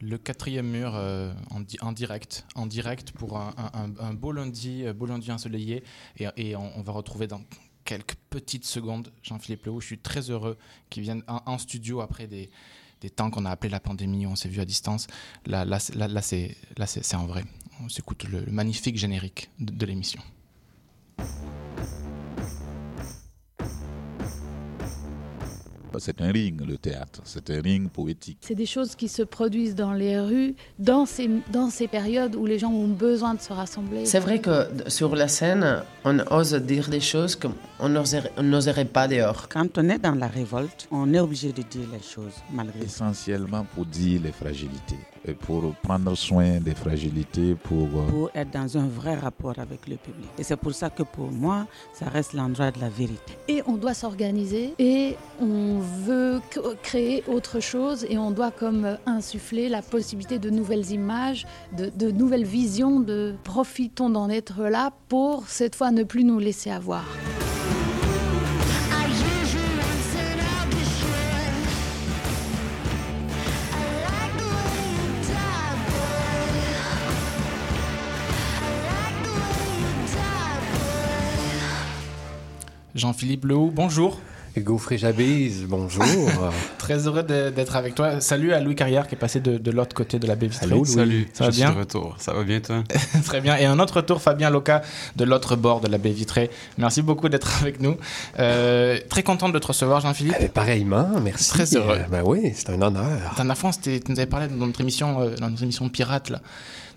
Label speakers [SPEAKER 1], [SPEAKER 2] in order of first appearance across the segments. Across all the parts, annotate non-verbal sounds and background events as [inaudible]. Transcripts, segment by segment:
[SPEAKER 1] Le quatrième mur euh, en, di- en direct, en direct pour un, beau lundi, euh, beau lundi ensoleillé, et, et on, va retrouver dans quelques petites secondes Jean-Philippe Lehoux. Je suis très heureux qu'il vienne en, studio après des, des temps qu'on a appelé la pandémie, où on s'est vu à distance. Là, là, là, là, c'est en vrai. On s'écoute le, magnifique générique de l'émission.
[SPEAKER 2] C'est un ring, le théâtre. C'est un ring poétique.
[SPEAKER 3] C'est des choses qui se produisent dans les rues, dans ces, dans ces périodes où les gens ont besoin de se rassembler.
[SPEAKER 4] C'est vrai que sur la scène, on ose dire des choses qu'on n'oserait on n'oserait pas dehors.
[SPEAKER 5] Quand on est dans la révolte, on est obligé de dire les choses malgré.
[SPEAKER 2] Essentiellement pour dire les fragilités, pour prendre soin des fragilités, pour... euh,
[SPEAKER 5] Pour être dans un vrai rapport avec le public. Et c'est pour ça que pour moi, ça reste l'endroit de la vérité.
[SPEAKER 3] Et on doit s'organiser et on veut créer autre chose et on doit comme euh, insuffler la possibilité de nouvelles images, de, de nouvelles visions, de profitons d'en être là pour cette fois ne plus nous laisser avoir.
[SPEAKER 1] Jean-Philippe Lehoux, bonjour.
[SPEAKER 6] Hugo Fréjabise, bonjour. [laughs]
[SPEAKER 1] Très heureux d'être avec toi. Salut à Louis Carrière qui est passé de, de l'autre côté de la baie vitrée.
[SPEAKER 6] Allô, Louis.
[SPEAKER 7] Salut,
[SPEAKER 1] Ça va
[SPEAKER 7] je
[SPEAKER 1] bien
[SPEAKER 7] suis de retour. Ça va bien, toi? [laughs]
[SPEAKER 1] Très bien. Et un autre tour, Fabien Loca, de l'autre bord de la baie vitrée. Merci beaucoup d'être avec nous. Euh, très content de te recevoir, Jean-Philippe.
[SPEAKER 6] Euh, pareillement, merci.
[SPEAKER 1] Très heureux.
[SPEAKER 6] Euh, ben oui, c'est un honneur.
[SPEAKER 1] La dernière fois, tu nous avais parlé dans notre émission, euh, dans notre émission Pirate, là.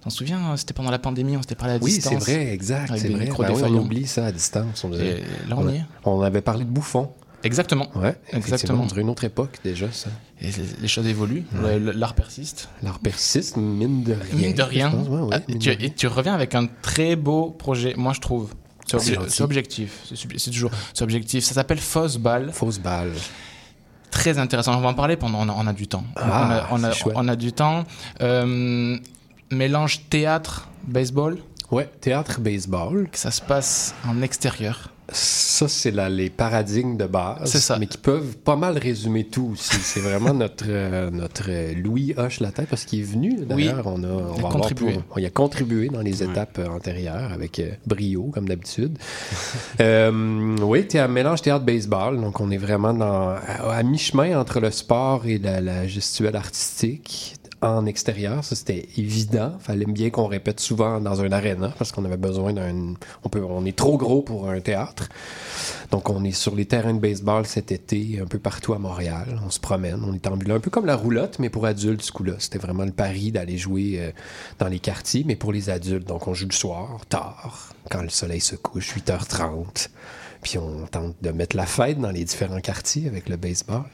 [SPEAKER 1] T'en souviens, euh, c'était pendant la pandémie, on s'était parlé à
[SPEAKER 6] Oui,
[SPEAKER 1] distance.
[SPEAKER 6] c'est vrai, exact, c'est vrai. oui, on oublie ça à distance. On,
[SPEAKER 1] Et là, on y est.
[SPEAKER 6] on avait parlé de Bouffon.
[SPEAKER 1] Exactement.
[SPEAKER 6] Ouais,
[SPEAKER 1] Exactement.
[SPEAKER 6] On une autre époque déjà, ça.
[SPEAKER 1] Et les, choses évoluent, l'art persiste.
[SPEAKER 6] L'art persiste, mine de rien.
[SPEAKER 1] Mine de rien.
[SPEAKER 6] pense, ouais,
[SPEAKER 1] Ah, et, tu,
[SPEAKER 6] de rien.
[SPEAKER 1] et tu reviens avec un très beau projet, moi je trouve. C'est obje- c'est objectif. C'est toujours objectif. Ça s'appelle Fausse Balle.
[SPEAKER 6] Fausse balle.
[SPEAKER 1] Très intéressant. On va en parler pendant. On a, on a du temps.
[SPEAKER 6] Ah,
[SPEAKER 1] on, a, on, a, on a du temps. Euh, mélange théâtre, baseball.
[SPEAKER 6] Ouais, théâtre, baseball.
[SPEAKER 1] Ça se passe en extérieur.
[SPEAKER 6] Ça, c'est les paradigmes de base.
[SPEAKER 1] C'est ça.
[SPEAKER 6] Mais qui peuvent pas mal résumer tout aussi. C'est vraiment [laughs] notre, euh, notre Louis hoche la tête parce qu'il est venu. D'ailleurs, on a, on
[SPEAKER 1] Il a
[SPEAKER 6] va
[SPEAKER 1] contribué.
[SPEAKER 6] on y a contribué dans les étapes euh, antérieures avec euh, brio, comme d'habitude. [laughs] Euh, oui, t'es un mélange théâtre-baseball. Donc, on est vraiment dans, à, à mi-chemin entre le sport et la, la gestuelle artistique en extérieur. Ça, c'était évident. Fallait bien qu'on répète souvent dans un aréna parce qu'on avait besoin d'un... On, est trop gros pour un théâtre. Donc, on est sur les terrains de baseball cet été, un peu partout à Montréal. On se promène, on est ambulant, un peu comme la roulotte, mais pour adultes, ce coup-là. C'était vraiment le pari d'aller jouer euh, dans les quartiers, mais pour les adultes. Donc, on joue le soir, tard, quand le soleil se couche, 8h30. Puis, on tente de mettre la fête dans les différents quartiers avec le baseball.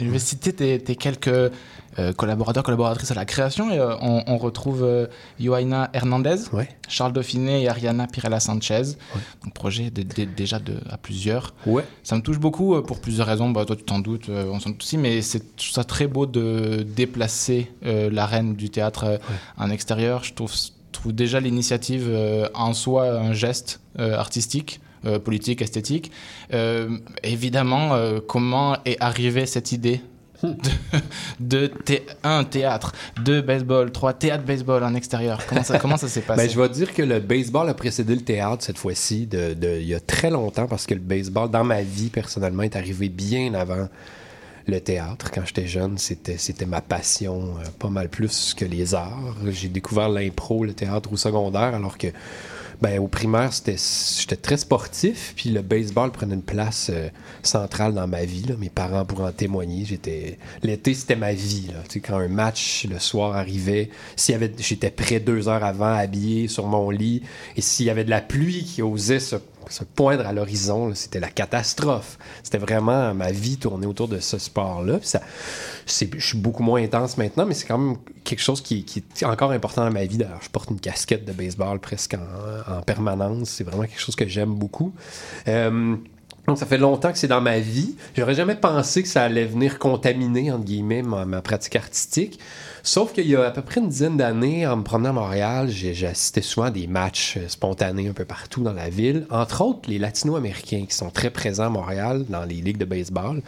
[SPEAKER 1] Je vais citer tes, tes quelques euh, collaborateurs, collaboratrices à la création. Et, euh, on, on retrouve euh, Hernandez,
[SPEAKER 6] Ouais.
[SPEAKER 1] Charles Dauphiné et Ariana Pirella Sanchez. Donc, projet de- de- déjà de, à plusieurs.
[SPEAKER 6] Ouais.
[SPEAKER 1] Ça me touche beaucoup euh, pour plusieurs raisons. Bah, toi, tu t'en doutes, on s'en doute aussi, mais c'est ça très beau de déplacer l'arène du théâtre en extérieur. Je trouve, trouve déjà l'initiative en soi un geste artistique. Euh, politique, esthétique. Euh, évidemment, euh, comment est arrivée cette idée de, de thé- un théâtre, deux baseball, trois théâtre baseball en extérieur? Comment ça, comment ça s'est [laughs] passé?
[SPEAKER 6] Ben, je vais dire que le baseball a précédé le théâtre cette fois-ci, de, de- il y a très longtemps, parce que le baseball, dans ma vie, personnellement, est arrivé bien avant le théâtre. Quand j'étais jeune, c'était, c'était ma passion, euh, pas mal plus que les arts. J'ai découvert l'impro, le théâtre au secondaire, alors que ben, au primaire, j'étais très sportif, puis le baseball prenait une place euh, centrale dans ma vie. Mes parents pourraient en témoigner. J'étais, l'été, c'était ma vie. Là. Tu sais, quand un match le soir arrivait, s'il y avait, j'étais prêt deux heures avant, habillé sur mon lit, et s'il y avait de la pluie qui osait se se poindre à l'horizon, c'était la catastrophe. C'était vraiment ma vie tournée autour de ce sport-là. Je suis beaucoup moins intense maintenant, mais c'est quand même quelque chose qui, est encore important dans ma vie. Je porte une casquette de baseball presque en, en permanence. C'est vraiment quelque chose que j'aime beaucoup. Euh, donc, ça fait longtemps que c'est dans ma vie. J'aurais jamais pensé que ça allait venir contaminer, entre guillemets, ma pratique artistique. Sauf qu'il y a à peu près une dizaine d'années, en me promenant à Montréal, j'ai assisté souvent à des matchs euh, spontanés un peu partout dans la ville. Entre autres, les latino-américains qui sont très présents à Montréal dans les ligues de baseball.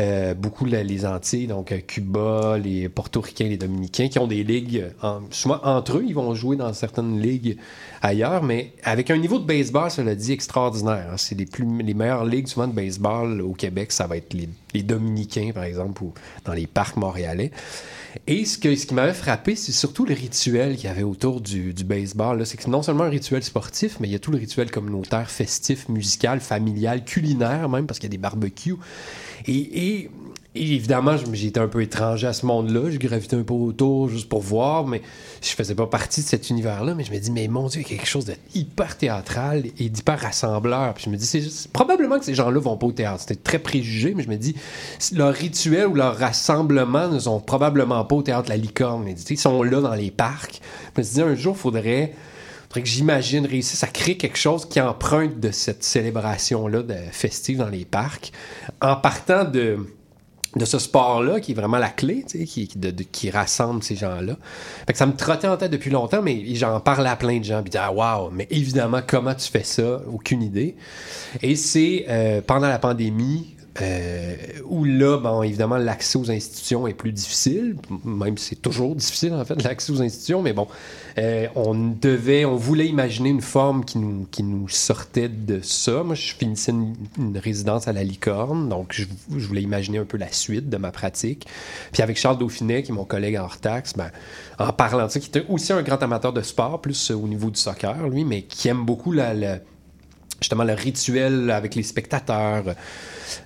[SPEAKER 6] Euh, beaucoup les Antilles, donc euh, Cuba, les Portoricains, les Dominicains, qui ont des ligues, en- souvent entre eux, ils vont jouer dans certaines ligues ailleurs, mais avec un niveau de baseball, cela dit, extraordinaire. hein. C'est les meilleures ligues souvent de baseball au Québec, ça va être les, les Dominicains, par exemple, ou dans les parcs montréalais. Et ce, qui m'avait frappé, c'est surtout le rituel qu'il y avait autour du, du baseball. C'est que non seulement un rituel sportif, mais il y a tout le rituel communautaire, festif, musical, familial, culinaire même, parce qu'il y a des barbecues. Et- évidemment, été un peu étranger à ce monde-là. Je gravitais un peu autour juste pour voir, mais je faisais pas partie de cet univers-là. Mais je me dis, mais mon Dieu, il y a quelque chose de hyper théâtral et d'hyper rassembleur. Puis je me dis, c'est probablement que ces gens-là vont pas au théâtre. C'était très préjugé, mais je me dis, leur rituel ou leur rassemblement ne sont probablement pas au théâtre La Licorne. Ils sont là dans les parcs. Je me suis dit, un jour, il faudrait faudrait que j'imagine réussir à créer quelque chose qui emprunte de cette célébration-là de festive dans les parcs, en partant de, de ce sport-là, qui est vraiment la clé, tu sais, qui, qui- rassemble ces gens-là. Fait que ça me trottait en tête depuis longtemps, mais j'en parlais à plein de gens, puis ah, wow, mais évidemment, comment tu fais ça? Aucune idée. Et c'est euh, pendant la pandémie, euh, où là, bon, évidemment, l'accès aux institutions est plus difficile, même si c'est toujours difficile, en fait, [laughs] l'accès aux institutions, mais bon, euh, on devait, on voulait imaginer une forme qui nous, qui nous sortait de ça. Moi, je finissais une, résidence à la licorne, donc je, je voulais imaginer un peu la suite de ma pratique. Puis avec Charles Dauphinet, qui est mon collègue en hors-taxe, ben, en parlant de ça, qui était aussi un grand amateur de sport, plus euh, au niveau du soccer, lui, mais qui aime beaucoup la- la, justement le rituel avec les spectateurs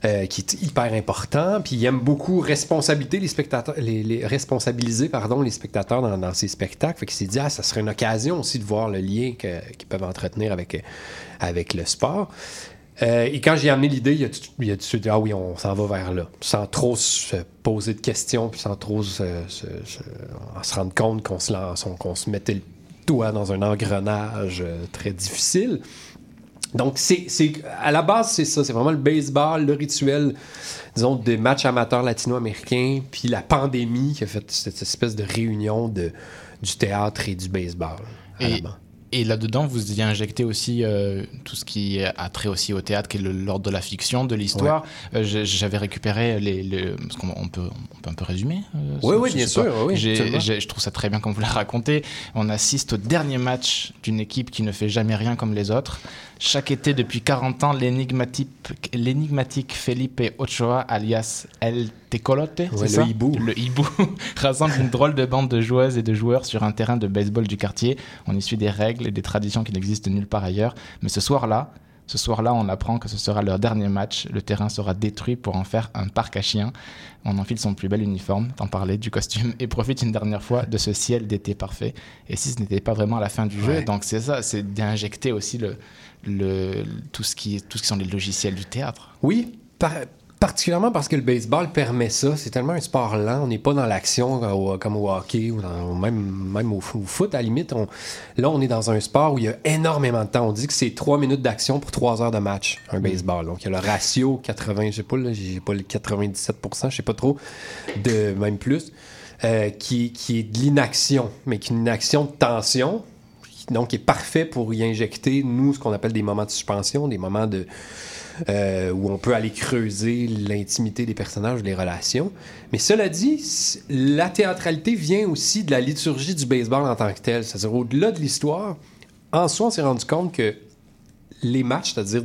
[SPEAKER 6] euh, qui est hyper important puis il aime beaucoup responsabiliser les spectateurs les, responsabiliser pardon les spectateurs dans, dans ces spectacles fait qu'il s'est dit ah ça serait une occasion aussi de voir le lien qu'ils peuvent entretenir avec avec le sport Euh, et quand j'ai amené l'idée, il a, tout, de suite dit Ah oui, on s'en va vers là. Sans trop se poser de questions, puis sans trop se, se- rendre compte qu'on se, se mettait le doigt dans un engrenage euh, très difficile. Donc, c'est, c'est- à la base, c'est ça. C'est vraiment le baseball, le rituel, disons, des matchs amateurs latino-américains, puis la pandémie qui a fait cette espèce de réunion de, du théâtre et du baseball. à la
[SPEAKER 1] Et, là-dedans, vous y injectez aussi euh, tout ce qui a trait aussi au théâtre, qui est l'ordre de la fiction, de l'histoire. Euh, J'avais récupéré les, les- parce qu'on on peut, on peut un peu résumer. euh,
[SPEAKER 6] Oui, oui, bien sûr, oui,
[SPEAKER 1] je trouve ça très bien comme vous l'avez raconté. On assiste au dernier match d'une équipe qui ne fait jamais rien comme les autres. Chaque été, depuis 40 ans, l'énigmatique Felipe Ochoa, alias El Tecolote,
[SPEAKER 6] Ouais,
[SPEAKER 1] c'est
[SPEAKER 6] le
[SPEAKER 1] ça
[SPEAKER 6] hibou.
[SPEAKER 1] Le hibou [laughs] rassemble une drôle de bande de joueuses et de joueurs sur un terrain de baseball du quartier. On y suit des règles et des traditions qui n'existent nulle part ailleurs. Mais ce soir-là, ce soir-là, on apprend que ce sera leur dernier match. Le terrain sera détruit pour en faire un parc à chiens. On enfile son plus bel uniforme, t'en parlais, du costume, et profite une dernière fois de ce ciel d'été parfait. Et si ce n'était pas vraiment la fin du jeu,
[SPEAKER 6] Ouais.
[SPEAKER 1] donc c'est ça, c'est d'injecter aussi le, le, tout, ce qui, tout ce qui sont les logiciels du théâtre.
[SPEAKER 6] Oui, par- particulièrement parce que le baseball permet ça. C'est tellement un sport lent. On n'est pas dans l'action euh, comme au hockey ou dans- même, même au, au foot. À la limite, on- là, on est dans un sport où il y a énormément de temps. On dit que c'est 3 minutes d'action pour 3 heures de match, un baseball. Donc, il y a le ratio 80, je sais pas, j'ai pas le 97%, je sais pas trop, de même plus, euh, qui, qui est de l'inaction, mais qui est une action de tension. Donc, qui est parfait pour y injecter, nous, ce qu'on appelle des moments de suspension, des moments de, euh, où on peut aller creuser l'intimité des personnages, les relations. Mais cela dit, la théâtralité vient aussi de la liturgie du baseball en tant que tel. C'est-à-dire, au-delà de l'histoire, en soi, on s'est rendu compte que les matchs, c'est-à-dire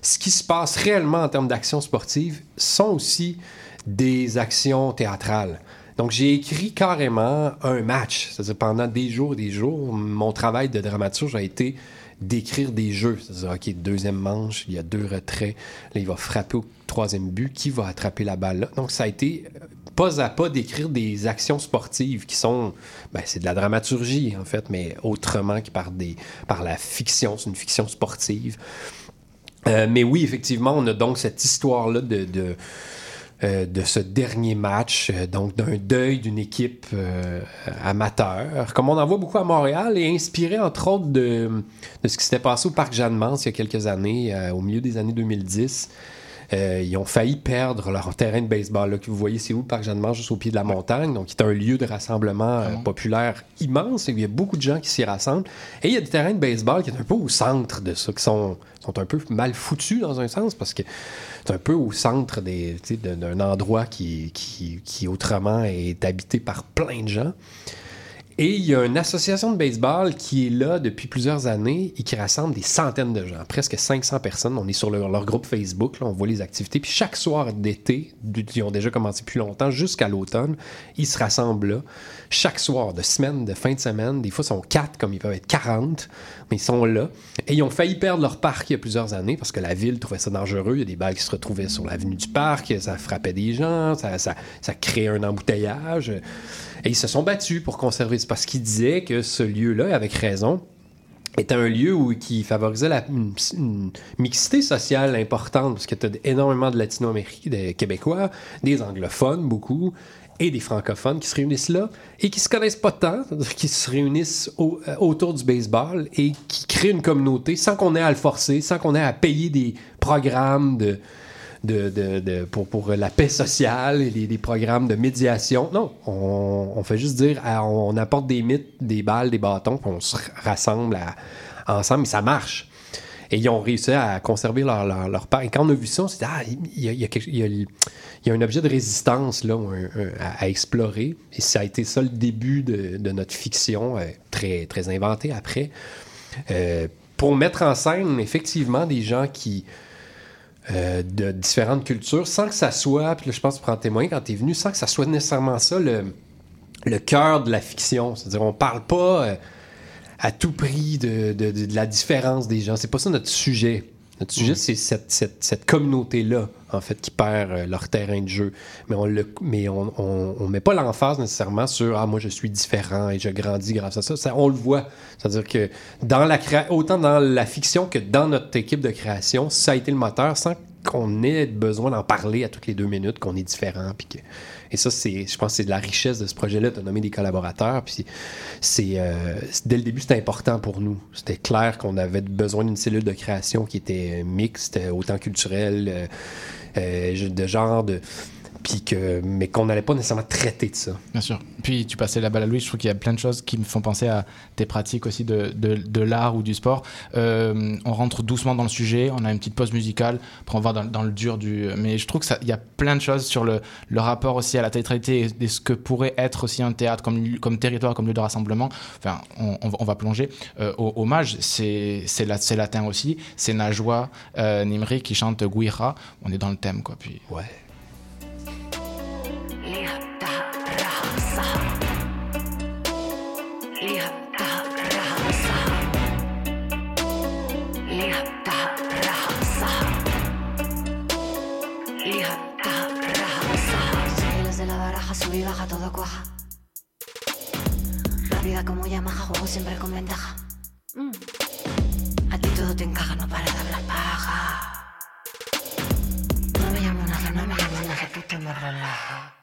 [SPEAKER 6] ce qui se passe réellement en termes d'action sportive, sont aussi des actions théâtrales. Donc, j'ai écrit carrément un match. C'est-à-dire, pendant des jours et des jours, mon travail de dramaturge a été d'écrire des jeux. C'est-à-dire, OK, deuxième manche, il y a deux retraits. Là, il va frapper au troisième but. Qui va attraper la balle là? Donc, ça a été euh, pas à pas d'écrire des actions sportives qui sont... Ben, c'est de la dramaturgie, en fait, mais autrement que par, des, par la fiction. C'est une fiction sportive. Euh, mais oui, effectivement, on a donc cette histoire-là de, de, euh, de ce dernier match, euh, donc d'un deuil d'une équipe euh, amateur, comme on en voit beaucoup à Montréal, et inspiré entre autres de, de ce qui s'était passé au Parc Jeanne-Mance il y a quelques années, au milieu des années 2010. Euh, ils ont failli perdre leur terrain de baseball. Là, que vous voyez, c'est où le parc Jeanne-Mance, juste au pied de la montagne. Donc, c'est un lieu de rassemblement populaire immense. Et il y a beaucoup de gens qui s'y rassemblent. Et il y a des terrains de baseball qui sont un peu au centre de ça, qui sont, sont un peu mal foutus dans un sens, parce que c'est un peu au centre d'un endroit qui, qui autrement est habité par plein de gens. Et il y a une association de baseball qui est là depuis plusieurs années et qui rassemble des centaines de gens, presque 500 personnes. On est sur leur, groupe Facebook, là, on voit les activités. Puis chaque soir d'été, ils ont déjà commencé plus longtemps, jusqu'à l'automne, ils se rassemblent là. Chaque soir, de semaine, de fin de semaine, des fois ils sont 4 comme ils peuvent être 40, mais ils sont là. Et ils ont failli perdre leur parc il y a plusieurs années parce que la ville trouvait ça dangereux. Il y a des balles qui se retrouvaient sur l'avenue du parc, ça frappait des gens, ça, ça, ça créait un embouteillage. Et ils se sont battus pour conserver. C'est parce qu'ils disaient que ce lieu-là, avec raison, était un lieu où, qui favorisait la, une, mixité sociale importante, parce que tu as énormément de latino-américains, des Québécois, des anglophones, beaucoup, et des francophones qui se réunissent là, et qui se connaissent pas tant, qui se réunissent euh, autour du baseball, et qui créent une communauté sans qu'on ait à le forcer, sans qu'on ait à payer des programmes de de, pour, pour la paix sociale et les, programmes de médiation. Non, on, fait juste dire, on, apporte des mythes, des balles, des bâtons, puis on se rassemble ensemble, et ça marche. Et ils ont réussi à conserver leur, leur, part. Et quand on a vu ça, on s'est dit, ah, il y a, il y a un objet de résistance là, à explorer. Et ça a été ça le début de, de notre fiction, euh, très, très inventée après, Euh, pour mettre en scène effectivement des gens qui, euh, de différentes cultures, sans que ça soit, puis là, je pense que tu prends témoin quand tu es venu, sans que ça soit nécessairement ça le, le cœur de la fiction. C'est-à-dire, on parle pas euh, à tout prix de, de- la différence des gens. C'est pas ça notre sujet. Notre sujet, c'est cette, cette- cette communauté-là, en fait, qui perd euh, leur terrain de jeu. Mais on mais on, on, on met pas l'emphase nécessairement sur ah moi je suis différent et je grandis grâce à ça. ça on le voit. C'est-à-dire que dans la autant dans la fiction que dans notre équipe de création, ça a été le moteur sans qu'on ait besoin d'en parler à toutes les deux minutes, qu'on est différent. Puis que... Et ça, c'est, je pense c'est de la richesse de ce projet-là. Tu as nommé des collaborateurs. Puis c'est, euh, c'est- dès le début, c'était important pour nous. C'était clair qu'on avait besoin d'une cellule de création qui était mixte, autant culturelle, euh, euh, de genre, de, puis que, mais qu'on n'allait pas nécessairement traiter de ça.
[SPEAKER 1] Bien sûr. Puis tu passais la balle à Louis, je trouve qu'il y a plein de choses qui me font penser à tes pratiques aussi de, de, de l'art ou du sport. Euh, on rentre doucement dans le sujet, on a une petite pause musicale, après on va dans, dans le dur du... Mais je trouve qu'il y a plein de choses sur le, le rapport aussi à la théâtralité et, et ce que pourrait être aussi un théâtre comme, comme territoire, comme lieu de rassemblement. Enfin, on, on va- on va plonger. Euh, au- hommage, c'est c'est la- latin aussi, c'est Najwa euh, Nimri qui chante Guira. On est dans le thème, quoi. Puis...
[SPEAKER 6] Ouais.
[SPEAKER 8] Baraja, sub y baja, todo cuaja. Rápida como Yamaha, juego siempre con ventaja. Mm. A ti todo te encaja, no para de hablar paja. No me llamo nada, no me llamo nada, tú te me relaja.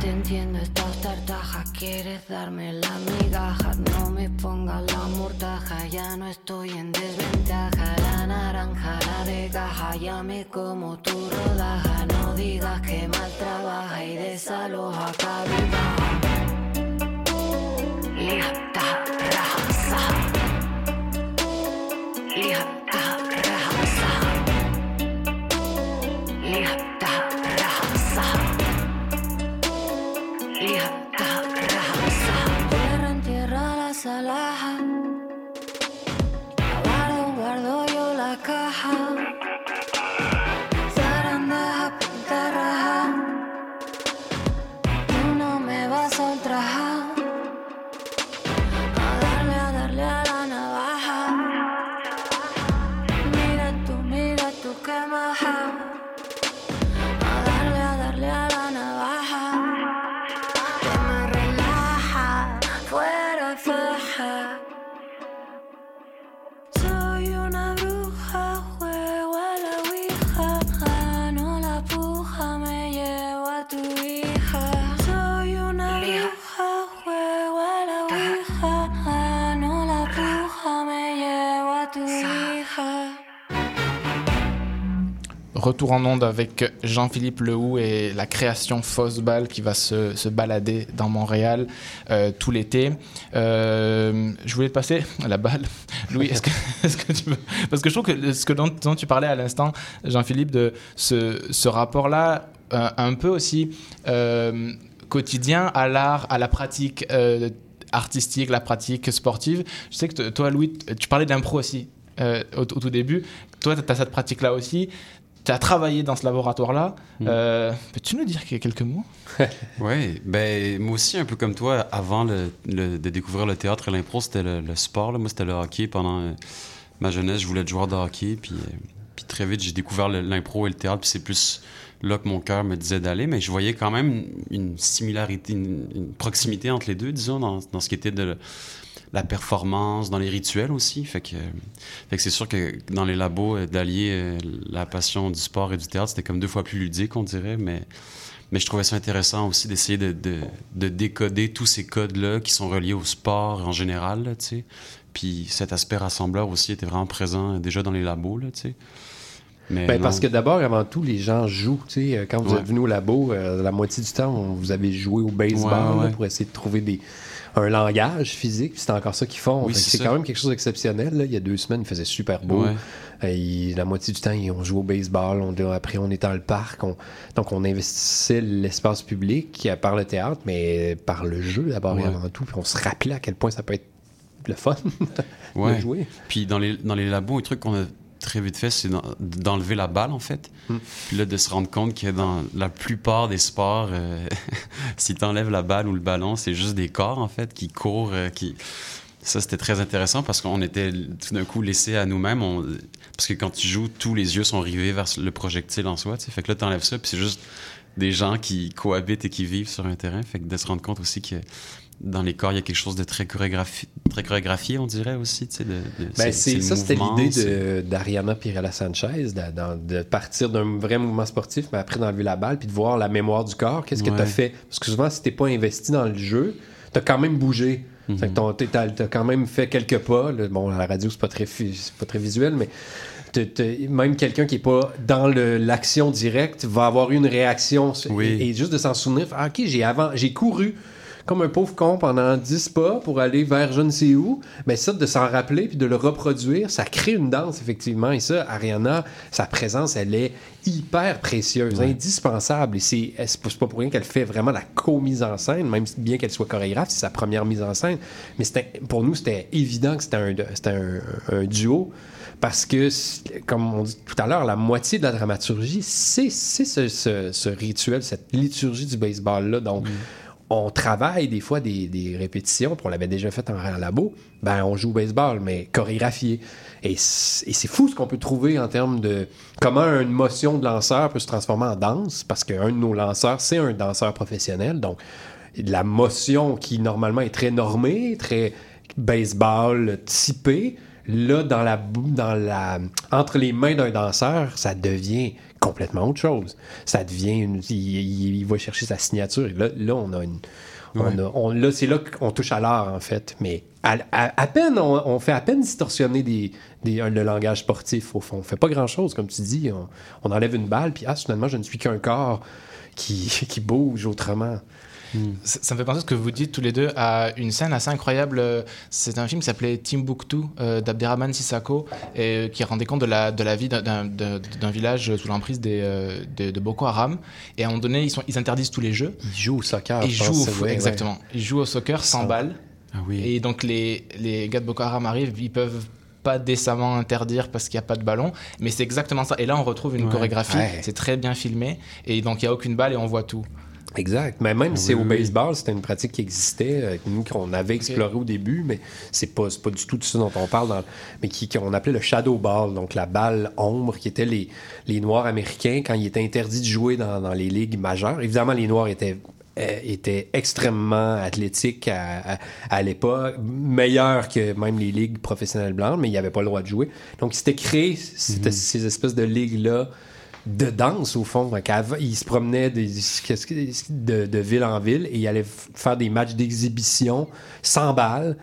[SPEAKER 8] Te entiendo, estás tartaja, quieres darme la migaja. No me pongas la mortaja, ya no estoy en desventaja. La naranja, la de caja, ya como tu rodaja. No digas que mal trabaja y desaloja cabida. Lista, tierra la
[SPEAKER 1] retour en onde avec Jean-Philippe Lehoux et la création Fausse qui va se, se balader dans Montréal euh, tout l'été. Euh, je voulais te passer la balle. [laughs] Louis, est-ce que, [laughs] est-ce que tu veux... Parce que je trouve que ce que dont, tu parlais à l'instant, Jean-Philippe, de ce, ce rapport-là, euh, un peu aussi quotidien à l'art, à la pratique artistique, la pratique sportive. Je sais que toi, Louis, tu parlais d'impro aussi au, au tout début. Toi, tu as cette pratique-là aussi. Tu as travaillé dans ce laboratoire-là.
[SPEAKER 9] Mm.
[SPEAKER 1] Euh, Peux-tu nous dire quelques mots? [laughs]
[SPEAKER 9] Oui, ben moi aussi, un peu comme toi, avant le- le- de découvrir le théâtre et l'impro, c'était le, le sport. là. Moi, c'était le hockey. Pendant euh, ma jeunesse, je voulais être joueur de hockey. Puis, euh, puis très vite, j'ai découvert l'impro et le théâtre. Puis c'est plus là que mon cœur me disait d'aller. Mais je voyais quand même une similarité, une, une proximité entre les deux, disons, dans, dans ce qui était de la performance, dans les rituels aussi. Fait que, fait que c'est sûr que dans les labos, euh, d'allier euh, la passion du sport et du théâtre, c'était comme deux fois plus ludique, on dirait. Mais, mais je trouvais ça intéressant aussi d'essayer de, de, de décoder tous ces codes-là qui sont reliés au sport en général, là, tu sais. Puis cet aspect rassembleur aussi était vraiment présent déjà dans les labos, là, tu sais. Mais
[SPEAKER 6] Ben, parce que d'abord, avant tout, les gens jouent. tu sais, euh, Quand vous
[SPEAKER 9] Ouais.
[SPEAKER 6] êtes venu au labo, euh, la moitié du temps, on- vous avez joué au baseball
[SPEAKER 9] Ouais,
[SPEAKER 6] là,
[SPEAKER 9] ouais.
[SPEAKER 6] pour essayer de trouver des, un langage physique. C'est encore ça qu'ils font.
[SPEAKER 9] Oui, c'est
[SPEAKER 6] quand même quelque chose d'exceptionnel. Il y a deux semaines, il faisait super beau.
[SPEAKER 9] Ouais.
[SPEAKER 6] Euh, la moitié du temps, ils ont joué au baseball. On, après, on était dans le parc. On- donc, on investissait l'espace public par le théâtre, mais par le jeu d'abord et avant tout. Puis on se rappelait à quel point ça peut être le fun [laughs] de
[SPEAKER 9] Ouais.
[SPEAKER 6] jouer.
[SPEAKER 9] Puis dans les, dans les labos, un truc qu'on a très vite fait, c'est d'en- d'enlever la balle, en fait.
[SPEAKER 6] Hmm.
[SPEAKER 9] Puis là, de se rendre compte que dans la plupart des sports, euh, [laughs] si tu enlèves la balle ou le ballon, c'est juste des corps, en fait, qui courent, euh, qui... Ça, c'était très intéressant parce qu'on était tout d'un coup laissés à nous-mêmes. On... Parce que quand tu joues, tous les yeux sont rivés vers le projectile en soi. tu sais. Fait que là, t'enlèves ça, puis c'est juste des gens qui cohabitent et qui vivent sur un terrain. Fait que de se rendre compte aussi que dans les corps, il y a quelque chose de très, chorégraphi... très chorégraphié, on dirait aussi. tu sais, De, de-
[SPEAKER 6] Ben, c'est, ça, c'était l'idée d'Ariana Pirella Sanchez, de, partir d'un vrai mouvement sportif, mais après d'enlever la balle, puis de voir la mémoire du corps. Qu'est-ce que tu as fait? Parce que souvent, si t'es pas investi dans le jeu, tu as quand même bougé. Ton- t'es- t'as, t'as quand même fait quelques pas. là. Bon, à la radio, c'est pas très, pas très visuel, mais même quelqu'un qui est pas dans l'action directe va avoir une réaction.
[SPEAKER 9] Oui.
[SPEAKER 6] Et, et juste de s'en souvenir, ah, OK, j'ai, avant, j'ai couru comme un pauvre con pendant 10 pas pour aller vers je ne sais où, mais ça, de s'en rappeler puis de le reproduire, ça crée une danse, effectivement. Et ça, Ariana, sa présence, elle est hyper précieuse, indispensable. Et c'est c'est pas pour rien qu'elle fait vraiment la co-mise en scène, même bien qu'elle soit chorégraphe, c'est sa première mise en scène. Mais c'était- pour nous, c'était évident que c'était un, c'était un, un duo. Parce que, comme on dit tout à l'heure, la moitié de la dramaturgie, c'est c'est ce, ce- ce rituel, cette liturgie du baseball-là. Donc, on travaille des fois des, répétitions, puis on l'avait déjà fait en, en labo, ben on joue au baseball, mais chorégraphié. Et c'est fou ce qu'on peut trouver en termes de comment une motion de lanceur peut se transformer en danse, parce qu'un de nos lanceurs, c'est un danseur professionnel. Donc, la motion qui normalement est très normée, très baseball typée, là, dans la, dans la, entre les mains d'un danseur, ça devient complètement autre chose. Ça devient une, il, va chercher sa signature. Et là, là on a une, on
[SPEAKER 9] Ouais.
[SPEAKER 6] a- on- là, c'est là qu'on touche à l'art, en fait. Mais à, à- à peine, on, on fait à peine distorsionner des, des- un- le langage sportif, au fond. On fait pas grand-chose, comme tu dis. On, on enlève une balle, puis ah, finalement, je ne suis qu'un corps qui, [laughs] qui bouge autrement.
[SPEAKER 1] Ça ça me fait penser ce que vous dites tous les deux à une scène assez incroyable. C'est un film qui s'appelait Timbuktu euh, d'Abderrahman Sissako et euh, qui rendait compte de la, de la vie d'un- village sous l'emprise euh, de, de Boko Haram. Et à un moment donné, ils, sont, ils interdisent tous les jeux.
[SPEAKER 6] Il joue au soccer.
[SPEAKER 1] Ils jouent au foot,
[SPEAKER 6] ouais.
[SPEAKER 1] exactement. Ils jouent au soccer sans
[SPEAKER 6] Ça.
[SPEAKER 1] balle.
[SPEAKER 9] Ah oui.
[SPEAKER 1] Et donc les, les gars de Boko Haram arrivent, ils peuvent pas décemment interdire parce qu'il n'y a pas de ballon, mais c'est exactement ça. Et là, on retrouve une
[SPEAKER 9] Ouais.
[SPEAKER 1] chorégraphie,
[SPEAKER 6] Ouais.
[SPEAKER 1] c'est très bien filmé, et donc il n'y a aucune balle et on voit tout.
[SPEAKER 6] Exact. Mais même si c'est
[SPEAKER 9] oui,
[SPEAKER 6] au
[SPEAKER 9] oui.
[SPEAKER 6] baseball, c'était une pratique qui existait, euh, nous qu'on avait exploré au début, mais c'est pas, pas du tout de ça dont on parle, dans- mais qui, qu'on appelait le shadow ball, donc la balle ombre, qui était les, les Noirs américains quand il était interdit de jouer dans, dans les ligues majeures. Évidemment, les Noirs étaient euh, étaient extrêmement athlétiques à, à- à l'époque, meilleurs que même les ligues professionnelles blanches, mais ils n'avaient pas le droit de jouer. Donc, c'était créé c'était ces espèces de ligues-là de danse, au fond. Il se promenait de, ville en ville et il allait faire des matchs d'exhibition sans balles.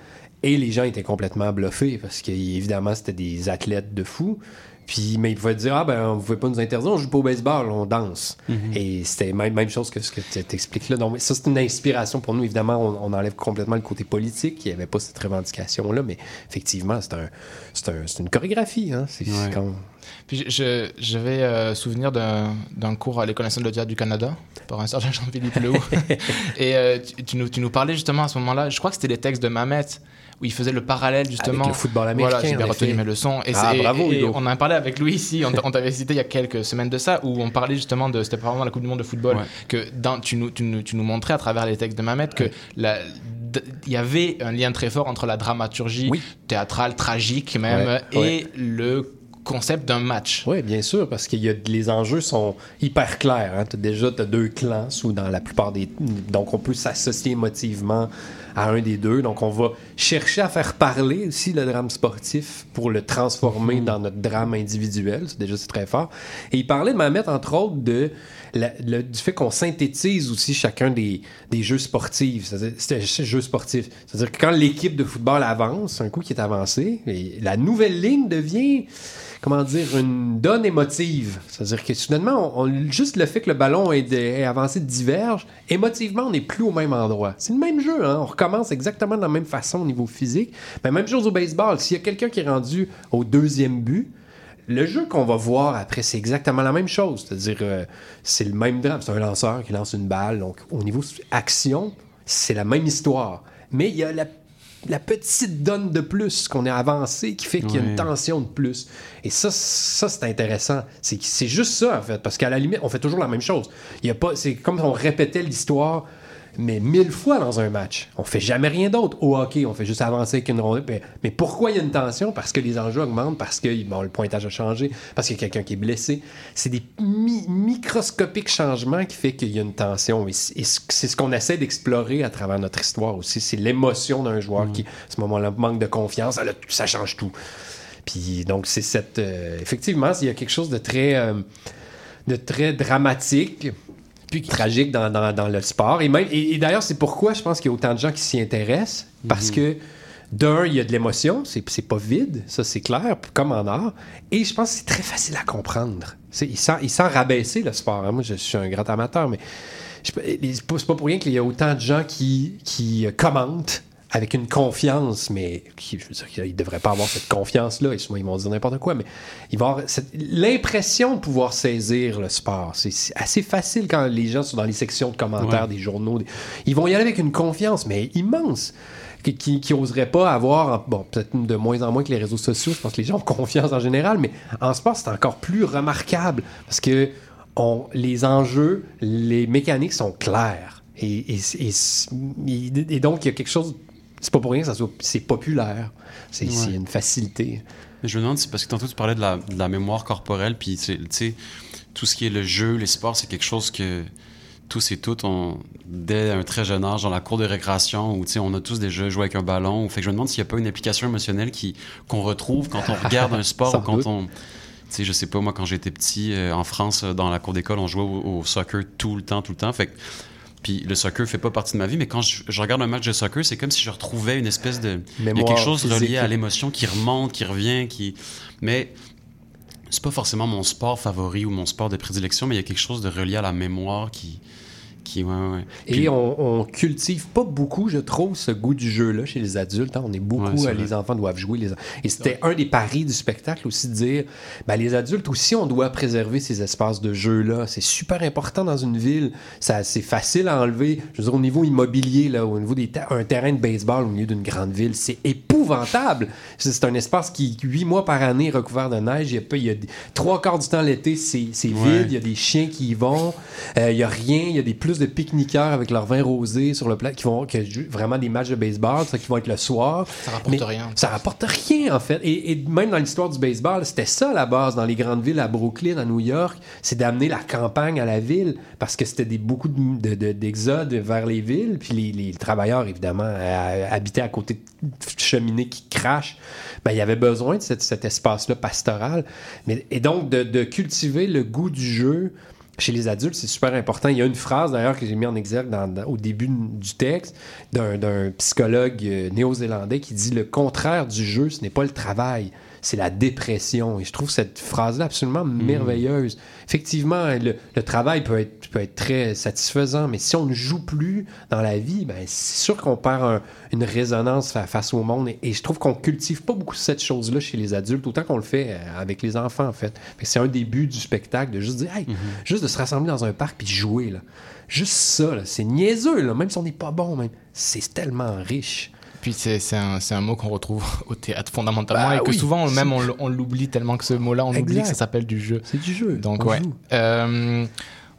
[SPEAKER 6] Et les gens étaient complètement bluffés parce qu'évidemment, c'était des athlètes de fou. Puis, mais il pouvait dire, ah ben, vous pouvez pas nous interdire, on joue pas au baseball, on danse.
[SPEAKER 9] Mhm.
[SPEAKER 6] Et c'était même, même chose que ce que tu expliques là. Donc, ça, c'est une inspiration pour nous. Évidemment, on, on enlève complètement le côté politique. Il n'y avait pas cette revendication-là, mais effectivement, c'est un, c'est un, c'est une chorégraphie. Hein. C'est
[SPEAKER 1] Ouais.
[SPEAKER 6] comme-
[SPEAKER 1] Puis je- je- j'avais euh, souvenir d'un d'un cours à l'École nationale de théâtre du Canada par un certain Jean-Philippe Lehoux. [laughs] Et euh, tu, tu nous, tu nous parlais justement à ce moment-là, je crois que c'était les textes de Mamet, où il faisait le parallèle justement.
[SPEAKER 6] Avec le football américain,
[SPEAKER 1] Voilà, j'ai bien
[SPEAKER 6] en
[SPEAKER 1] retenu mes leçons. Et
[SPEAKER 6] Ah, bravo,
[SPEAKER 1] et on en a parlé avec lui ici, on, t'avait cité il y a quelques semaines de ça, où on parlait justement de. C'était probablement la Coupe du Monde de football,
[SPEAKER 9] Ouais.
[SPEAKER 1] que dans, tu, nous, tu, nous, tu nous montrais à travers les textes de Mamet que la- d- il y avait un lien très fort entre la dramaturgie
[SPEAKER 6] Oui.
[SPEAKER 1] théâtrale, tragique même,
[SPEAKER 6] Ouais,
[SPEAKER 1] et
[SPEAKER 6] ouais.
[SPEAKER 1] le concept d'un match.
[SPEAKER 6] Oui, bien sûr, parce que y a, les enjeux sont hyper clairs. Hein. T'as déjà as deux clans sous dans la plupart des. Donc, on peut s'associer émotivement à un des deux. Donc, on va chercher à faire parler aussi le drame sportif pour le transformer dans notre drame individuel. C'est déjà c'est très fort. Et il parlait de Mamet, entre autres, de la- le- du fait qu'on synthétise aussi chacun des, des jeux sportifs. C'est-à-dire- C'est c'est jeux sportifs. C'est-à-dire que quand l'équipe de football avance, un coup qui est avancé, et la nouvelle ligne devient comment dire, une donne émotive. C'est-à-dire que soudainement, on, juste le fait que le ballon est, avancé diverge, émotivement, on n'est plus au même endroit. C'est le même jeu, hein? on recommence exactement de la même façon au niveau physique. Mais même chose au baseball, s'il y a quelqu'un qui est rendu au deuxième but, le jeu qu'on va voir après, c'est exactement la même chose. C'est-à-dire, euh, c'est le même drame. C'est un lanceur qui lance une balle. Donc, au niveau action, c'est la même histoire. Mais il y a la, la petite donne de plus qu'on est avancé qui fait qu'il y a une tension de plus. Et ça, ça c'est intéressant. C'est c'est juste ça, en fait. Parce qu'à la limite, on fait toujours la même chose. Il y a pas, c'est comme si on répétait l'histoire mais mille fois dans un match. On fait jamais rien d'autre. Au hockey, on fait juste avancer avec une rondelle. Mais, mais pourquoi il y a une tension? Parce que les enjeux augmentent, parce que bon, le pointage a changé, parce qu'il y a quelqu'un qui est blessé. C'est des mi- microscopiques changements qui fait qu'il y a une tension. Et c'est ce qu'on essaie d'explorer à travers notre histoire aussi. C'est l'émotion d'un joueur qui, à ce moment-là, manque de confiance. Ah, là, ça change tout. Puis donc, c'est cette. euh, effectivement, il y a quelque chose de très. euh, de très dramatique puis tragique dans, dans- dans le sport. Et, même, et, et d'ailleurs, c'est pourquoi je pense qu'il y a autant de gens qui s'y intéressent. Parce que, d'un, il y a de l'émotion, c'est, c'est pas vide, ça c'est clair, comme en art. Et je pense que c'est très facile à comprendre. C'est, il, sent, il sent rabaisser le sport. hein. Moi, je suis un grand amateur, mais c'est pas pour rien qu'il y a autant de gens qui, qui euh, commentent avec une confiance, mais qui, je veux dire, qu'ils ne devraient pas avoir cette confiance-là. Et souvent, ils vont dire n'importe quoi, mais il va avoir l'impression de pouvoir saisir le sport. C'est assez facile quand les gens sont dans les sections de commentaires
[SPEAKER 9] Ouais.
[SPEAKER 6] des journaux. des- Ils vont y aller avec une confiance, mais immense. Qui, qui, pas avoir, bon, peut-être de moins en moins que les réseaux sociaux, je pense que les gens ont confiance en général, mais en sport, c'est encore plus remarquable parce que on, les enjeux, les mécaniques sont claires. Et, et, et- et- et donc, il y a quelque chose, c'est pas pour rien que ça soit, c'est populaire. C'est
[SPEAKER 9] Ouais.
[SPEAKER 6] une facilité.
[SPEAKER 9] Mais je me demande, parce que tantôt tu parlais de la, de la mémoire corporelle, puis tu sais- tout ce qui est le jeu, les sports, c'est quelque chose que tous et toutes, on, dès un très jeune âge, dans la cour de récréation, où tu sais, on a tous déjà joué avec un ballon, fait que je me demande s'il n'y a pas une application émotionnelle qui, qu'on retrouve quand on regarde un [laughs] sport ou quand
[SPEAKER 6] doute.
[SPEAKER 9] on. Tu sais, je sais pas, moi, quand j'étais petit, euh, en France, dans la cour d'école, on jouait au, au soccer tout le temps, tout le temps. Fait que- puis le soccer fait pas partie de ma vie, mais quand je, je regarde un match de soccer, c'est comme si je retrouvais une espèce de. Il y a
[SPEAKER 6] Mémoire
[SPEAKER 9] quelque chose
[SPEAKER 6] physique.
[SPEAKER 9] relié à l'émotion qui remonte, qui revient, qui. Mais c'est pas forcément mon sport favori ou mon sport de prédilection, mais il y a quelque chose de relié à la mémoire qui. Qui ouais, ouais.
[SPEAKER 6] Et on, on cultive pas beaucoup, je trouve, ce goût du jeu-là chez les adultes. hein. On est beaucoup,
[SPEAKER 9] Ouais,
[SPEAKER 6] euh, les enfants doivent jouer. Les... Et c'était un des paris du spectacle aussi de dire, ben, les adultes aussi, on doit préserver ces espaces de jeu-là. C'est super important dans une ville. Ça, c'est facile à enlever. Je veux dire, au niveau immobilier, là, au niveau des ta- un terrain de baseball au milieu d'une grande ville, c'est épouvantable. C'est un espace qui, huit mois par année, est recouvert de neige. Il y a, pas- il y a trois quarts du temps l'été, c'est vide. Il y a des chiens qui y vont. Euh, il y a rien. Il y a des plus de pique-niqueurs avec leur vin rosé sur le plat qui vont qui jouent vraiment des matchs de baseball, ça qui vont être le soir.
[SPEAKER 1] Ça rapporte
[SPEAKER 6] Mais
[SPEAKER 1] rien.
[SPEAKER 6] Ça rapporte rien en fait. Et, et même dans l'histoire du baseball, c'était ça la base dans les grandes villes à Brooklyn, à New York, c'est d'amener la campagne à la ville parce que c'était des beaucoup de- de- de- d'exodes vers les villes, puis les, les travailleurs évidemment euh, habitaient à côté de cheminées qui crachent. Ben, il y avait besoin de cet, cet espace-là pastoral. Mais, et donc de, de cultiver le goût du jeu chez les adultes, c'est super important. Il y a une phrase d'ailleurs que j'ai mis en exergue au début du texte d'un d'un psychologue euh, néo-zélandais qui dit le contraire du jeu, ce n'est pas le travail, c'est la dépression. Et je trouve cette phrase-là absolument
[SPEAKER 1] Mm.
[SPEAKER 6] merveilleuse. Effectivement, le, le travail peut être, peut être très satisfaisant, mais si on ne joue plus dans la vie, ben, c'est sûr qu'on perd un- une résonance fa- face au monde. Et, et je trouve qu'on cultive pas beaucoup cette chose-là chez les adultes, autant qu'on le fait euh, avec les enfants, en fait. C'est un début du spectacle de juste dire, hey, juste de se rassembler dans un parc puis jouer, là. Juste ça, c'est niaiseux, là, même si on n'est pas bon, même. C'est tellement riche
[SPEAKER 1] Puis c'est c'est un, c'est un mot qu'on retrouve [laughs] au théâtre fondamentalement
[SPEAKER 6] Bah
[SPEAKER 1] et que
[SPEAKER 6] oui.
[SPEAKER 1] souvent même on, l- on l'oublie tellement que ce mot-là on oublie
[SPEAKER 6] Exact.
[SPEAKER 1] que ça s'appelle du jeu.
[SPEAKER 6] C'est du jeu.
[SPEAKER 1] Donc
[SPEAKER 6] on
[SPEAKER 1] ouais.
[SPEAKER 6] joue.
[SPEAKER 1] Euh,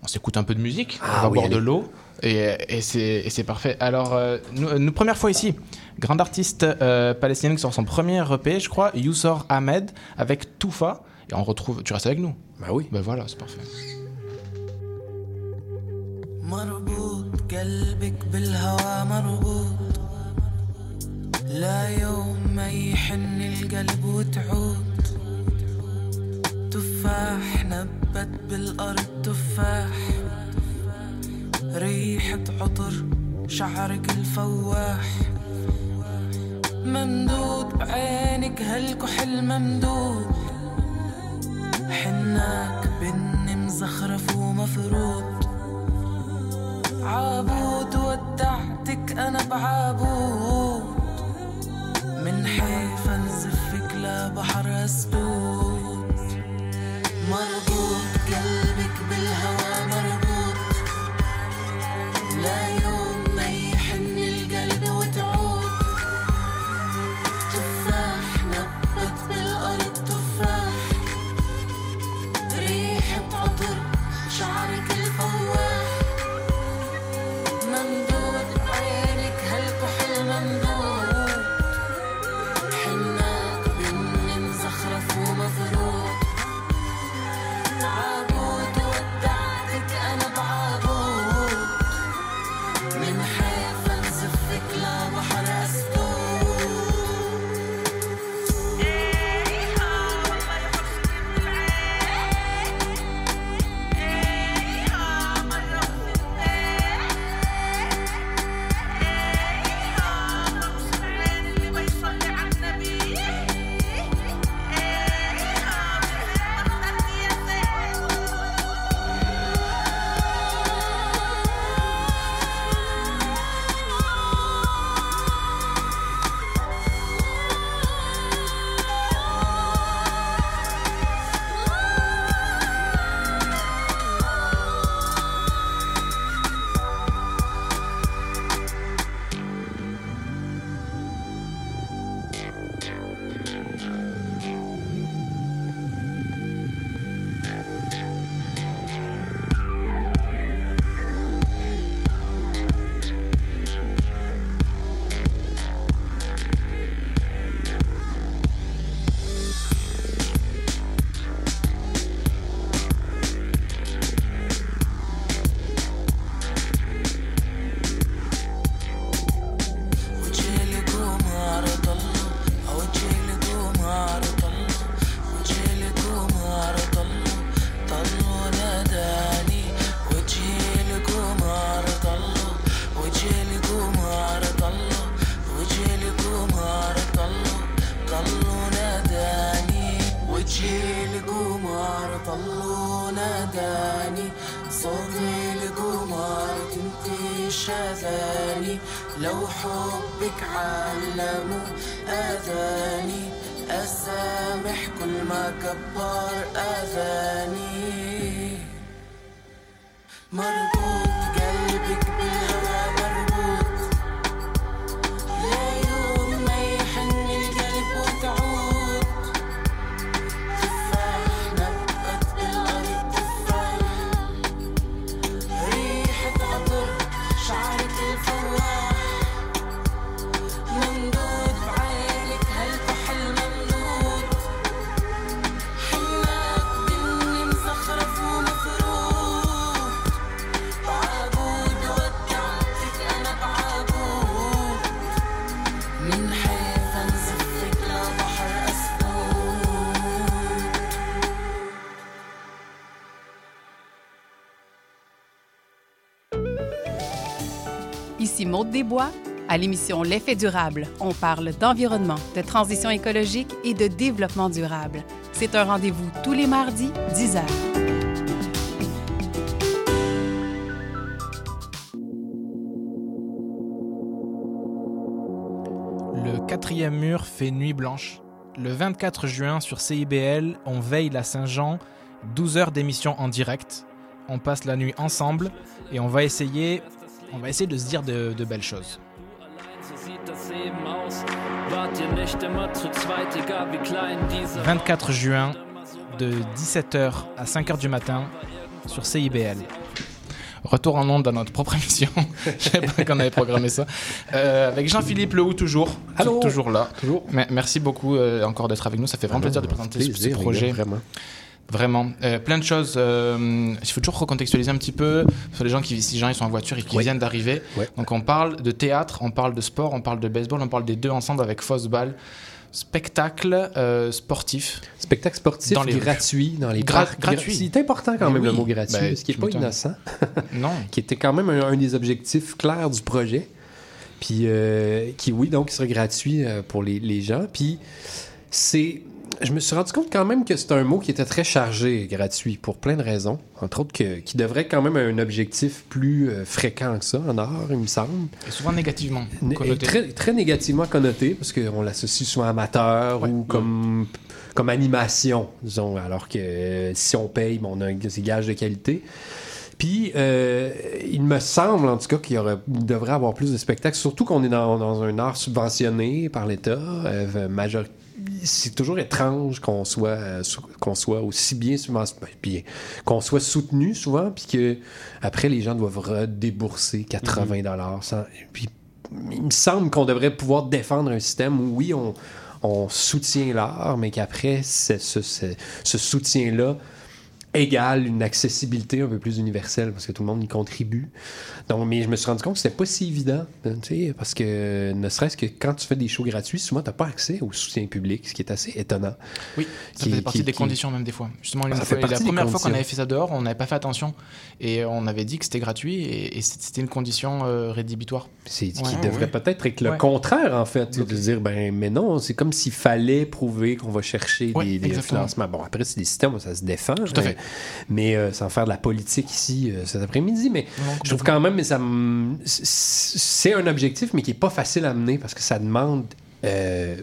[SPEAKER 1] on s'écoute un peu de musique,
[SPEAKER 6] Ah
[SPEAKER 1] on va
[SPEAKER 6] oui,
[SPEAKER 1] boire de
[SPEAKER 6] allez.
[SPEAKER 1] l'eau et, et c'est et c'est parfait. Alors euh, nous, nous, première fois ici, grande artiste euh, palestinienne qui sort son premier EP, je crois, Yousor Ahmed avec Toufa et on retrouve. Tu restes avec nous.
[SPEAKER 6] Bah oui.
[SPEAKER 1] Ben voilà, c'est parfait.
[SPEAKER 10] مربوط قلبك بالهوى مربوط لا يوم ما يحن القلب وتعود. تفاح نبت بالأرض تفاح. ريحة عطر شعرك الفواح. ممدود بعينك هالكحل ممدود. حناك بني مزخرف ومفروض عابود ودعتك أنا بعابود. بنحيف انزف لبحر اسدود مربوط قلبك بالهوى مربوط. لا
[SPEAKER 11] Maude Desbois. À l'émission L'effet durable, on parle d'environnement, de transition écologique et de développement durable. C'est un rendez-vous tous les mardis, 10 h.
[SPEAKER 12] Le quatrième mur fait nuit blanche. Le 24 juin sur CIBL, on veille la Saint-Jean, 12 heures d'émission en direct. On passe la nuit ensemble et on va essayer, on va essayer de se dire de, de belles choses. 24 juin, de 17h à 5h du matin, sur CIBL.
[SPEAKER 1] Retour en ondes dans notre propre [laughs] émission. Je savais pas qu'on avait programmé ça. Euh, avec Jean-Philippe Lehou, toujours.
[SPEAKER 6] Allô.
[SPEAKER 1] Toujours là.
[SPEAKER 6] Toujours.
[SPEAKER 1] Mais merci beaucoup euh, encore d'être avec nous. Ça fait vraiment
[SPEAKER 6] Ah
[SPEAKER 1] plaisir de présenter ce- projet.
[SPEAKER 6] vraiment.
[SPEAKER 1] Vraiment. Euh, plein de choses. euh, il faut toujours recontextualiser un petit peu sur les gens qui, si les gens ils sont en voiture et qui
[SPEAKER 6] Ouais.
[SPEAKER 1] viennent d'arriver.
[SPEAKER 6] Ouais.
[SPEAKER 1] Donc on parle de théâtre, on parle de sport, on parle de baseball, on parle des deux ensemble avec Fossball. Spectacle euh, sportif.
[SPEAKER 6] Spectacle sportif
[SPEAKER 1] Dans les rues.
[SPEAKER 6] gratuit dans les
[SPEAKER 1] Gra-
[SPEAKER 6] parcs.
[SPEAKER 1] gratuit.
[SPEAKER 6] C'est important quand même le mot gratuit,
[SPEAKER 1] Ben,
[SPEAKER 6] ce qui n'est pas innocent. [laughs]
[SPEAKER 1] Non.
[SPEAKER 6] qui était quand même un, un des objectifs clairs du projet. Puis euh, qui, oui, donc, serait gratuit euh, pour les, les gens. Puis c'est. Je me suis rendu compte quand même que c'est un mot qui était très chargé, gratuit, pour plein de raisons. Entre autres, que, qui devrait quand même un objectif plus euh, fréquent que ça en art, il me semble.
[SPEAKER 1] Et souvent négativement.
[SPEAKER 6] Né-
[SPEAKER 1] connoté.
[SPEAKER 6] Très, très négativement connoté, parce qu'on l'associe souvent à amateur ou comme, comme animation, disons, alors que euh, si on paye, ben, on a un- des gages de qualité. Puis, euh, il me semble, en tout cas, qu'il y aurait, il devrait avoir plus de spectacles, surtout qu'on est dans, dans un art subventionné par l'État. euh, major- C'est toujours étrange qu'on soit, euh, qu'on soit aussi bien ben, bien, qu'on soit soutenu souvent, puis que après les gens doivent redébourser 80 dollars. Puis, il me semble qu'on devrait pouvoir défendre un système où, oui, on, on soutient l'art, mais qu'après, ce soutien-là égale une accessibilité un peu plus universelle parce que tout le monde y contribue. Donc, mais je me suis rendu compte que c'était pas si évident, hein, tu sais, parce que ne serait-ce que quand tu fais des shows gratuits, souvent tu n'as pas accès au soutien public, ce qui est assez étonnant.
[SPEAKER 1] Oui, ça
[SPEAKER 6] Qui-
[SPEAKER 1] faisait partie
[SPEAKER 6] qui-
[SPEAKER 1] des
[SPEAKER 6] qui-
[SPEAKER 1] conditions même des fois. Justement, fois- la première fois qu'on avait fait ça dehors, on n'avait pas fait attention et on avait dit que c'était gratuit et, et c'était une condition euh, rédhibitoire.
[SPEAKER 6] C'est ce
[SPEAKER 1] Ouais,
[SPEAKER 6] qui
[SPEAKER 1] ouais,
[SPEAKER 6] devrait
[SPEAKER 1] ouais.
[SPEAKER 6] peut-être être le
[SPEAKER 1] Ouais.
[SPEAKER 6] contraire, en fait, de dire, ben, mais non, c'est comme s'il fallait prouver qu'on va chercher
[SPEAKER 1] Ouais,
[SPEAKER 6] des, des financements. Bon, après, c'est des systèmes ça se défend.
[SPEAKER 1] Tout à fait.
[SPEAKER 6] Mais euh, sans faire de la politique ici euh, cet après-midi. Mais
[SPEAKER 1] Non,
[SPEAKER 6] je trouve quand même, mais ça c'est un objectif, mais qui est pas facile à mener parce que ça demande euh,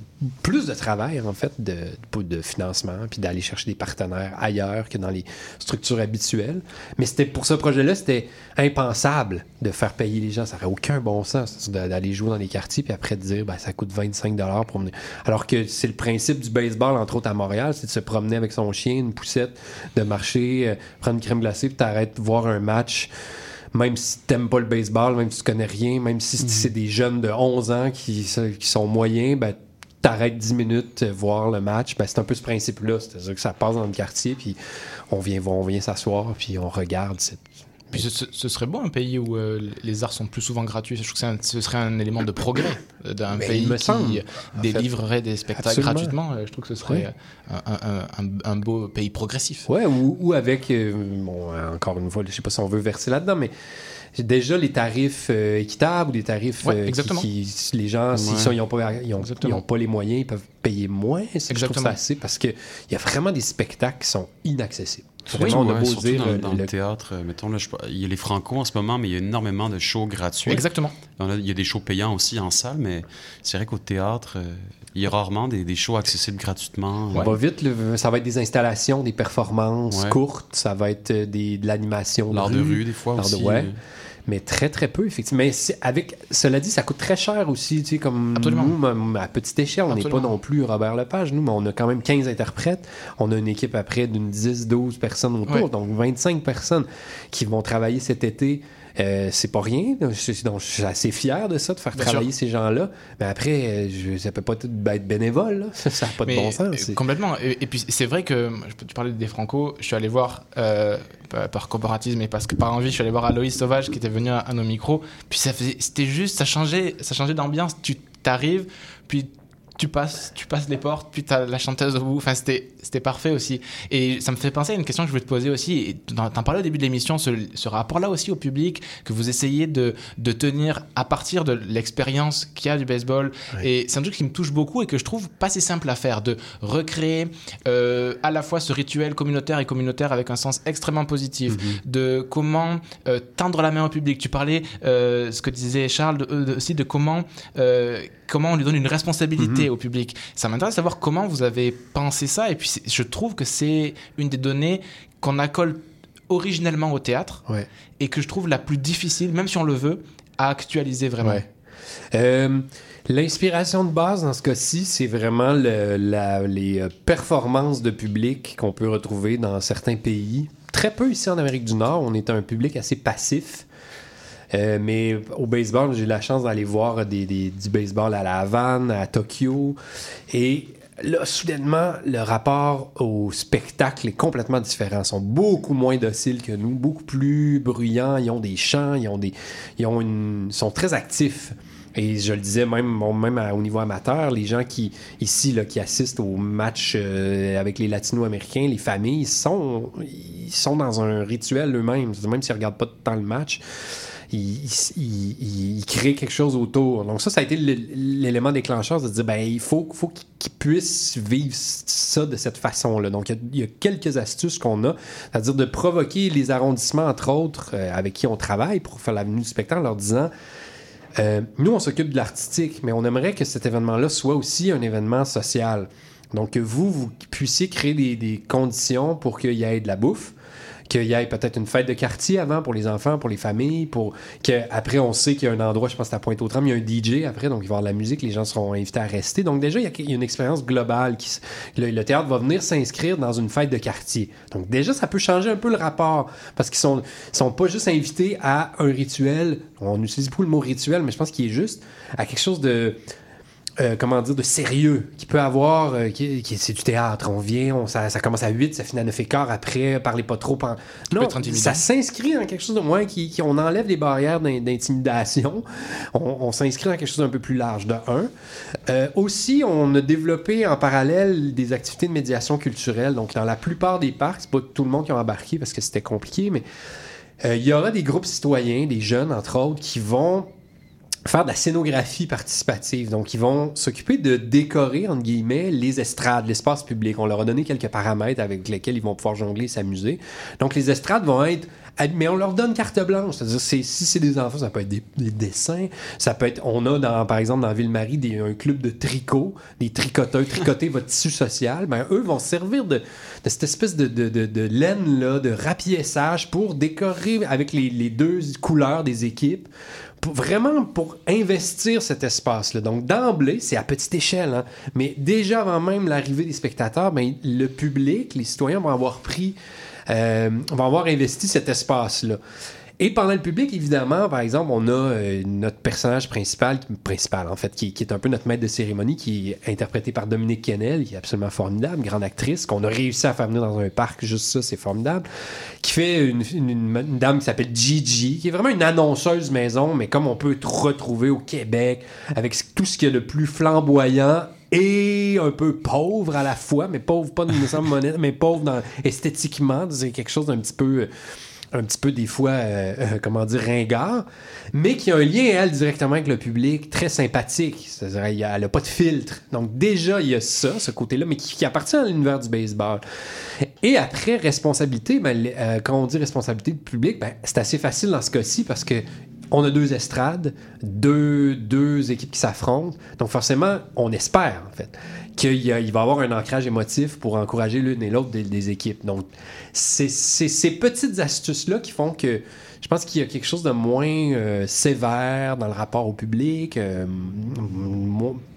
[SPEAKER 6] plus de travail, en fait, de, de, financement, puis d'aller chercher des partenaires ailleurs que dans les structures habituelles. Mais c'était pour ce projet-là, c'était impensable de faire payer les gens. Ça n'aurait aucun bon sens d'aller jouer dans les quartiers, puis après de dire, ben, ça coûte 25 pour mener. Alors que c'est le principe du baseball, entre autres à Montréal, c'est de se promener avec son chien, une poussette, de marcher, euh, prendre une crème glacée, puis t'arrêtes voir un match même si t'aimes pas le baseball, même si tu connais rien, même si
[SPEAKER 1] Mhm.
[SPEAKER 6] c'est des jeunes de 11 ans qui, qui sont moyens, ben, t'arrêtes 10 minutes euh, voir le match. Ben, c'est un peu ce principe-là. C'est-à-dire que ça passe dans le quartier, puis on vient, on vient s'asseoir, puis on regarde.
[SPEAKER 1] Puis ce, serait beau un pays où euh, les arts sont plus souvent gratuits. Je trouve que un- ce serait un élément de progrès euh, d'un pays
[SPEAKER 6] semble,
[SPEAKER 1] qui délivrerait des spectacles
[SPEAKER 6] Absolument.
[SPEAKER 1] gratuitement. Euh, Je trouve que ce serait un, un- un- un beau pays progressif.
[SPEAKER 6] Ouais, ou, ou avec, euh, bon, encore une fois, je sais pas si on veut verser là-dedans, mais déjà les tarifs euh, équitables ou des tarifs
[SPEAKER 1] Ouais,
[SPEAKER 6] qui-
[SPEAKER 1] exactement.
[SPEAKER 6] qui, les gens, s'ils
[SPEAKER 1] Ouais.
[SPEAKER 6] n'ont pas, ils ont, ils ont pas les moyens, ils peuvent payer moins. C'est- Je trouve
[SPEAKER 1] Exactement.
[SPEAKER 6] ça assez parce qu'il y a vraiment des spectacles qui sont inaccessibles.
[SPEAKER 9] Surtout,
[SPEAKER 6] Vraiment, on a
[SPEAKER 9] ouais,
[SPEAKER 6] beau
[SPEAKER 9] surtout
[SPEAKER 6] dire,
[SPEAKER 9] dans,
[SPEAKER 6] euh,
[SPEAKER 9] dans le théâtre, euh, mettons, là, je il y a les Franco en ce moment, mais il y a énormément de shows gratuits.
[SPEAKER 1] Exactement.
[SPEAKER 9] Il y a- il y a des shows payants aussi en salle, mais c'est vrai qu'au théâtre, euh, il y a rarement des, des shows accessibles gratuitement.
[SPEAKER 6] On va vite, le- ça va être des installations, des performances
[SPEAKER 9] Ouais.
[SPEAKER 6] courtes, ça va être des, de l'animation.
[SPEAKER 9] L'art de rue, des fois
[SPEAKER 6] de-
[SPEAKER 9] aussi, euh.
[SPEAKER 6] Mais très, très peu, effectivement. Mais c'est- avec, cela dit, ça coûte très cher aussi. Tu sais, comme
[SPEAKER 1] Absolument.
[SPEAKER 6] nous, à petite échelle, on n'est pas non plus Robert Lepage, nous, mais on a quand même 15 interprètes. On a une équipe après d'une 10-12 personnes autour, donc 25 personnes qui vont travailler cet été. Euh, c'est pas rien. Je, donc, je suis assez fier de ça, de faire
[SPEAKER 1] Bien
[SPEAKER 6] travailler
[SPEAKER 1] sûr.
[SPEAKER 6] ces gens-là. Mais après, euh, je, ça peut pas être bénévole. là. [laughs] Ça n'a pas de bon sens.
[SPEAKER 1] euh, Complètement. Et, et puis c'est vrai que tu parlais des Franco, je suis allé voir euh, par par corporatisme et parce que par envie, je suis allé voir Aloïs Sauvage qui était venu à, à nos micros. Puis ça faisait, c'était juste, ça changeait, ça changeait d'ambiance. Tu t'arrives, puis tu passes, tu passes les portes, puis t'as la chanteuse au bout. Enfin, c'était, c'était parfait aussi. Et ça me fait penser à une question que je voulais te poser aussi. Et T'en parlais au début de l'émission, ce, ce rapport-là aussi au public que vous essayez de, de tenir à partir de l'expérience qu'il y a du baseball. Et c'est un truc qui me touche beaucoup et que je trouve pas si simple à faire, de recréer euh, à la fois ce rituel communautaire et communautaire avec un sens extrêmement positif, de comment euh, tendre la main au public. Tu parlais, euh, ce que disait Charles, de- euh, de- aussi de comment, euh, comment on lui donne une responsabilité au public. Ça m'intéresse de savoir comment vous avez pensé ça. Et puis, je trouve que c'est une des données qu'on accole originellement au théâtre
[SPEAKER 6] Ouais.
[SPEAKER 1] et que je trouve la plus difficile, même si on le veut, à actualiser vraiment.
[SPEAKER 6] Ouais. Euh, L'inspiration de base dans ce cas-ci, c'est vraiment le- la- les euh, performances de public qu'on peut retrouver dans certains pays. Très peu ici en Amérique du Nord, on est un public assez passif. Euh, mais au baseball, j'ai eu la chance d'aller voir du baseball à la Havane, à Tokyo. Et là, soudainement, le rapport au spectacle est complètement différent. Ils sont beaucoup moins dociles que nous, beaucoup plus bruyants. Ils ont des chants, ils, ont des, ils ont sont très actifs. Et je le disais même, même au niveau amateur, les gens qui ici là, qui assistent aux matchs euh, avec les latino-américains, les familles, ils sont, ils sont dans un rituel eux-mêmes. Même s'ils ne regardent pas tant le match, ils créent quelque chose autour. Donc ça, ça a été l'élément déclencheur de dire, ben, il faut, qu'ils puissent vivre ça de cette façon-là. Donc il y a- il quelques astuces qu'on a, c'est-à-dire de provoquer les arrondissements, entre autres, euh, avec qui on travaille pour faire la venue du spectacle, en leur disant, euh, nous, on s'occupe de l'artistique, mais on aimerait que cet événement-là soit aussi un événement social. Donc, que vous, vous puissiez créer des, des conditions pour qu'il y ait de la bouffe, qu'il y ait peut-être une fête de quartier avant pour les enfants, pour les familles, pour qu'après, on sait qu'il y a un endroit, je pense que à Pointe-aux-Trembles, il y a un DJ après, donc il va y avoir de la musique, les gens seront invités à rester. Donc, déjà, il y a, une expérience globale. Qui, le, théâtre va venir s'inscrire dans une fête de quartier. Donc, déjà, ça peut changer un peu le rapport, parce qu'ils sont, sont pas juste invités à un rituel. On utilise beaucoup le mot rituel, mais je pense qu'il est juste à quelque chose de euh, comment dire, de sérieux qui peut avoir, euh, qui, qui- c'est du théâtre. On vient, on, ça, ça commence à 8, ça finit à 9 et quart après, parlez pas trop.
[SPEAKER 1] peut
[SPEAKER 6] Non, ça s'inscrit dans quelque chose de moins qui, qui- on enlève les barrières d'in- d'intimidation. On, on s'inscrit dans quelque chose d'un peu plus large, de un. Euh, aussi, on a développé en parallèle des activités de médiation culturelle. Donc, dans la plupart des parcs, c'est pas tout le monde qui a embarqué parce que c'était compliqué, mais euh, il y aura des groupes citoyens, des jeunes entre autres, qui vont faire de la scénographie participative. Donc, ils vont s'occuper de décorer, entre guillemets, les estrades, l'espace public. On leur a donné quelques paramètres avec lesquels ils vont pouvoir jongler s'amuser. Donc, les estrades vont être... Mais on leur donne carte blanche. C'est-à-dire, c'est- si c'est des enfants, ça peut être des, des dessins. Ça peut être... On a, dans, par exemple, dans Ville-Marie, un club de tricot, des tricoteurs, tricoter votre tissu social. Ben, eux vont se servir de, de cette espèce de, de, de- laine-là, de rapiessage pour décorer avec les, les deux couleurs des équipes vraiment pour investir cet espace-là. Donc, d'emblée, c'est à petite échelle, hein, mais déjà avant même l'arrivée des spectateurs, ben, le public, les citoyens vont avoir pris, euh, vont avoir investi cet espace-là. Et pendant le public, évidemment, par exemple, on a euh, notre personnage principal, principal en fait, qui, est un peu notre maître de cérémonie, qui est interprété par Dominique Kennel, qui est absolument formidable, grande actrice, qu'on a réussi à faire venir dans un parc, juste ça, c'est formidable, qui fait une, dame qui s'appelle Gigi, qui est vraiment une annonceuse maison, mais comme on peut retrouver au Québec, avec tout ce qu'il y a de plus flamboyant et un peu pauvre à la fois, mais pauvre pas nécessairement monnaie, mais pauvre dans, esthétiquement, c'est quelque chose d'un petit peu euh, un petit peu des fois, euh, euh, comment dire, ringard, mais qui a un lien, elle, directement avec le public, très sympathique. C'est-à-dire, elle n'a pas de filtre. Donc, déjà, il y a ça, ce côté-là, mais qui, qui appartient à l'univers du baseball. Et après, responsabilité, ben, euh, quand on dit responsabilité du public, ben, c'est assez facile dans ce cas-ci parce que on a deux estrades, deux, deux équipes qui s'affrontent. Donc, forcément, on espère, en fait, qu'il va y avoir un ancrage émotif pour encourager l'une et l'autre des, équipes. Donc, c'est ces petites astuces-là qui font que je pense qu'il y a quelque chose de moins euh, sévère dans le rapport au public. euh,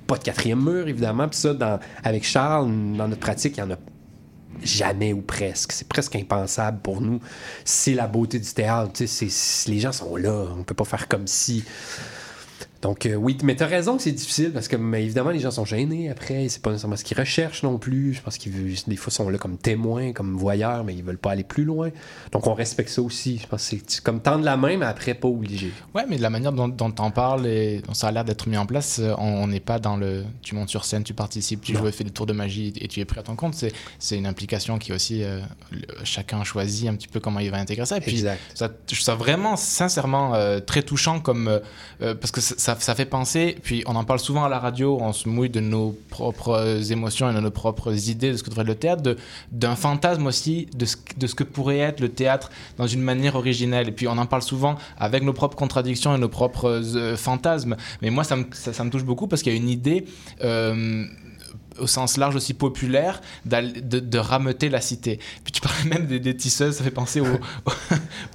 [SPEAKER 6] pas de quatrième mur, évidemment. Puis ça, avec Charles, dans notre pratique, il y en a jamais ou presque. C'est presque impensable pour nous. C'est la beauté du théâtre. les gens sont là. On peut pas faire comme si. Donc, euh, oui, mais tu as raison que c'est difficile parce que, mais évidemment, les gens sont gênés après. C'est pas nécessairement ce qu'ils recherchent non plus. Je pense qu'ils veulent- des fois sont là comme témoins, comme voyeurs, mais ils veulent pas aller plus loin. Donc, on respecte ça aussi. Je pense que c'est comme tendre la main, mais après, pas obligé.
[SPEAKER 1] Ouais, mais de la manière dont, dont t'en parles et dont ça a l'air d'être mis en place, euh, on n'est pas dans le. Tu montes sur scène, tu participes, tu
[SPEAKER 6] Non.
[SPEAKER 1] joues, fais des tours de magie et tu es pris à ton compte. C'est, c'est une implication qui aussi. euh, le- chacun choisit un petit peu comment il va intégrer ça. Et puis,
[SPEAKER 6] Exact.
[SPEAKER 1] ça, je trouve ça vraiment, sincèrement, euh, très touchant comme. parce que ça, ça, fait penser. Puis on en parle souvent à la radio, on se mouille de nos propres émotions et de nos propres idées de ce que devrait être le théâtre, d'un fantasme aussi de ce, que pourrait être le théâtre dans une manière originelle. Et puis on en parle souvent avec nos propres contradictions et nos propres euh, fantasmes. Mais moi, ça me, ça me touche beaucoup parce qu'il y a une idée. euh, au sens large aussi populaire de, de rameuter la cité. Puis tu parlais même des, des tisseuses, ça fait penser au,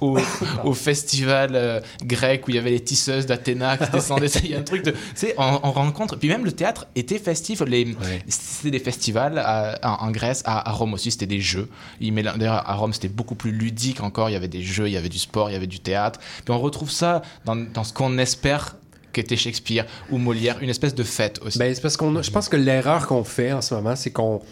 [SPEAKER 1] [laughs] au, au festival euh, grec où il y avait les tisseuses d'Athéna qui descendaient. Il y a un truc de... Tu sais, on, on rencontre... Puis même le théâtre était festif. Les, C'était des festivals à- en, en Grèce, à, à Rome aussi, c'était des jeux. D'ailleurs, à Rome, c'était beaucoup plus ludique encore. Il y avait des jeux, il y avait du sport, il y avait du théâtre. Puis on retrouve ça dans, dans ce qu'on espère qu'était Shakespeare ou Molière, une espèce de fête aussi.
[SPEAKER 6] Ben, c'est parce qu'on je pense que l'erreur qu'on fait en ce moment, c'est qu'on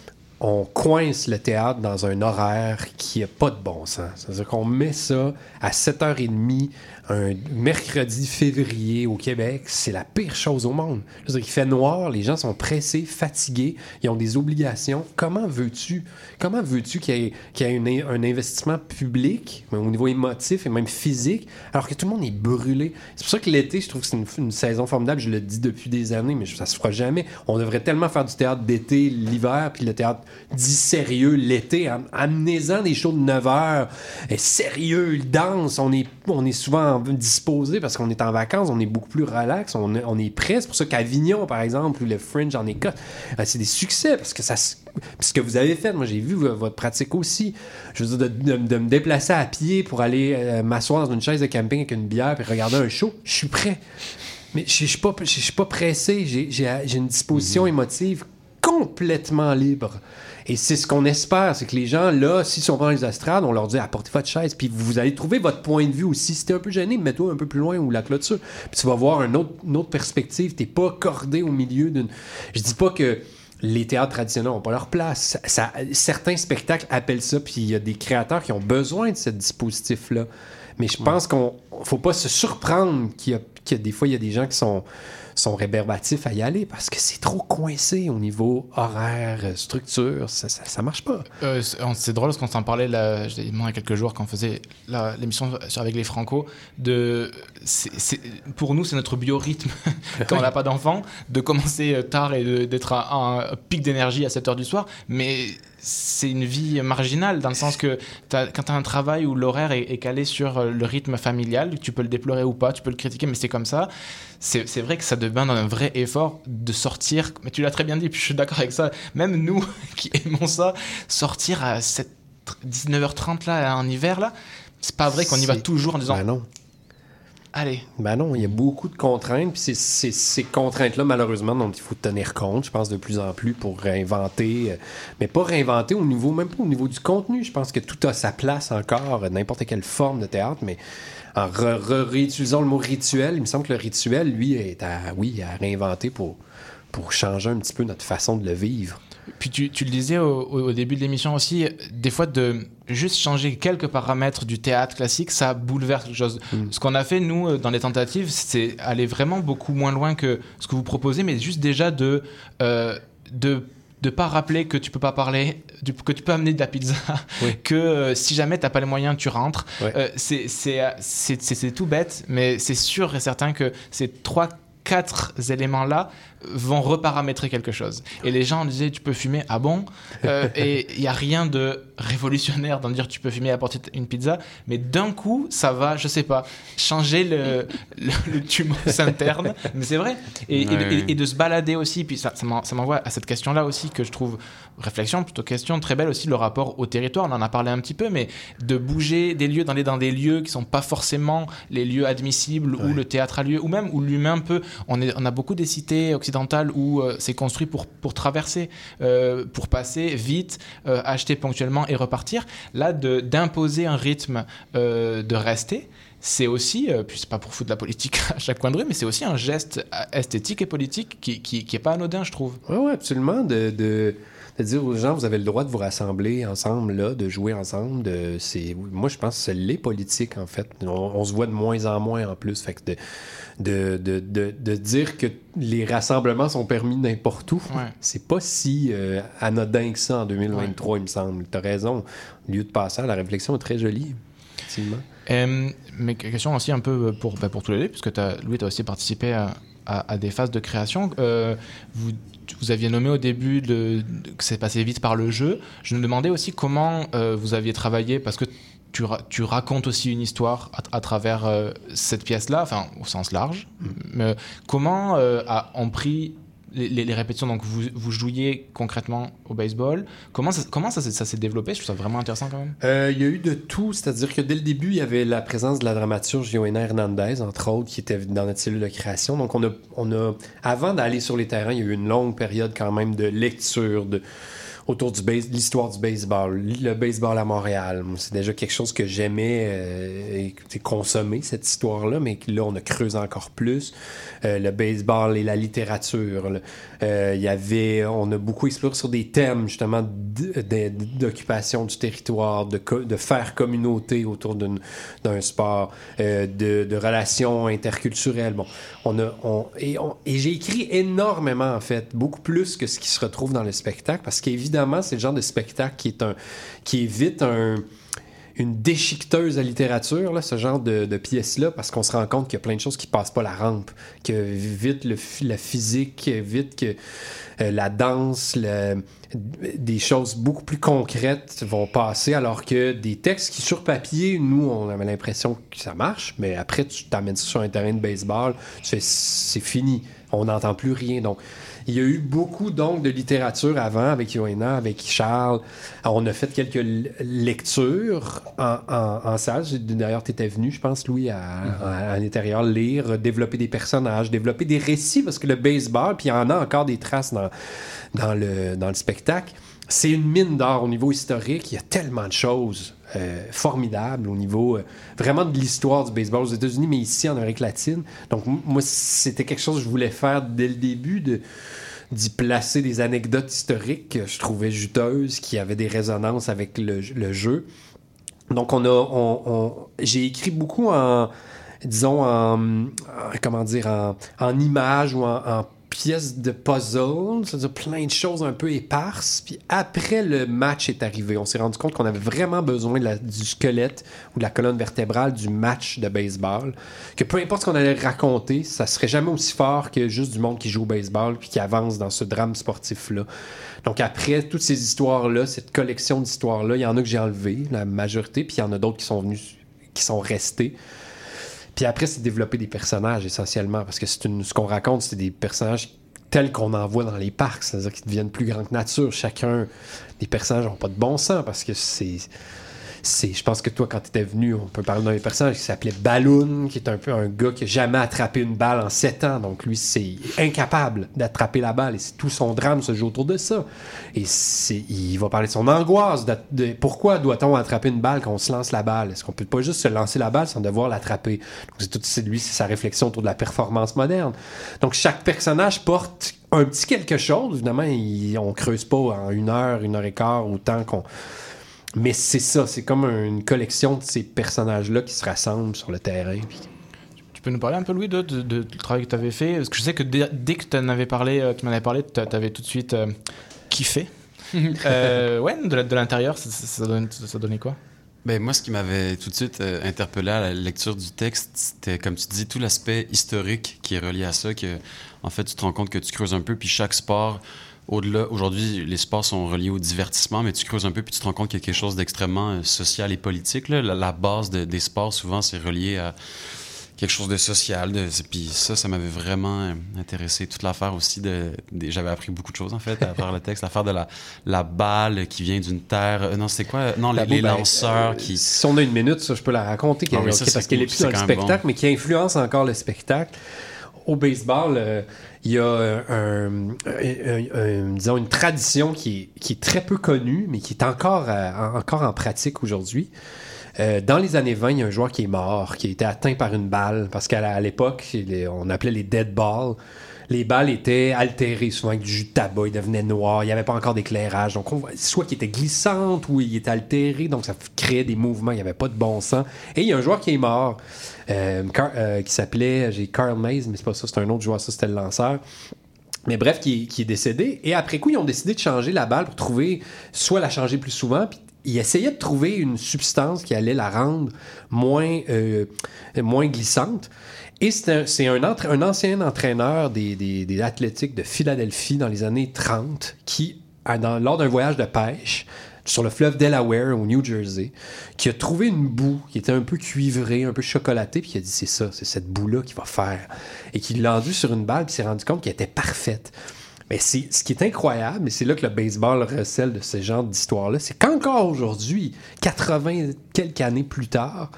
[SPEAKER 6] on coince le théâtre dans un horaire qui n'a pas de bon sens. C'est-à-dire qu'on met ça à 7h30 un mercredi février au Québec. C'est la pire chose au monde. Il fait noir, les gens sont pressés, fatigués, ils ont des obligations. Comment veux-tu comment veux-tu qu'il y ait, qu'il y ait un investissement public, au niveau émotif et même physique, alors que tout le monde est brûlé? C'est pour ça que l'été, je trouve que c'est une, saison formidable. Je le dis depuis des années, mais ça se fera jamais. On devrait tellement faire du théâtre d'été l'hiver, puis le théâtre dit sérieux l'été. Am- Amenez-en des shows de 9 heures. Et sérieux, danse. On est, on est souvent disposé parce qu'on est en vacances, on est beaucoup plus relax, on est, on est prêt. C'est pour ça qu'Avignon, par exemple, ou le Fringe en Écosse, euh, c'est des succès parce que ça. ce que vous avez fait, moi j'ai vu vo- votre pratique aussi. Je veux dire, de, de- de me déplacer à pied pour aller euh, m'asseoir dans une chaise de camping avec une bière et regarder un show, je suis prêt. Mais je suis pas, je suis pas pressé, j'ai- une disposition émotive complètement libre. Et c'est ce qu'on espère, c'est que les gens, là, s'ils sont dans les estrades, on leur dit apportez votre chaise, puis vous allez trouver votre point de vue aussi. Si t'es un peu gêné, mets-toi un peu plus loin ou la clôture. Puis tu vas voir une autre, une autre perspective. T'es pas cordé au milieu d'une. Je dis pas que les théâtres traditionnels n'ont pas leur place. Ça- certains spectacles appellent ça, puis il y a des créateurs qui ont besoin de ce dispositif-là. Mais je pense qu'on faut pas se surprendre qu'il y, y a des fois il y a des gens qui sont sont rébarbatifs à y aller parce que c'est trop coincé au niveau horaire, structure, ça, ça, ça marche pas.
[SPEAKER 1] Euh, c'est drôle parce qu'on s'en parlait là, je il y a quelques jours quand on faisait l'émission avec les Franco. De, pour nous, c'est notre biorhythme [laughs] quand on n'a pas d'enfant de commencer euh, tard et d'être à un pic d'énergie à 7 heures du soir. Mais c'est une vie marginale dans le sens que quand tu as un travail où l'horaire est, est calé sur euh, le rythme familial, tu peux le déplorer ou pas, tu peux le critiquer, mais c'est comme ça. C'est vrai que ça demande un vrai effort de sortir. Mais tu l'as très bien dit, puis je suis d'accord avec ça. Même nous [laughs] qui aimons ça, sortir à 7, 19h30 là, en hiver, là, c'est pas vrai qu'on y va toujours en disant
[SPEAKER 6] Ben non.
[SPEAKER 1] Allez.
[SPEAKER 6] Ben non, il y a beaucoup de contraintes, puis c'est- c'est ces contraintes-là, malheureusement, dont il faut tenir compte, je pense, de plus en plus pour réinventer, euh, mais pas réinventer au niveau, même pas au niveau du contenu. Je pense que tout a sa place encore, euh, n'importe quelle forme de théâtre, mais en re- re- réutilisant le mot rituel, il me semble que le rituel, lui, est à, oui, à réinventer pour, pour changer un petit peu notre façon de le vivre.
[SPEAKER 1] Puis tu, tu le disais au, début de l'émission aussi, des fois de juste changer quelques paramètres du théâtre classique, ça bouleverse quelque chose. Ce qu'on a fait, nous, euh, dans les tentatives, c'est aller vraiment beaucoup moins loin que ce que vous proposez, mais juste déjà de... euh, de de pas rappeler que tu peux pas parler, que tu peux amener de la pizza, [laughs] que euh, si jamais t'as pas les moyens, tu rentres. Euh, c'est- c'est euh, c'est- tout bête, mais c'est sûr et certain que ces trois, quatre éléments-là vont reparamétrer quelque chose. Et les gens disaient, tu peux fumer, ah bon? Euh, [laughs] Et il n'y a rien de révolutionnaire dans dire tu peux fumer et apporter une pizza, mais d'un coup, ça va, je sais pas, changer le, le, le [laughs] interne. Mais c'est vrai. Et, et de-
[SPEAKER 9] Ouais.
[SPEAKER 1] et- et de se balader aussi, puis ça, ça m'en- ça m'envoie à cette question-là aussi que je trouve, réflexion, plutôt question très belle aussi, le rapport au territoire. On en a parlé un petit peu, mais de bouger des lieux, d'aller dans des lieux qui sont pas forcément les lieux admissibles où le théâtre a lieu, ou même où l'humain peut. On, est, on a beaucoup des cités occidentales où euh, c'est construit pour, pour traverser, euh, pour passer vite, euh, acheter ponctuellement et repartir. Là, d'imposer un rythme de rester c'est aussi, puis c'est pas pour foutre de la politique [laughs] à chaque coin de rue, mais c'est aussi un geste esthétique et politique qui, qui, qui pas anodin, je trouve.
[SPEAKER 6] Oui, ouais, absolument. De, de, de dire aux gens, vous avez le droit de vous rassembler ensemble, là, de jouer ensemble. De, moi, je pense que c'est les politiques, en fait. On, on se voit de moins en moins, en plus. Fait que de, de, de, de, de dire que les rassemblements sont permis n'importe où,
[SPEAKER 1] Ouais.
[SPEAKER 6] c'est pas si euh, anodin que ça en 2023, il me semble. Tu as raison. Lieu de passage, la réflexion est très jolie, effectivement.
[SPEAKER 1] Euh, mais question aussi un peu pour, bah, pour tous les deux, puisque as, Louis, tu as aussi participé à, à- à des phases de création. Euh, vous, vous aviez nommé au début que c'est passé vite par le jeu. Je me demandais aussi comment euh, vous aviez travaillé, parce que tu, ra- tu racontes aussi une histoire à, à travers euh, cette pièce-là, enfin au sens large. Mais comment a- ont pris les, répétitions Donc vous, jouiez concrètement au baseball. Comment ça, s'est- développé? Je trouve ça vraiment intéressant quand même.
[SPEAKER 6] Euh, il y a eu de tout, c'est-à-dire que dès le début, il y avait la présence de la dramaturge Johanna Hernandez, entre autres, qui était dans notre cellule de création. Donc, on a, on a avant d'aller sur les terrains, il y a eu une longue période quand même de lecture de, autour du l'histoire du baseball, le baseball à Montréal. C'est déjà quelque chose que j'aimais euh, consommer, cette histoire-là, mais là, on a creusé encore plus. Euh, le baseball et la littérature. Euh, il y avait, on a beaucoup exploré sur des thèmes, justement, d'occupation du territoire, de, faire communauté autour d'un sport, euh, de, de relations interculturelles. Bon, on a, on, et on- et j'ai écrit énormément, en fait, beaucoup plus que ce qui se retrouve dans le spectacle, parce qu'évidemment, c'est le genre de spectacle qui est un, qui évite un, une déchiqueteuse à littérature, ce genre de, de pièce-là, parce qu'on se rend compte qu'il y a plein de choses qui passent pas la rampe, que vite la physique, vite que euh, la danse, des choses beaucoup plus concrètes vont passer, alors que des textes qui, sur papier, nous, on avait l'impression que ça marche, mais après, tu t'amènes sur un terrain de baseball, c'est fini, on n'entend plus rien. Donc, il y a eu beaucoup donc de littérature avant avec Johanna, avec Charles. On a fait quelques lectures en, en, en salle. D'ailleurs, tu étais venu, je pense, Louis, à, à- à l'intérieur, lire, développer des personnages, développer des récits, parce que le baseball, puis il y en a encore des traces dans, dans, le, dans le spectacle. C'est une mine d'or au niveau historique. Il y a tellement de choses euh, formidables au niveau euh, vraiment de l'histoire du baseball aux États-Unis, mais ici en Amérique latine. Donc, moi, c'était quelque chose que je voulais faire dès le début, de d'y placer des anecdotes historiques que je trouvais juteuses, qui avaient des résonances avec le, jeu. Donc, on a, on- j'ai écrit beaucoup en, disons, en, en- comment dire, en, en images ou en, en pièces de puzzle, c'est-à-dire plein de choses un peu éparses. Puis après le match est arrivé, on s'est rendu compte qu'on avait vraiment besoin du squelette ou de la colonne vertébrale du match de baseball. Que peu importe ce qu'on allait raconter, ça serait jamais aussi fort que juste du monde qui joue au baseball puis qui avance dans ce drame sportif-là. Donc après toutes ces histoires-là, cette collection d'histoires-là, il y en a que j'ai enlevé, la majorité, puis il y en a d'autres qui sont venus, qui sont restés. Puis après, c'est développer des personnages essentiellement, parce que c'est une, ce qu'on raconte, c'est des personnages tels qu'on en voit dans les parcs, c'est-à-dire qu'ils deviennent plus grands que nature. Chacun des personnages n'ont pas de bon sens, parce que c'est. C'est, je pense que toi, quand tu étais venu, on peut parler d'un personnage qui s'appelait Balloon, qui est un peu un gars qui a jamais attrapé une balle en sept ans. Donc lui, c'est incapable d'attraper la balle et tout son drame se joue autour de ça. Et c'est, il va parler de son angoisse. De, de- pourquoi doit-on attraper une balle quand on se lance la balle? Est-ce qu'on peut pas juste se lancer la balle sans devoir l'attraper? Donc c'est tout, c'est lui, c'est sa réflexion autour de la performance moderne. Donc chaque personnage porte un petit quelque chose. Évidemment, il- on creuse pas en une heure, une heure et quart autant qu'on mais c'est ça, c'est comme une collection de ces personnages-là qui se rassemblent sur le terrain. puis-
[SPEAKER 1] Tu peux nous parler un peu, Louis, de, de- de- du travail que tu avais fait? Parce que je sais que dès, dès que tu en avais parlé, euh, tu m'en avais parlé, tu avais tout de suite euh, kiffé. [laughs] Euh, ouais, de, l'intérieur, ça, ça- ça donne- ça donnait quoi?
[SPEAKER 9] Ben, moi, ce qui m'avait tout de suite euh, interpellé à la lecture du texte, c'était, comme tu dis, tout l'aspect historique qui est relié à ça, que, en fait, tu te rends compte que tu creuses un peu, puis chaque sport, au-delà, aujourd'hui, les sports sont reliés au divertissement, mais tu creuses un peu, puis tu te rends compte qu'il y a quelque chose d'extrêmement euh, social et politique. là. La, la base de- des sports, souvent, c'est relié à quelque chose de social. De, puis ça, ça m'avait vraiment euh, intéressé. Toute l'affaire aussi de, J'avais appris beaucoup de choses, en fait, à travers le texte. L'affaire de la, la balle qui vient d'une terre... euh, non, c'était quoi? Non, les,
[SPEAKER 6] ben,
[SPEAKER 9] lanceurs
[SPEAKER 6] euh,
[SPEAKER 9] qui...
[SPEAKER 6] Si on a une minute, ça, je peux la raconter, qui-
[SPEAKER 9] Ah oui, ça,
[SPEAKER 6] parce qu'elle est plus dans le spectacle,
[SPEAKER 9] bon.
[SPEAKER 6] mais qui influence encore le spectacle. Au baseball, euh, il y a une tradition qui est, très peu connue, mais qui est encore, euh, en- pratique aujourd'hui. Euh, dans les années 20, il y a un joueur qui est mort, qui a été atteint par une balle, parce qu'à l'époque, on appelait les dead balls. Les balles étaient altérées, souvent avec du jus de tabac, ils devenaient noirs, il n'y avait pas encore d'éclairage. Donc, soit qu'il était glissante ou il était altéré, donc ça créait des mouvements, il n'y avait pas de bon sens. Et il y a un joueur qui est mort, euh, euh, qui s'appelait, j'ai Carl Mays, mais c'est pas ça, c'est un autre joueur, ça c'était le lanceur. Mais bref, qui, est décédé. Et après coup, ils ont décidé de changer la balle pour trouver, soit la changer plus souvent, puis ils essayaient de trouver une substance qui allait la rendre moins, euh, moins glissante. Et c'est un, ancien entraîneur des, athlétiques de Philadelphie dans les années 30 qui, lors d'un voyage de pêche sur le fleuve Delaware au New Jersey, qui a trouvé une boue qui était un peu cuivrée, un peu chocolatée, puis il a dit c'est ça, c'est cette boue-là qui va faire. Et qu'il l'a endu sur une balle, puis s'est rendu compte qu'elle était parfaite. Mais ce qui est incroyable, et c'est là que le baseball recèle de ce genre d'histoire-là, c'est qu'encore aujourd'hui, 80 quelques années plus tard,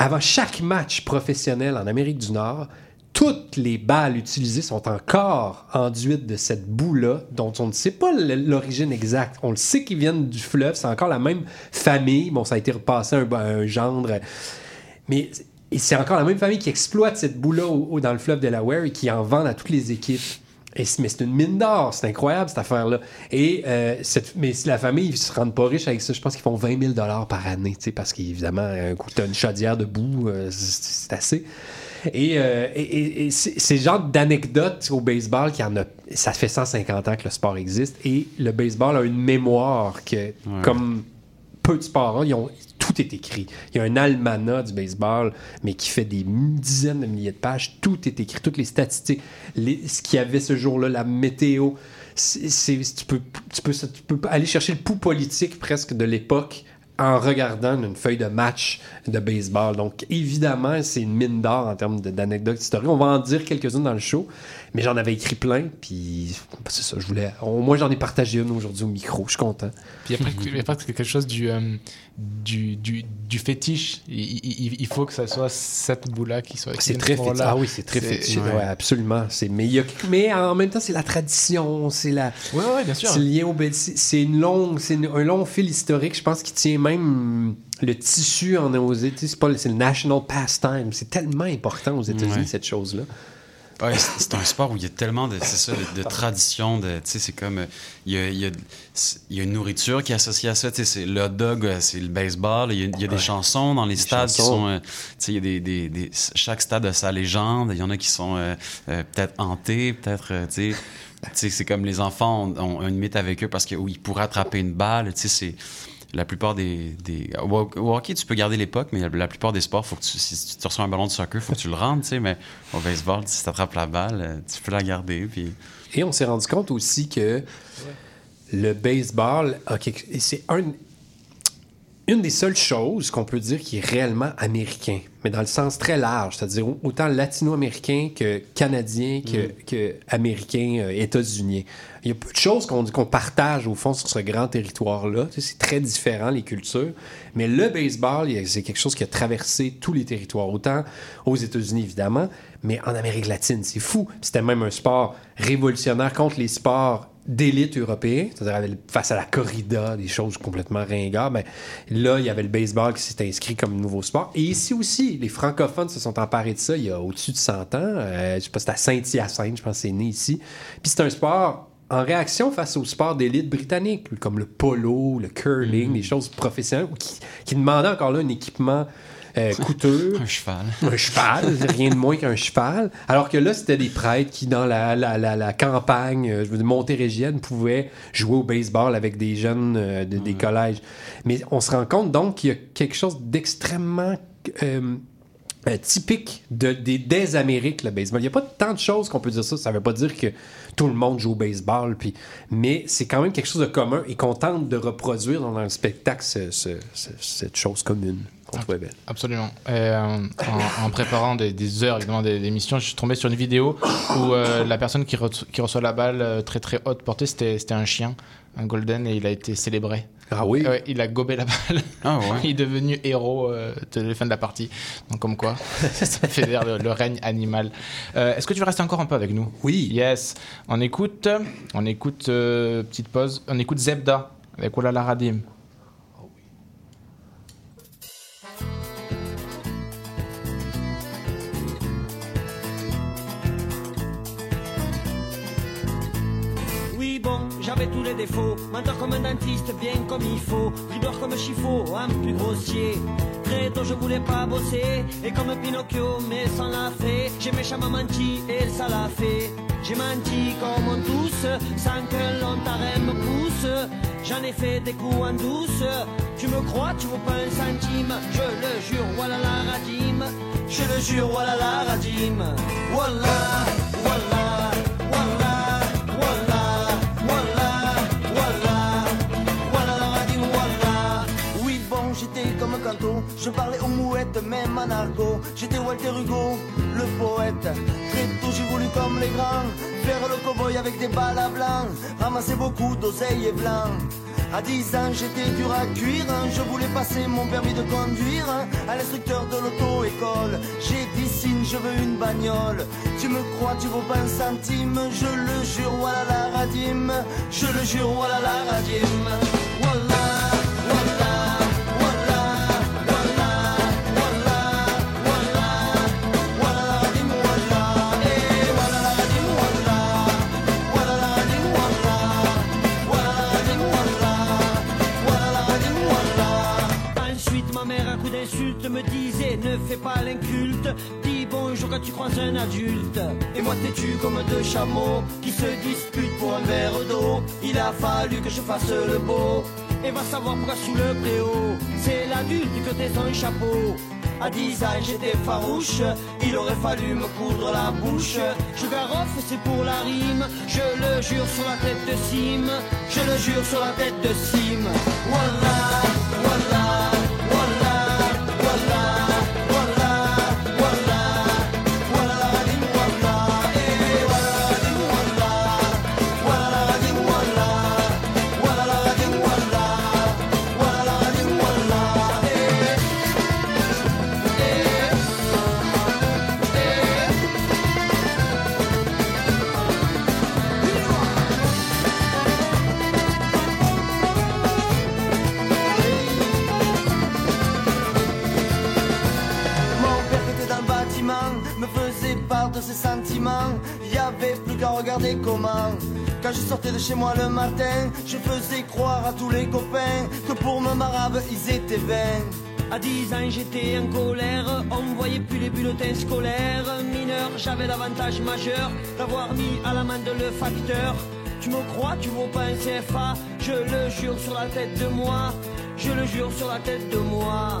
[SPEAKER 6] avant chaque match professionnel en Amérique du Nord, toutes les balles utilisées sont encore enduites de cette boue-là, dont on ne sait pas l'origine exacte. On le sait qu'ils viennent du fleuve, c'est encore la même famille. Bon, ça a été repassé un, un gendre. Mais c'est encore la même famille qui exploite cette boue-là dans le fleuve Delaware et qui en vend à toutes les équipes. Et mais c'est une mine d'or, c'est incroyable cette affaire-là. Et euh, cette- mais si la famille ne se rend pas riche avec ça, je pense qu'ils font 20 000 par année, tu sais, parce qu'évidemment, un coup, tu as une chaudière de boue, euh, c'est assez. Et, euh, et- et- et c'est c'est le genre d'anecdote au baseball qui en a. Ça fait 150 ans que le sport existe et le baseball a une mémoire que, comme peu de sports, hein, tout est écrit. Il y a un almanach du baseball, mais qui fait des dizaines de milliers de pages. Tout est écrit, toutes les statistiques, ce qu'il y avait ce jour-là, la météo. C'est- tu, peux, tu, peux, aller chercher le pouls politique presque de l'époque en regardant une feuille de match de baseball. Donc, évidemment, c'est une mine d'or en termes d'anecdotes historiques. On va en dire quelques-unes dans le show, mais j'en avais écrit plein, puis c'est ça, je voulais... Au moins, j'en ai partagé une aujourd'hui au micro, je suis content.
[SPEAKER 1] Puis après, il y a quelque chose du, euh, du, du, du fétiche. Il, il- il faut que ça soit cette boule-là qui soit.
[SPEAKER 6] C'est très fétiche. Ah oui, c'est très fétiche.
[SPEAKER 1] ouais.
[SPEAKER 6] Ouais, absolument. Mais, a- en même temps, c'est la tradition, c'est la.
[SPEAKER 1] Ouais, ouais, bien sûr.
[SPEAKER 6] C'est lié au c'est- une longue, c'est un long fil historique. Je pense qui tient même le tissu en aux États. C'est pas, le- national pastime. C'est tellement important aux États-Unis cette chose-là.
[SPEAKER 9] Ouais, c'est un sport où il y a tellement de, ça, de, de traditions. De, tu sais, c'est comme. Il y, a, il, y a, il y a une nourriture qui est associée à ça. tu sais, C'est le hot dog, c'est le baseball. Il y a, il y a des
[SPEAKER 6] Ouais.
[SPEAKER 9] chansons dans les
[SPEAKER 6] Des
[SPEAKER 9] stades qui sont. euh, tu sais, il y a des, des, des- chaque stade a sa légende. Il y en a qui sont euh, euh, peut-être hantés, peut-être. euh, c'est comme les enfants ont, ont une mythe avec eux parce qu'ils pourraient attraper une balle. Tu sais, c'est la plupart des, des au au hockey tu peux garder l'époque mais la plupart des sports faut que tu, si tu reçois un ballon de soccer faut que tu le rentres tu sais mais au baseball si tu attrapes la balle euh, tu peux la garder puis
[SPEAKER 6] Et on s'est rendu compte aussi que le baseball, c'est un, une des seules choses qu'on peut dire qui est réellement américain, mais dans le sens très large, c'est-à-dire autant latino-américain que canadien que, que américain, euh, états-unien. Il y a peu de choses qu'on partage au fond sur ce grand territoire-là. Tu sais, c'est très différent les cultures, mais le baseball, c'est quelque chose qui a traversé tous les territoires, autant aux États-Unis évidemment, mais en Amérique latine, c'est fou. C'était même un sport révolutionnaire contre les sports d'élite européens, c'est-à-dire face à la corrida, des choses complètement ringards. Ben, là, il y avait le baseball qui s'est inscrit comme nouveau sport. Et ici aussi, les francophones se sont emparés de ça il y a au-dessus de 100 ans. Euh, je sais pas, c'était à Saint-Hyacinthe, je pense que c'est né ici. Puis c'est un sport en réaction face aux sports d'élite britanniques, comme le polo, le curling, des choses professionnelles, qui, qui demandaient encore là un équipement euh, [laughs] coûteux. [laughs]
[SPEAKER 9] un cheval
[SPEAKER 6] Un cheval, rien de moins qu'un cheval. Alors que là, c'était des prêtres qui, dans la, la, la, la campagne, euh, je veux dire, montérégienne, pouvaient jouer au baseball avec des jeunes euh, de- des collèges. Mais on se rend compte donc qu'il y a quelque chose d'extrêmement typique de, des, des Amériques, le baseball. Il n'y a pas tant de choses qu'on peut dire ça. Ça ne veut pas dire que tout le monde joue au baseball, puis, mais c'est quand même quelque chose de commun et qu'on tente de reproduire dans un spectacle ce- ce- ce- cette chose commune qu'on trouvait belle.
[SPEAKER 1] Absolument. Euh, en, en préparant des, des heures évidemment des- d'émissions, je suis tombé sur une vidéo où euh, la personne qui, re- qui reçoit la balle euh, très très haute portée, c'était c'était un chien, un golden, et il a été célébré.
[SPEAKER 6] Ah oui
[SPEAKER 1] Il a gobé la balle.
[SPEAKER 9] Ah ouais.
[SPEAKER 1] il est devenu héros euh, de la fin de la partie. Donc comme quoi, [laughs] ça fédère le, le règne animal. Euh, Est-ce que tu veux rester encore un peu avec nous?
[SPEAKER 6] Oui.
[SPEAKER 1] Yes. On écoute, on écoute, euh, petite pause, on écoute Zebda avec Oulala Radim.
[SPEAKER 13] J'avais tous les défauts. Menteur comme un dentiste, bien comme il faut. Brideur comme Chifo, un plus grossier. Très tôt, je voulais pas bosser. Et comme Pinocchio, mais sans la fée. J'ai méchamment menti et ça l'a fait. J'ai menti comme on tous, sans que l'ontarem me pousse. J'en ai fait des coups en douce. Tu me crois, tu vaux pas un centime. Je le jure, voilà la radime. Je le jure, voilà la radime. Voilà, voilà, Je parlais aux mouettes, même en argot. J'étais Walter Hugo, le poète. Très tôt, j'ai voulu comme les grands. Faire le cowboy avec des balles à blanc. Ramasser beaucoup d'oseilles et. À 10 ans, j'étais dur à cuire. Je voulais passer mon permis de conduire à l'instructeur de l'auto-école. J'ai dit signe, je veux une bagnole. Tu me crois, tu vaux pas un centime. Je le jure, voilà la radime. Je le jure, voilà la radime. Voilà, me disait Ne fais pas l'inculte, dis bonjour quand tu croises un adulte. Et moi, têtu comme deux chameaux qui se disputent pour un verre d'eau. Il a fallu que je fasse le beau. Et va savoir pourquoi sous le préau, c'est l'adulte qui ôtait son chapeau. À 10 ans, j'étais farouche, il aurait fallu me coudre la bouche. Je garoffe, c'est pour la rime, je le jure sur la tête de Sim, je le jure sur la tête de. Voilà, voilà, sortais de chez moi le matin, je faisais croire à tous les copains que pour me marave ils étaient vains. À 10 ans j'étais en colère, on me voyait plus les bulletins scolaires. Mineur, j'avais l'avantage majeur d'avoir mis à l'amende le facteur. Tu me crois, tu vaux pas un CFA, je le jure sur la tête de moi, je le jure sur la tête de moi.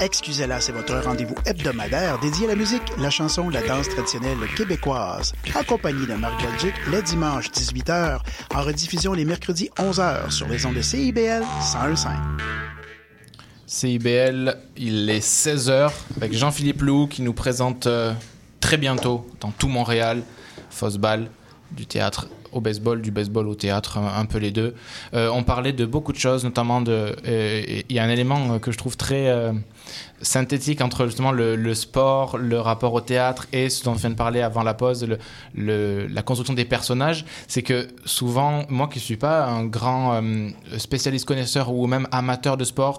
[SPEAKER 14] Excusez-la, c'est votre rendez-vous hebdomadaire dédié à la musique, la chanson, la danse traditionnelle québécoise. Accompagné de Marc Belgique les dimanches 18h, en rediffusion les mercredis 11h sur les ondes de CIBL 101.5.
[SPEAKER 1] CIBL, il est 16h avec Jean-Philippe Lou qui nous présente euh, très bientôt dans tout Montréal, Fossball, du théâtre baseball, du baseball au théâtre, un, peu les deux. Euh, on parlait de beaucoup de choses, notamment de. euh, Il y a un élément euh, que je trouve très, synthétique entre justement le, sport, le rapport au théâtre et ce dont on vient de parler avant la pause, la construction des personnages, c'est que souvent, moi qui suis pas un grand spécialiste connaisseur ou même amateur de sport,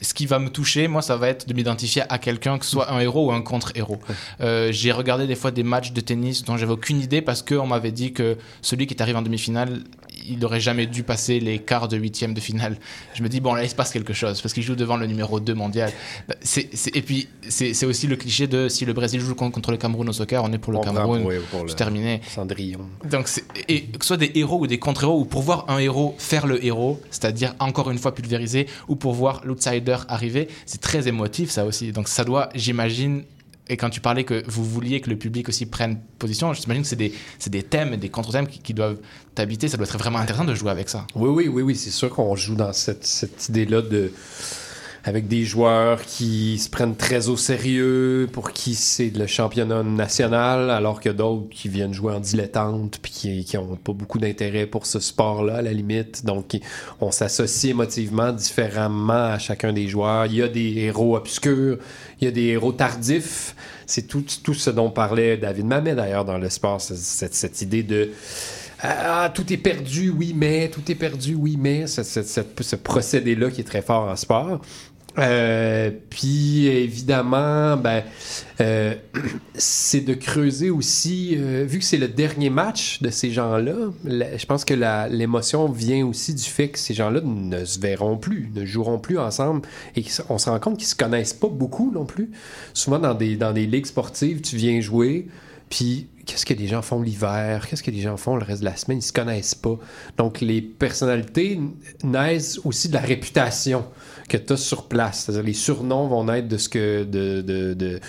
[SPEAKER 1] ce qui va me toucher, moi, ça va être de m'identifier à quelqu'un, que ce soit un héros ou un contre-héros. Euh, J'ai regardé des fois des matchs de tennis dont j'avais aucune idée parce qu'on m'avait dit que celui qui est arrivé en demi-finale, il n'aurait jamais dû passer les quarts de huitième de finale. Je me dis, bon, là, il se passe quelque chose parce qu'il joue devant le numéro 2 mondial. Bah, et puis, c'est aussi le cliché de si le Brésil joue contre le Cameroun au soccer, on est pour le
[SPEAKER 6] On prend
[SPEAKER 1] Cameroun.
[SPEAKER 6] pour
[SPEAKER 1] C'est terminé.
[SPEAKER 6] Cendrillon.
[SPEAKER 1] Donc, et que ce soit des héros ou des contre-héros, ou pour voir un héros faire le héros, c'est-à-dire encore une fois pulvérisé, ou pour voir l'outsider arriver, c'est très émotif ça aussi. Donc ça doit, j'imagine, et quand tu parlais que vous vouliez que le public aussi prenne position, j'imagine que c'est des, des thèmes et des contre-thèmes qui, qui doivent t'habiter. Ça doit être vraiment intéressant de jouer avec ça.
[SPEAKER 6] Oui, oui, oui, oui, c'est sûr qu'on joue dans cette, cette idée-là de avec des joueurs qui se prennent très au sérieux, pour qui c'est le championnat national, alors que d'autres qui viennent jouer en dilettante, puis qui, qui ont pas beaucoup d'intérêt pour ce sport-là, à la limite. Donc, on s'associe émotivement différemment à chacun des joueurs. Il y a des héros obscurs, il y a des héros tardifs. C'est tout, tout ce dont parlait David Mamet, d'ailleurs, dans le sport, c'est- cette, cette idée de... Ah, tout est perdu, oui, mais, tout est perdu, oui, mais, ce- ce procédé-là qui est très fort en sport. Euh, puis évidemment, ben, euh, [clears throat] c'est de creuser aussi, euh, vu que c'est le dernier match de ces gens-là, je pense que l'émotion vient aussi du fait que ces gens-là ne se verront plus, ne joueront plus ensemble, et qu'on se rend compte qu'ils se connaissent pas beaucoup non plus. Souvent dans des, dans des ligues sportives, tu viens jouer, puis qu'est-ce que les gens font l'hiver, qu'est-ce que les gens font le reste de la semaine, ils se connaissent pas. Donc les personnalités naissent aussi de la réputation que tu as sur place. Les surnoms vont naître de ce que de, de,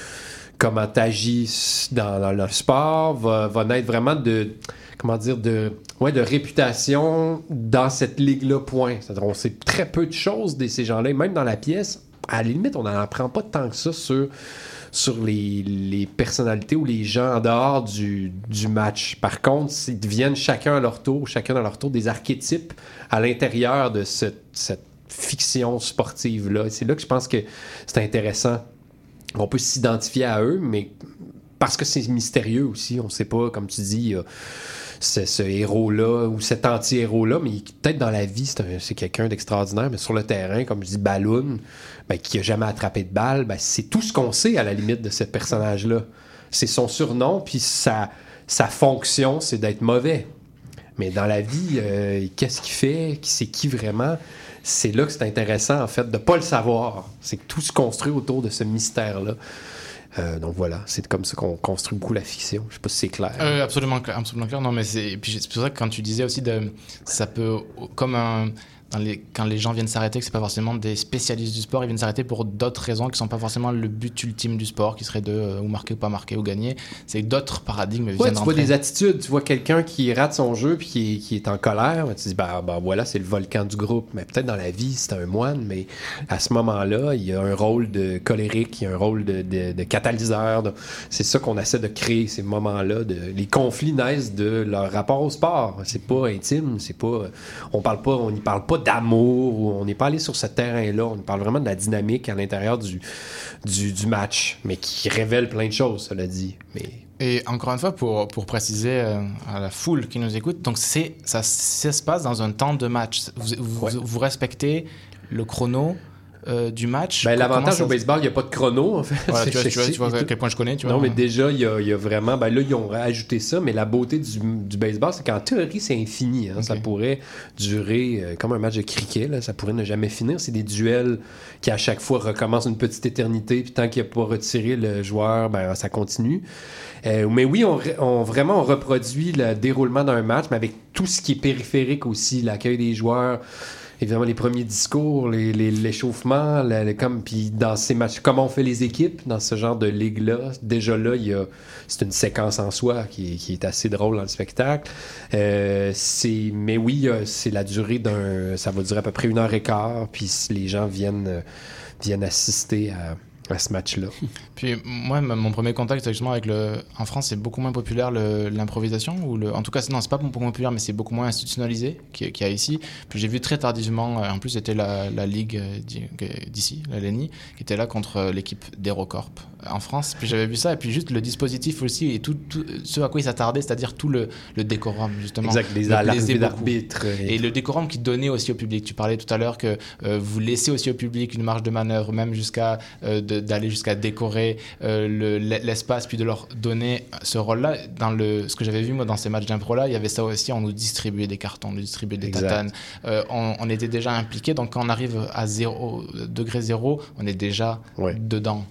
[SPEAKER 6] comment tu agis dans, le sport, va, va naître vraiment de comment dire de ouais de réputation dans cette ligue-là point. C'est-à-dire on sait très peu de choses de ces gens-là, même dans la pièce. À la limite, on n'en apprend pas tant que ça sur sur les, les personnalités ou les gens en dehors du, du match. Par contre, ils deviennent chacun à leur tour, chacun à leur tour, des archétypes à l'intérieur de cette fiction sportive-là. C'est là que je pense que c'est intéressant. On peut s'identifier à eux, mais parce que c'est mystérieux aussi, on ne sait pas, comme tu dis, a ce, héros-là ou cet anti-héros-là, mais peut-être dans la vie, c'est un- c'est quelqu'un d'extraordinaire, mais sur le terrain, comme je dis, Balloon, ben, qui a jamais attrapé de balle, ben, c'est tout ce qu'on sait à la limite de ce personnage-là. C'est son surnom, puis sa, sa fonction, c'est d'être mauvais. Mais dans la vie, euh, qu'est-ce qu'il fait? C'est qui vraiment? C'est là que c'est intéressant, en fait, de pas le savoir. C'est que tout se construit autour de ce mystère-là. Euh, donc voilà, c'est comme ça qu'on construit beaucoup la fiction. Je sais pas si c'est clair.
[SPEAKER 1] Euh, absolument clair, absolument clair. Non, mais c'est c'est pour ça que quand tu disais aussi de ça peut comme un les, quand les gens viennent s'arrêter, que c'est pas forcément des spécialistes du sport, ils viennent s'arrêter pour d'autres raisons qui sont pas forcément le but ultime du sport, qui serait de euh, ou marquer ou pas marquer ou gagner. C'est d'autres paradigmes
[SPEAKER 6] Ouais, tu vois des attitudes, tu vois quelqu'un qui rate son jeu puis qui est, qui est en colère, ben, tu te dis bah, bah voilà, c'est le volcan du groupe. Mais peut-être dans la vie, c'est un moine, mais à ce moment-là, il y a un rôle de colérique, il y a un rôle de, de- de catalyseur. de- C'est ça qu'on essaie de créer ces moments-là. Les conflits naissent de leur rapport au sport. C'est pas intime, c'est pas. On parle pas, on n'y parle pas d'amour ou on n'est pas allé sur ce terrain-là. On parle vraiment de la dynamique à l'intérieur du, du, du match, mais qui révèle plein de choses, cela dit. Mais
[SPEAKER 1] Et encore une fois, pour, pour préciser euh, à la foule qui nous écoute, donc c'est ça, ça se passe dans un temps de match. Vous, vous, vous respectez le chrono euh, du match.
[SPEAKER 6] Ben, L'avantage
[SPEAKER 1] ça-
[SPEAKER 6] au baseball, il n'y a pas de chrono, en fait.
[SPEAKER 1] Voilà, tu vois, tu vois- [laughs]
[SPEAKER 6] sexy.
[SPEAKER 1] tu vois à quel point je connais, tu vois.
[SPEAKER 6] Non, mais déjà, il y a, il y a vraiment. Ben là, ils ont ajouté ça, mais la beauté du, du baseball, c'est qu'en théorie, c'est infini. hein. Ça pourrait durer euh, comme un match de cricket. Là. Ça pourrait ne jamais finir. C'est des duels qui, à chaque fois, recommencent une petite éternité. Puis tant qu'il n'a pas retiré le joueur, ben, ça continue. Euh, mais oui, on- vraiment, on reproduit le déroulement d'un match, mais avec tout ce qui est périphérique aussi, l'accueil des joueurs, évidemment les premiers discours, les- les- l'échauffement, la- la- comme puis dans ces matchs, comment on fait les équipes dans ce genre de ligue-là? Déjà là, il c'est une séquence en soi qui qui est assez drôle dans le spectacle. Euh, c'est mais oui, euh, c'est la durée d'un, ça va durer à peu près une heure et quart, puis les gens viennent euh, viennent assister à à ce match-là. [laughs]
[SPEAKER 1] Puis moi, mon premier contact, justement avec le. En France, c'est beaucoup moins populaire l'improvisation, ou le. En tout cas, non, c'est pas beaucoup moins populaire, mais c'est beaucoup moins institutionnalisé qu'il y a ici. Puis j'ai vu très tardivement, euh, en plus, c'était la, la ligue euh, d'ici, la LENI, qui était là contre euh, l'équipe d'Hérocorp en France. Puis j'avais vu ça, et puis juste le dispositif aussi, et tout, tout ce à quoi ils s'attardaient, c'est-à-dire tout le, le décorum, justement.
[SPEAKER 6] Exact, les d'arbitres et-
[SPEAKER 1] Et le décorum qui donnait aussi au public. Tu parlais tout à l'heure que euh, vous laissez aussi au public une marge de manœuvre, même jusqu'à euh, de- d'aller jusqu'à décorer euh, le- l'espace, puis de leur donner ce rôle-là. Dans le, ce que j'avais vu moi dans ces matchs d'impro-là, il y avait ça aussi. On nous distribuait des cartons, on nous distribuait des
[SPEAKER 6] Exact.
[SPEAKER 1] tatanes. Euh, on, on était déjà impliqués. Donc quand on arrive à zéro, degré zéro, on est déjà dedans.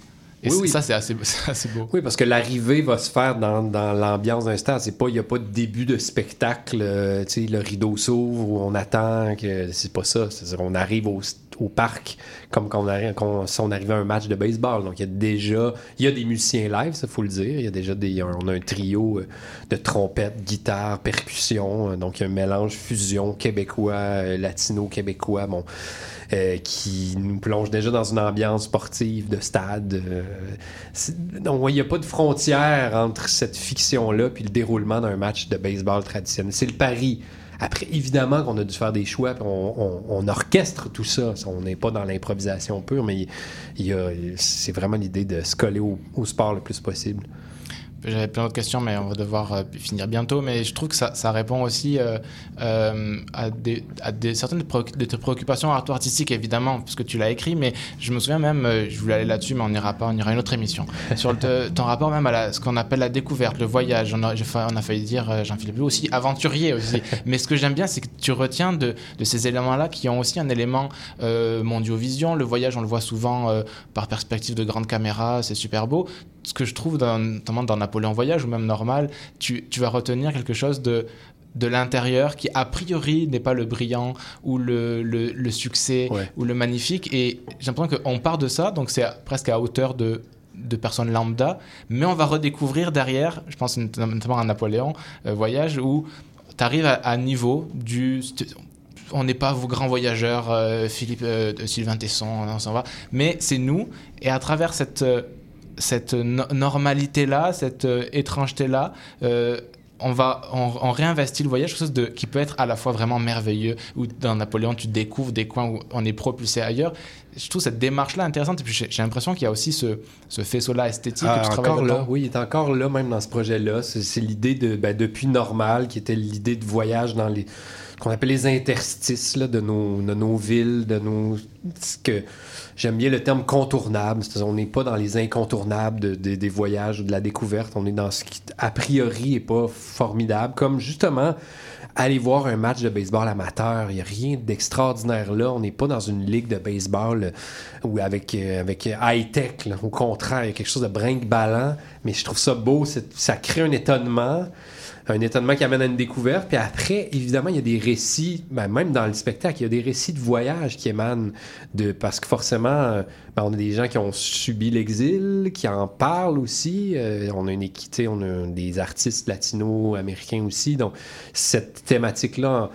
[SPEAKER 1] Et
[SPEAKER 6] Oui,
[SPEAKER 1] ça, [laughs] c'est assez, beau.
[SPEAKER 6] Oui, parce que l'arrivée va se faire dans, dans l'ambiance d'un stade. Il n'y a pas de début de spectacle. euh, le rideau s'ouvre ou on attend que c'est pas ça. On arrive au, au parc comme quand on arrive, quand- si on arrivait à un match de baseball. Donc, il y a déjà, il y a des musiciens live, ça faut le dire. Il y a déjà des, on a un trio euh, de trompettes, guitare, percussion. euh, Donc, il y a un mélange fusion québécois, euh, latino-québécois. Qui nous plonge déjà dans une ambiance sportive de stade. donc, il n'y a pas de frontière entre cette fiction-là puis le déroulement d'un match de baseball traditionnel. C'est le pari. Après, évidemment qu'on a dû faire des choix, puis on, orchestre tout ça. On n'est pas dans l'improvisation pure, mais c'est vraiment l'idée de se coller au sport le plus possible.
[SPEAKER 1] J'avais plein d'autres questions, mais on va devoir euh, finir bientôt. Mais je trouve que ça, ça répond aussi euh, euh, à, des, à des, certaines de tes préoccupations art- artistiques, évidemment, parce que tu l'as écrit. Mais je me souviens même, je voulais aller là-dessus, mais on n'ira pas, on ira à une autre émission. [laughs] Sur le, te- ton rapport même à la- ce qu'on appelle la découverte, le voyage. On a, on a failli dire, Jean-Philippe aussi, aventurier aussi. [laughs] mais ce que j'aime bien, c'est que tu retiens de, de ces éléments-là qui ont aussi un élément mondiovision. Le voyage, on le voit souvent par perspective de grande caméra, c'est super beau ce que je trouve dans, notamment dans Napoléon Voyage ou même normal, tu, tu vas retenir quelque chose de de l'intérieur qui a priori n'est pas le brillant ou le, le, le succès ou le magnifique. Et j'ai l'impression qu'on part de ça donc c'est presque à hauteur de de personnes lambda. Mais on va redécouvrir derrière je pense notamment à Napoléon euh, Voyage où tu arrives à, à niveau du on n'est pas vos grands voyageurs, euh, Philippe, euh, Sylvain Tesson, on s'en va, mais c'est nous. Et à travers cette, euh, cette no- normalité-là, cette euh, étrangeté-là, euh, on va on, on réinvestit le voyage quelque chose de qui peut être à la fois vraiment merveilleux où dans Napoléon tu découvres des coins où on est propulsé ailleurs je trouve cette démarche là intéressante et puis j'ai l'impression qu'il y a aussi ce, ce faisceau là esthétique
[SPEAKER 6] Ah,
[SPEAKER 1] que tu travailles
[SPEAKER 6] encore là, oui, il est encore là même dans ce projet-là. C'est c'est l'idée de ben, depuis normal, qui était l'idée de voyage dans les qu'on appelle les interstices là, de, nos, de nos villes, de nos ce que j'aime bien le terme contournable. C'est-à-dire, on n'est pas dans les incontournables de- de- des voyages ou de la découverte. On est dans ce qui a priori est pas formidable, comme justement aller voir un match de baseball amateur. Il n'y a rien d'extraordinaire là. On n'est pas dans une ligue de baseball euh, ou avec, euh, avec high-tech. Au contraire, il y a quelque chose de brinque-ballant. Mais je trouve ça beau. Ça crée un étonnement. Un étonnement qui amène à une découverte. Puis après, évidemment, il y a des récits, ben, même dans le spectacle, il y a des récits de voyage qui émanent de. Parce que forcément, euh, ben, on a des gens qui ont subi l'exil, qui en parlent aussi. Euh, on a une équité, on a des artistes latino-américains aussi. Donc, cette thématique-là,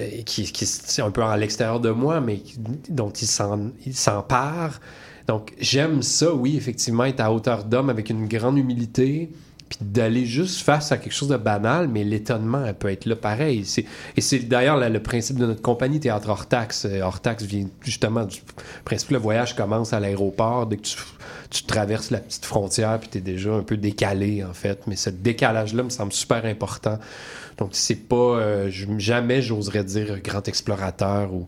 [SPEAKER 6] euh, qui, qui est un peu à l'extérieur de moi, mais dont ils s'en- ils s'emparent. Donc, j'aime ça, oui, effectivement, être à hauteur d'homme avec une grande humilité, puis d'aller juste face à quelque chose de banal, mais l'étonnement, elle peut être là pareil. Et c'est d'ailleurs le principe de notre compagnie, Théâtre hors taxe. Euh, Hors taxe vient justement du principe le voyage commence à l'aéroport, dès que tu, traverses la petite frontière, puis tu déjà un peu décalé, en fait. Mais ce décalage-là me semble super important. Donc, c'est pas. euh, jamais j'oserais dire grand explorateur ou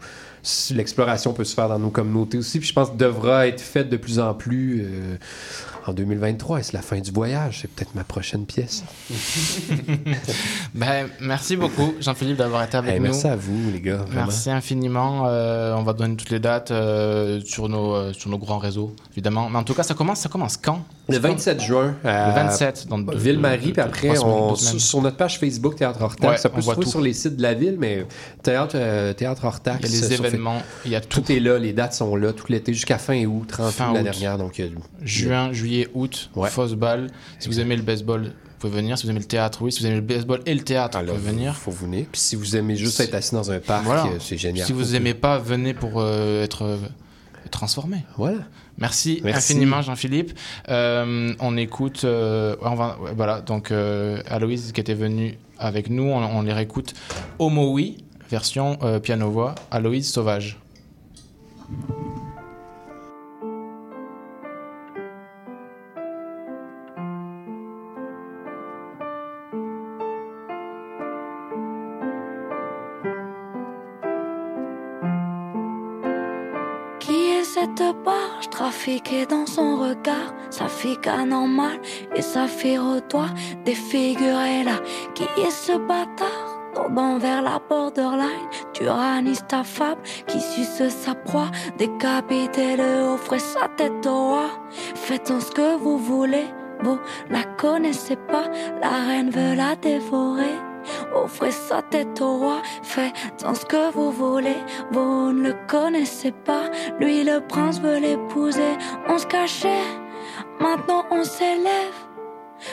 [SPEAKER 6] l'exploration peut se faire dans nos communautés aussi. Puis je pense devra être faite de plus en plus euh, en 2023. Et c'est la fin du voyage? C'est peut-être ma prochaine pièce. [laughs]
[SPEAKER 1] Ben, merci beaucoup, Jean-Philippe, d'avoir été avec
[SPEAKER 6] Hey,
[SPEAKER 1] nous.
[SPEAKER 6] merci à vous, les gars. vraiment.
[SPEAKER 1] Merci infiniment. Euh, on va donner toutes les dates euh, sur, nos, euh, sur nos grands réseaux, évidemment. Mais en tout cas, ça commence, ça commence quand?
[SPEAKER 6] Le 27 juin.
[SPEAKER 1] Le 27, dans deux-
[SPEAKER 6] Ville-Marie, puis après,
[SPEAKER 1] semaines,
[SPEAKER 6] on- sur, sur notre page Facebook Théâtre hors taxe,
[SPEAKER 1] Ouais,
[SPEAKER 6] ça peut se trouver
[SPEAKER 1] tout.
[SPEAKER 6] sur les sites de la ville, mais Théâtre, euh, théâtre hors taxe.
[SPEAKER 1] Il y a les événements, il y a tout.
[SPEAKER 6] Tout est là, les dates sont là, tout l'été, jusqu'à fin août, 30
[SPEAKER 1] Fin
[SPEAKER 6] août la dernière. Donc,
[SPEAKER 1] Juin, juillet, août, fausse balle. Si vous aimez le baseball, vous pouvez venir. Si vous aimez le théâtre, oui. Si vous aimez le baseball et le théâtre, vous pouvez venir.
[SPEAKER 6] faut venir. Puis si vous aimez juste être assis dans un parc,
[SPEAKER 1] Voilà.
[SPEAKER 6] euh, c'est génial.
[SPEAKER 1] Si vous aimez pas, venez pour euh, être euh, transformé.
[SPEAKER 6] Voilà.
[SPEAKER 1] Merci,
[SPEAKER 6] Merci.
[SPEAKER 1] infiniment Jean-Philippe. Euh, on écoute, euh, on va- ouais, voilà, donc euh, Aloïse qui était venue avec nous, on, on les réécoute. Homo oui, version euh, piano-voix, Aloïse Sauvage.
[SPEAKER 7] Barge trafiquée dans son regard. Sa fille anormale et sa fille toi défigurée là Qui est ce bâtard tendant vers la borderline. Tyrannise ta fable qui suce sa proie. Décapitez le offrez sa tête au roi. Faites-en ce que vous voulez Vous la connaissez pas. La reine veut la dévorer Offrez sa tête au roi, faites-en ce que vous voulez. Vous ne le connaissez pas, lui le prince veut l'épouser. On se cachait, maintenant on s'élève.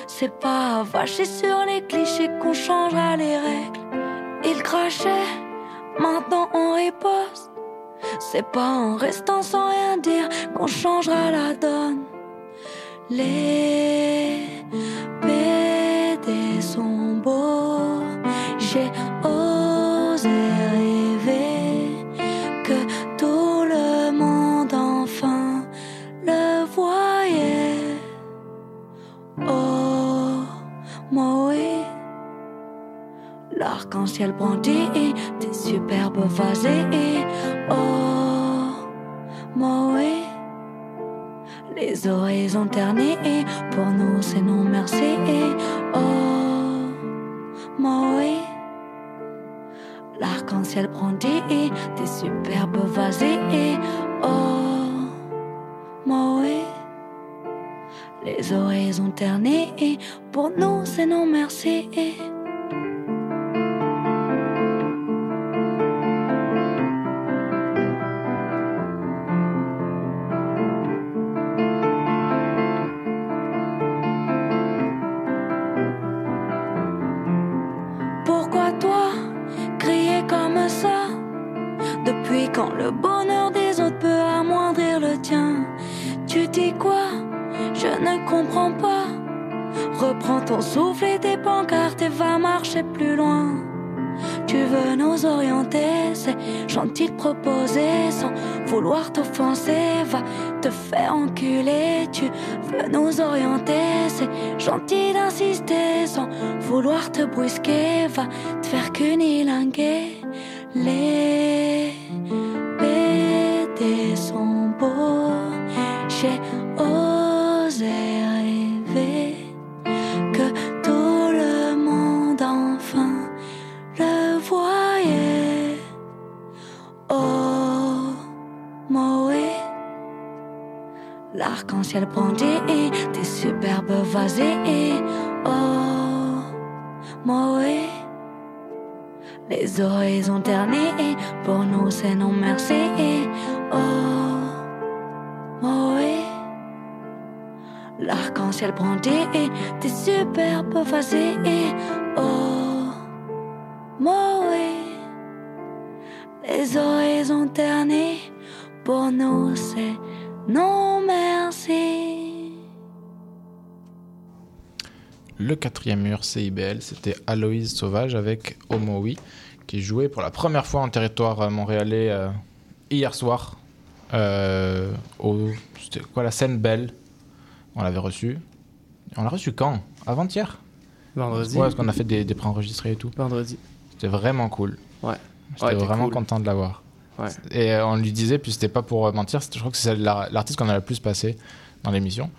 [SPEAKER 7] C'est pas vacher sur les clichés qu'on changera les règles. Il crachait, maintenant on riposte. C'est pas en restant sans rien dire qu'on changera la donne. Les BD sont beaux. J'ai osé rêver que tout le monde enfin le voyait. Oh, oui. L'arc-en-ciel brandi, tes superbes vasées. Oh, oui. Les horizons ternis, pour nous c'est non merci. Oh, oui. L'arc-en-ciel brandi, tes superbes vasées. Oh, oui. Les horizons ternis, pour nous c'est non merci. Depuis quand le bonheur des autres peut amoindrir le tien Tu dis quoi? Je ne comprends pas. Reprends ton souffle et tes pancartes et va marcher plus loin. Tu veux nous orienter, c'est gentil de proposer sans vouloir t'offenser. Va te faire enculer, tu veux nous orienter, c'est gentil d'insister sans vouloir te brusquer. Va te faire cunilinguer. BD sont beaux, j'ai osé rêver que tout le monde enfin le voyait. Oh, oui. L'arc-en-ciel brandi, tes superbes vasées. Oh, oui. Les horizons ternis, pour nous c'est non merci. Oh, oui. L'arc-en-ciel brandi, tes superbes vasées. Oh, oui. Les horizons ternis, pour nous c'est non merci.
[SPEAKER 1] Le quatrième mur CIBL, c'était Aloïse Sauvage avec Homo Oui, qui jouait pour la première fois en territoire montréalais euh, hier soir. Euh, au, c'était quoi la scène Belle? On l'avait reçu. On l'a reçu quand? Avant-hier?
[SPEAKER 15] Vendredi.
[SPEAKER 1] Ouais, parce qu'on a fait des, des préenregistrés et tout.
[SPEAKER 15] Vendredi.
[SPEAKER 1] C'était vraiment cool.
[SPEAKER 15] Ouais.
[SPEAKER 1] J'étais
[SPEAKER 15] Ouais,
[SPEAKER 1] vraiment
[SPEAKER 15] cool.
[SPEAKER 1] content de l'avoir.
[SPEAKER 15] Ouais.
[SPEAKER 1] Et euh, on lui disait, puis c'était pas pour euh, mentir, je crois que c'est la- l'artiste qu'on a le plus passé dans l'émission.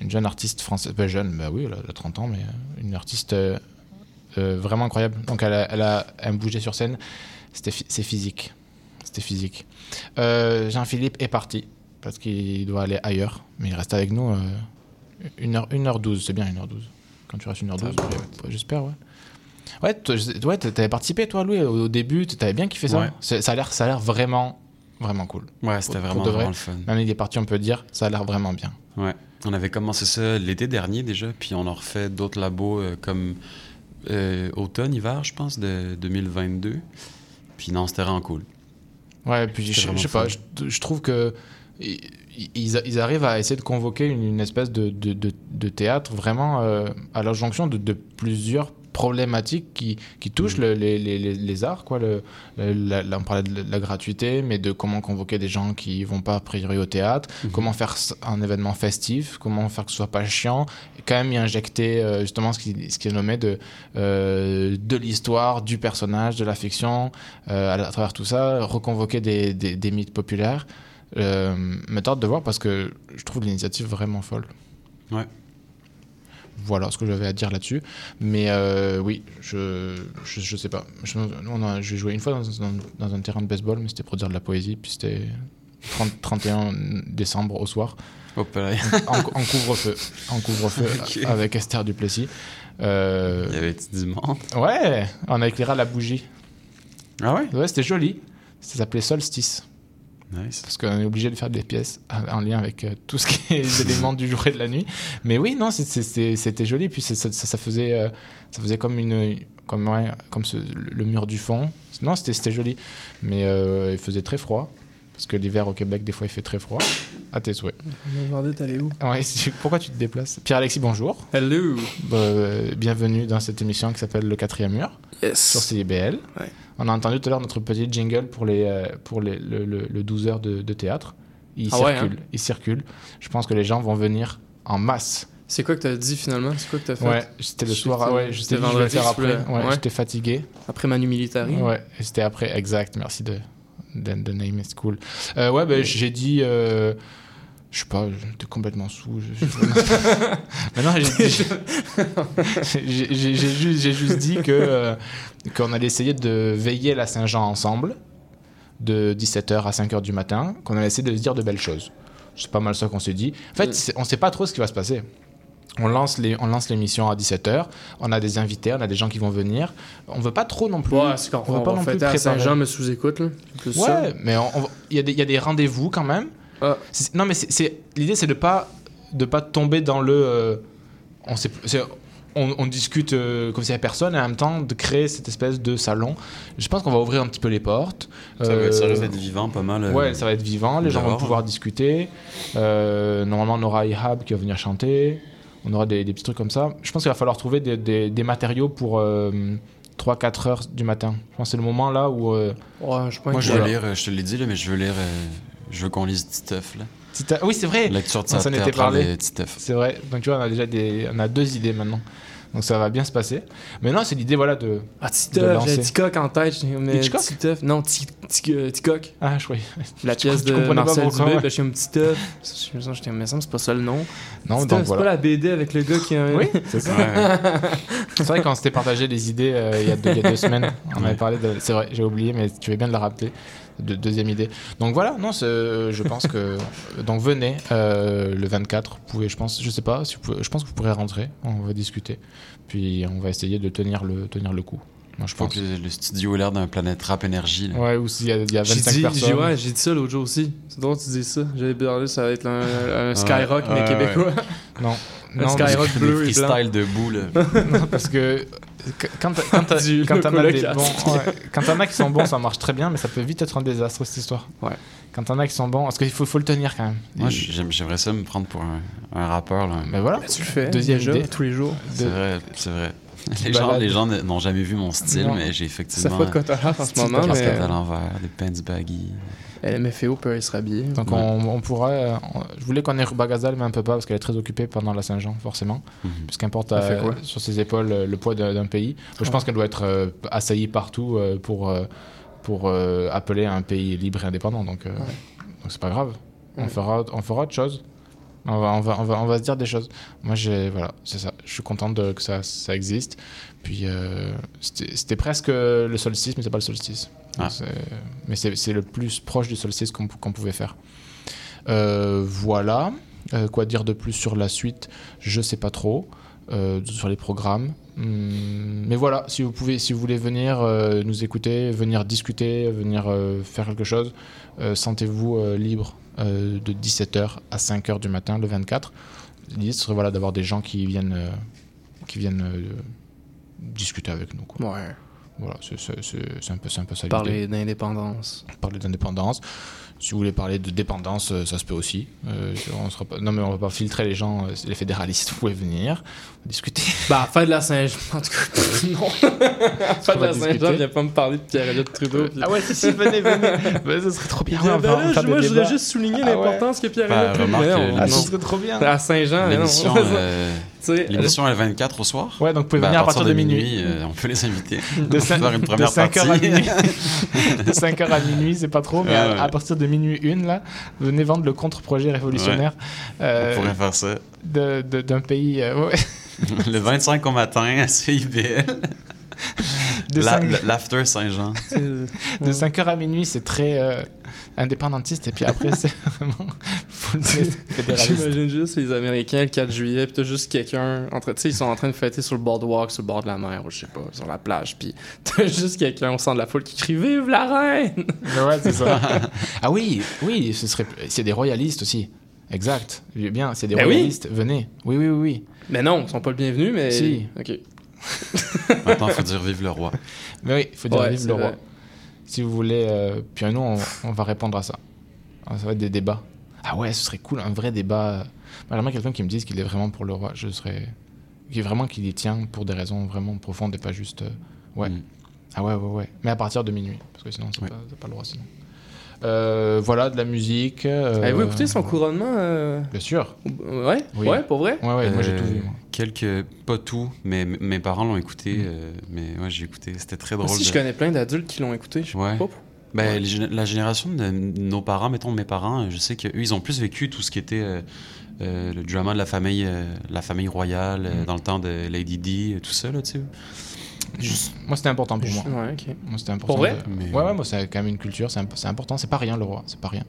[SPEAKER 1] Une jeune artiste française, pas jeune, bah oui, elle a, elle a 30 ans, mais une artiste euh, euh, vraiment incroyable. Donc elle a, elle a, elle bougeait sur scène, c'était c'est physique. C'était physique. Euh, Jean-Philippe est parti parce qu'il doit aller ailleurs, mais il reste avec nous euh, 1h, 1h12, c'est bien 1h12. Quand tu restes 1h12, j'ai- j'espère, ouais. Ouais, t'avais participé toi, Louis, au début, t'avais bien kiffé ça?
[SPEAKER 9] Ouais.
[SPEAKER 1] Ça a l'air, ça a l'air vraiment, vraiment cool.
[SPEAKER 9] Ouais, c'était vraiment, vraiment le fun.
[SPEAKER 1] Même il est parti, on peut dire, ça a l'air vraiment bien.
[SPEAKER 9] Ouais. On avait commencé ça l'été dernier déjà, puis on a refait d'autres labos euh, comme euh, automne, hiver, je pense, de 2022. Puis non, c'était vraiment cool.
[SPEAKER 1] Ouais, puis je, je sais pas, je, je trouve que ils, ils- arrivent à essayer de convoquer une, une espèce de, de, de- de théâtre vraiment euh, à la jonction de plusieurs problématiques qui, qui touchent le- les, les, les, arts. Quoi. Le, la- là, on parlait de la gratuité, mais de comment convoquer des gens qui vont pas a priori au théâtre, comment faire un événement festif, comment faire que ce soit pas chiant, et quand même y injecter euh, justement ce qui, ce qui est nommé de, euh, de l'histoire, du personnage, de la fiction, euh, à, à travers tout ça, reconvoquer des, des, des mythes populaires. Euh, t'as hâte de voir parce que je trouve l'initiative vraiment folle.
[SPEAKER 9] Ouais.
[SPEAKER 1] Voilà ce que j'avais à dire là-dessus. Mais euh, oui, je, je, je sais pas. Je, on a- j'ai joué une fois dans, dans- dans un terrain de baseball, mais c'était pour dire de la poésie. Puis c'était 30 31 décembre au soir. En, en couvre-feu. En couvre-feu [laughs] avec Esther Duplessis. Euh,
[SPEAKER 9] Il y avait du monde.
[SPEAKER 1] Ouais, on a éclairé la bougie.
[SPEAKER 9] Ah ouais?
[SPEAKER 1] Ouais, c'était joli. Ça s'appelait Solstice.
[SPEAKER 9] Nice.
[SPEAKER 1] Parce qu'on est obligé de faire des pièces en lien avec euh, tout ce qui est les [laughs] éléments du jour et de la nuit. Mais oui, non, c'était joli. Puis ça, ça, ça faisait, euh, ça faisait comme une, comme ouais, comme ce- le mur du fond. Non, c'était c'était joli. Mais euh, il faisait très froid. Parce que l'hiver au Québec, des fois, il fait très froid. À tes souhaits.
[SPEAKER 15] Demandais, t'allais où?
[SPEAKER 1] Ouais, pourquoi tu te déplaces? Pierre-Alexis, bonjour.
[SPEAKER 15] Hello.
[SPEAKER 1] Euh, bienvenue dans cette émission qui s'appelle Le Quatrième Mur
[SPEAKER 15] Yes.
[SPEAKER 1] sur CIBL. On a entendu tout à l'heure notre petit jingle pour, les, euh, pour les, le, le- le 12 heures de, de théâtre. Il
[SPEAKER 15] Ah ouais,
[SPEAKER 1] circule,
[SPEAKER 15] hein?
[SPEAKER 1] il circule. Je pense que les gens vont venir en masse.
[SPEAKER 15] C'est quoi que t'as dit finalement? C'est quoi que t'as fait?
[SPEAKER 1] Ouais, c'était le soir. ah ouais, le
[SPEAKER 15] vendredi,
[SPEAKER 1] faire après.
[SPEAKER 15] voulais-
[SPEAKER 1] Ouais,
[SPEAKER 15] ouais.
[SPEAKER 1] J'étais fatigué.
[SPEAKER 15] Après Manu Militari.
[SPEAKER 1] Ouais, c'était après, exact. Merci de, de, de name, it's cool. Euh, ouais, ben, j'ai dit. euh, je sais pas, j'étais complètement sous. je- je- [laughs] Mais non, j'ai juste, dit que euh, qu'on allait essayer de veiller la Saint-Jean ensemble, de 17h à 5h du matin, qu'on allait essayer de se dire de belles choses. C'est pas mal ça qu'on s'est dit. En fait, c'est- on sait pas trop ce qui va se passer. On lance, les, on lance l'émission à 17h, on a des invités, on a des gens qui vont venir. On veut pas trop non plus.
[SPEAKER 15] Ouais,
[SPEAKER 1] on veut pas non plus préparer.
[SPEAKER 15] Saint-Jean, mais sous écoute. là. C'est plus ça.
[SPEAKER 1] Ouais, mais y il y, a des rendez-vous quand même. C'est- Non, mais c'est- l'idée, c'est de pas de pas tomber dans le. euh, on, sait- c'est- on, on discute euh, comme s'il n'y avait personne et en même temps de créer cette espèce de salon. Je pense qu'on va ouvrir un petit peu les portes.
[SPEAKER 9] Ça, va, ça
[SPEAKER 1] Euh,
[SPEAKER 9] vivant pas mal. euh,
[SPEAKER 1] Ouais, ça va être vivant. Les gens vont pouvoir discuter. Euh, normalement, on aura Ihab qui va venir chanter. On aura des, des petits trucs comme ça. Je pense qu'il va falloir trouver des, des- des matériaux pour 3-4 heures du matin. Je pense que c'est le moment là où. euh,
[SPEAKER 15] Ouais, je
[SPEAKER 9] Moi, je veux lire, euh, je te l'ai dit, là, mais je veux lire. euh, je veux qu'on lise Titeuf, là.
[SPEAKER 1] Oui, c'est vrai.
[SPEAKER 9] Lecture de
[SPEAKER 1] On
[SPEAKER 9] sa
[SPEAKER 1] s'en était parlé. C'est vrai. Donc tu vois, on a déjà des, on a deux idées maintenant. Donc ça va bien se passer. Mais non, c'est l'idée voilà de.
[SPEAKER 15] Ah, Titeuf, j'ai Ticoc en tête. Mais
[SPEAKER 1] Hitchcock?
[SPEAKER 15] Titeuf, non, euh, Ticoc.
[SPEAKER 1] Ah, je croyais.
[SPEAKER 15] La [laughs]
[SPEAKER 1] Je
[SPEAKER 15] pièce de
[SPEAKER 1] comprenais pas
[SPEAKER 15] Marcel
[SPEAKER 1] pourquoi,
[SPEAKER 15] Dubé, je suis un Titeuf. Je me sens, j'étais- me c'est pas ça le nom.
[SPEAKER 1] Non, donc
[SPEAKER 15] c'est pas la BD avec le gars qui.
[SPEAKER 1] Oui, [laughs] c'est ça. c'est vrai qu'on s'était partagé les idées euh, il, y a deux, il y a deux semaines. On avait parlé de. C'est vrai, j'ai oublié, mais tu veux bien de la rappeler. De, deuxième idée. Donc voilà, non, c'est- je pense que. [laughs] Donc venez euh, le 24. Vous pouvez, je pense, je sais pas, si vous pouvez- je pense que vous pourrez rentrer. On va discuter. Puis on va essayer de tenir le, tenir le coup. Moi, je
[SPEAKER 9] Faut
[SPEAKER 1] pense.
[SPEAKER 9] que le, le studio ait l'air d'un planète rap énergie. là.
[SPEAKER 1] Ouais, ou s'il y a, il y a
[SPEAKER 15] J'ai
[SPEAKER 1] 25
[SPEAKER 15] dit, j'ai-
[SPEAKER 1] personnes.
[SPEAKER 15] ouais, j'ai dit ça l'autre jour aussi. C'est drôle que tu dis ça. J'avais parlé, ça va être un, un
[SPEAKER 1] Ouais,
[SPEAKER 15] Skyrock, mais
[SPEAKER 1] ouais,
[SPEAKER 15] québécois.
[SPEAKER 1] ouais. Non.
[SPEAKER 15] Un
[SPEAKER 1] Non,
[SPEAKER 15] Skyrock [laughs] bleu et blanc.
[SPEAKER 9] freestyles debout, là. [laughs]
[SPEAKER 1] non, parce que qu- quand t'as- quand t'en as
[SPEAKER 15] loco
[SPEAKER 1] des
[SPEAKER 15] locaste.
[SPEAKER 1] bons, ouais, quand t'en as qui sont bons, ça marche très bien, mais ça peut vite être un désastre cette histoire.
[SPEAKER 15] Ouais.
[SPEAKER 1] Quand t'en as qui sont bons, parce qu'il faut, faut le tenir quand même.
[SPEAKER 9] Moi, j'aimerais ça me prendre pour un, un rappeur. Là.
[SPEAKER 1] Mais voilà.
[SPEAKER 15] Ben, tu le fais
[SPEAKER 1] Deuxième idée.
[SPEAKER 15] tous les jours.
[SPEAKER 9] C'est
[SPEAKER 1] De-
[SPEAKER 9] vrai, c'est vrai. Les gens, les n'ont jamais vu mon style,
[SPEAKER 1] Non.
[SPEAKER 9] mais j'ai effectivement.
[SPEAKER 15] Ça fait de quoi t'as l'air en ce moment,
[SPEAKER 9] casquette
[SPEAKER 15] mais-
[SPEAKER 9] à l'envers, des pants baggy.
[SPEAKER 15] LMFAO peut aller se rhabiller.
[SPEAKER 1] Donc on, on pourra. euh, on- je voulais qu'on ait Ruba Gazal, mais un peu pas, parce qu'elle est très occupée pendant la Saint-Jean, forcément.
[SPEAKER 9] Mhm.
[SPEAKER 1] Puisqu'importe
[SPEAKER 15] Elle fait
[SPEAKER 1] euh, sur ses épaules euh, le poids d'un pays. Je pense qu'elle doit être euh, assaillie partout euh, pour, pour euh, appeler un pays libre et indépendant. Donc euh, donc c'est pas grave. On,
[SPEAKER 15] Ouais.
[SPEAKER 1] fera, on fera autre chose. On va, on, va, on, va, on va se dire des choses. Moi, j'ai, voilà, c'est ça. Je suis content de, que ça, ça existe. Puis, euh, c'était c'était presque le solstice, mais c'est pas le solstice.
[SPEAKER 9] Ah.
[SPEAKER 1] Mais c'est le plus proche du solstice qu'on pouvait faire. Euh, voilà. Euh, quoi dire de plus sur la suite? Je sais pas trop. Euh, sur les programmes. Hum, mais voilà, si vous pouvez, si vous voulez venir nous écouter, venir discuter, venir faire quelque chose, sentez-vous libre de 17h à 5h du matin le 24. L'idée serait voilà, d'avoir des gens qui viennent, qui viennent discuter avec nous. quoi.
[SPEAKER 15] Ouais.
[SPEAKER 1] Voilà, c'est un peu, un peu ça.
[SPEAKER 15] Parler d'indépendance.
[SPEAKER 1] Parler d'indépendance. Si vous voulez parler de dépendance, euh, ça se peut aussi. Euh, on sera pas... Non, mais on va pas filtrer les gens, euh, les fédéralistes, vous pouvez venir discuter. [laughs]
[SPEAKER 15] Bah, fête de la Saint-Jean. En tout cas, [laughs] [laughs] non. fête de la. Saint-Jean, viens pas me parler de Pierre-Éliott Trudeau. puis-
[SPEAKER 1] Ah ouais, si, si, venez, venez. Ça serait trop bien.
[SPEAKER 15] Ben, là, moi, je voudrais juste souligner
[SPEAKER 1] Ah ouais.
[SPEAKER 15] l'importance que Pierre-Éliott Trudeau non,
[SPEAKER 1] Ah,
[SPEAKER 15] non.
[SPEAKER 1] ce serait trop bien.
[SPEAKER 15] À Saint-Jean, non.
[SPEAKER 9] L'émission, euh, est le 24 au soir.
[SPEAKER 1] Ouais, donc vous pouvez
[SPEAKER 9] Ben,
[SPEAKER 1] venir à partir de minuit.
[SPEAKER 9] euh, on peut les inviter.
[SPEAKER 1] De
[SPEAKER 9] on
[SPEAKER 1] cin-
[SPEAKER 9] peut faire une
[SPEAKER 1] de
[SPEAKER 9] première
[SPEAKER 1] 5 heures à
[SPEAKER 9] partie.
[SPEAKER 1] minuit. [laughs] de 5h à minuit, c'est pas trop, mais
[SPEAKER 9] Ouais,
[SPEAKER 1] à,
[SPEAKER 9] ouais.
[SPEAKER 1] à partir de minuit 1, là, venez vendre le contre-projet révolutionnaire euh,
[SPEAKER 9] On pourrait faire ça.
[SPEAKER 1] de- de- d'un pays. euh, ouais. [laughs]
[SPEAKER 9] le 25 au matin à CIBL.
[SPEAKER 1] De
[SPEAKER 9] La- L'after Saint-Jean. [laughs]
[SPEAKER 1] De 5h à minuit, c'est très euh, indépendantiste, et puis après, [laughs] c'est vraiment.
[SPEAKER 15] J'imagine juste les Américains le 4 juillet, pis t'as juste quelqu'un. entre- Tu sais, ils sont en train de fêter sur le boardwalk, sur le bord de la mer, ou je sais pas, sur la plage, pis [laughs] t'as juste quelqu'un au centre de la foule qui crie Vive la reine
[SPEAKER 1] Ouais, c'est ça. [laughs] ah oui, oui, ce serait. C'est des royalistes aussi. Exact. Bien, c'est des
[SPEAKER 15] Ben oui.
[SPEAKER 1] royalistes. Venez. Oui, oui, oui, oui.
[SPEAKER 15] Mais non, ils sont pas le bienvenu, mais.
[SPEAKER 1] Si.
[SPEAKER 15] Ok.
[SPEAKER 9] Maintenant, il faut dire vive le roi.
[SPEAKER 1] Mais oui, il faut dire
[SPEAKER 15] Ouais,
[SPEAKER 1] vive le roi. Si vous voulez. euh, puis nous, on, on va répondre à ça. Ah, Ça va être des débats. Ah ouais, ce serait cool, un vrai débat. J'aimerais quelqu'un qui me dise qu'il est vraiment pour le roi. Je serais. Qui est vraiment qu'il y tient pour des raisons vraiment profondes et pas juste. euh, Ouais.
[SPEAKER 9] Mm.
[SPEAKER 1] Ah ouais, ouais, ouais. Mais à partir de minuit. Parce que sinon, c'est pas, c'est pas le droit sinon. Euh, voilà, de la musique. euh,
[SPEAKER 15] Avez-vous écouté son couronnement euh,
[SPEAKER 1] Bien sûr.
[SPEAKER 15] Ouais
[SPEAKER 1] Oui.
[SPEAKER 15] Ouais, pour vrai
[SPEAKER 1] Ouais, ouais, moi j'ai tout vu. Moi.
[SPEAKER 9] Quelques, pas tout, mais mes parents l'ont écouté. euh, mais ouais, j'ai écouté. C'était très drôle.
[SPEAKER 15] Moi aussi,
[SPEAKER 9] de-
[SPEAKER 15] je connais plein d'adultes qui l'ont écouté. Je sais
[SPEAKER 9] Ouais.
[SPEAKER 15] pas.
[SPEAKER 9] Ben, la génération de nos parents, mettons mes parents, je sais qu'eux, ils ont plus vécu tout ce qui était euh, euh, le drama de la famille, euh, la famille royale, euh, dans le temps de Lady Di, tout ça, là, tu sais.
[SPEAKER 1] Juste- Moi, c'était important pour moi.
[SPEAKER 15] Ouais, ok.
[SPEAKER 1] Moi, c'était important.
[SPEAKER 15] Pour vrai
[SPEAKER 1] de-
[SPEAKER 9] Mais-
[SPEAKER 1] Ouais, ouais, moi, c'est quand même une culture, c'est imp- c'est important. C'est pas rien, le roi, c'est pas rien.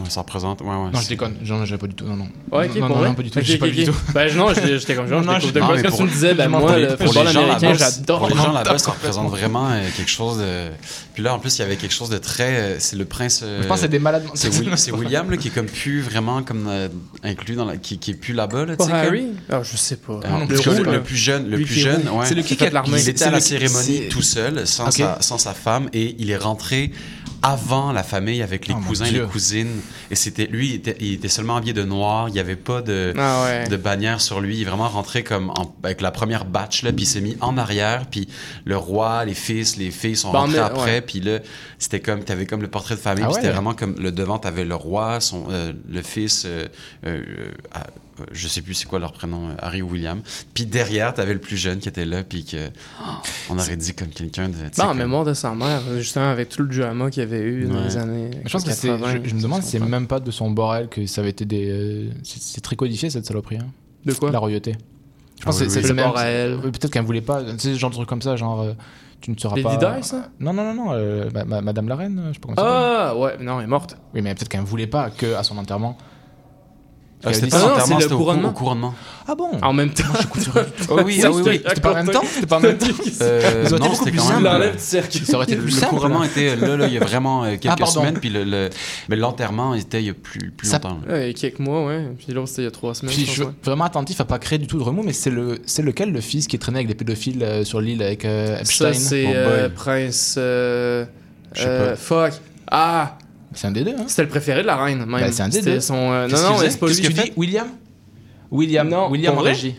[SPEAKER 9] Ouais, ça représente. Ouais, ouais,
[SPEAKER 1] Non, je déconne, j'en j'ai pas du tout. Non, non.
[SPEAKER 15] Ouais, ok,
[SPEAKER 1] non,
[SPEAKER 15] pour
[SPEAKER 1] non, non, pas du tout.
[SPEAKER 15] Ok,
[SPEAKER 1] j'ai pas
[SPEAKER 15] ok,
[SPEAKER 1] du tout.
[SPEAKER 15] Ben non, je- j'étais comme genre, je
[SPEAKER 1] Non,
[SPEAKER 15] découvre
[SPEAKER 1] je-
[SPEAKER 15] de
[SPEAKER 1] mais
[SPEAKER 15] Quand tu me disais, ben
[SPEAKER 1] pour
[SPEAKER 15] moi, le
[SPEAKER 1] pour les
[SPEAKER 15] football
[SPEAKER 9] gens
[SPEAKER 15] américain,
[SPEAKER 9] là-bas,
[SPEAKER 15] j'adore.
[SPEAKER 9] Pour les gens là-bas, ça [laughs] représente vraiment euh, quelque chose de. Puis là, en plus, il y avait quelque chose de très. euh, c'est le prince. euh,
[SPEAKER 1] Je pense que c'est des malades [laughs]
[SPEAKER 9] C'est William là, qui est comme plus vraiment comme inclus dans la. qui, qui est plus là-bas. Là, tu
[SPEAKER 15] Pas
[SPEAKER 9] sais, comme-
[SPEAKER 15] Harry? Ah, je sais pas.
[SPEAKER 9] Le,
[SPEAKER 15] là.
[SPEAKER 9] plus jeune, le plus jeune, ouais.
[SPEAKER 15] C'est le qui qui a fait l'armée.
[SPEAKER 9] Il était à la cérémonie tout seul, sans sa femme, et il est rentré avant la famille avec les
[SPEAKER 1] Oh,
[SPEAKER 9] cousins les cousines. Et c'était lui, il était, il était seulement habillé de noir. Il n'y avait pas de,
[SPEAKER 15] Ah ouais.
[SPEAKER 9] de bannière sur lui. Il est vraiment rentré comme en- avec la première batch là, puis il s'est mis en arrière. Puis le roi, les fils, les filles sont
[SPEAKER 15] Bon,
[SPEAKER 9] rentrés
[SPEAKER 15] mais-
[SPEAKER 9] après.
[SPEAKER 15] ouais.
[SPEAKER 9] Puis là, c'était comme, t'avais comme le portrait de famille.
[SPEAKER 1] Ah
[SPEAKER 9] puis C'était vraiment comme le devant, t'avais le roi, son, euh, le fils. euh, euh, je sais plus c'est quoi leur prénom, euh, Harry ou William. Puis derrière, t'avais le plus jeune qui était là, puis que oh, on aurait dit comme quelqu'un de.
[SPEAKER 15] Ben, en
[SPEAKER 9] comme-
[SPEAKER 15] mémoire de sa mère, justement, avec tout le drama qu'il y avait eu dans les années.
[SPEAKER 1] Je pense que c'est.
[SPEAKER 15] 80,
[SPEAKER 1] Je, je me demande si c'est même pas de son borel que ça avait été des. euh, c'est très codifié cette saloperie. hein.
[SPEAKER 15] De quoi?
[SPEAKER 1] La royauté. Je pense
[SPEAKER 9] Ah
[SPEAKER 1] que c'est
[SPEAKER 9] oui.
[SPEAKER 15] Le
[SPEAKER 1] même.
[SPEAKER 15] Borel.
[SPEAKER 1] Peut-être qu'elle voulait pas. Tu sais, genre de truc comme ça, genre. euh, tu ne seras
[SPEAKER 15] Lady
[SPEAKER 1] pas.
[SPEAKER 15] Di, ça?
[SPEAKER 1] Non, non, non, non. euh, ma- ma- Madame la reine, je sais pas comment ça s'appelle.
[SPEAKER 15] Ah, ouais, non, elle est morte.
[SPEAKER 1] Oui, mais peut-être qu'elle ne voulait pas que à son enterrement.
[SPEAKER 9] Ah, c'était pas
[SPEAKER 15] Ah non,
[SPEAKER 9] l'enterrement,
[SPEAKER 15] c'est le
[SPEAKER 9] c'était au cou-
[SPEAKER 15] couronnement.
[SPEAKER 9] au couronnement.
[SPEAKER 1] Ah bon
[SPEAKER 15] En même temps.
[SPEAKER 9] Oh oui, ah oui, oui.
[SPEAKER 1] C'était pas en même temps C'était pas en même temps
[SPEAKER 9] Euh, non, c'était quand même. euh,
[SPEAKER 15] cercle.
[SPEAKER 1] Ça aurait été
[SPEAKER 9] Le,
[SPEAKER 1] plus
[SPEAKER 9] le
[SPEAKER 1] simple.
[SPEAKER 9] couronnement était là, là, il y a vraiment euh, quelques
[SPEAKER 1] Ah,
[SPEAKER 9] semaines, puis le, le- mais l'enterrement était il y a plus, plus
[SPEAKER 1] Ça-
[SPEAKER 9] longtemps. là.
[SPEAKER 15] Quelques mois, ouais. Puis l'autre, c'était il y a trois semaines.
[SPEAKER 1] Puis
[SPEAKER 15] je
[SPEAKER 1] je suis vraiment attentif à pas créer du tout de remous, mais c'est le, c'est lequel le fils qui est traîné avec des pédophiles euh, sur l'île avec euh, Epstein?
[SPEAKER 15] Ça, c'est euh. Prince. euh,
[SPEAKER 9] Je sais
[SPEAKER 15] euh, Fuck. Ah
[SPEAKER 1] C'est un des deux, hein
[SPEAKER 15] C'était le préféré de la reine, même.
[SPEAKER 1] Bah, c'est un des deux.
[SPEAKER 15] son. euh, non, non, c'est pas.
[SPEAKER 1] Qu'est-ce que tu dis William? William,
[SPEAKER 15] Non,
[SPEAKER 1] William en régie.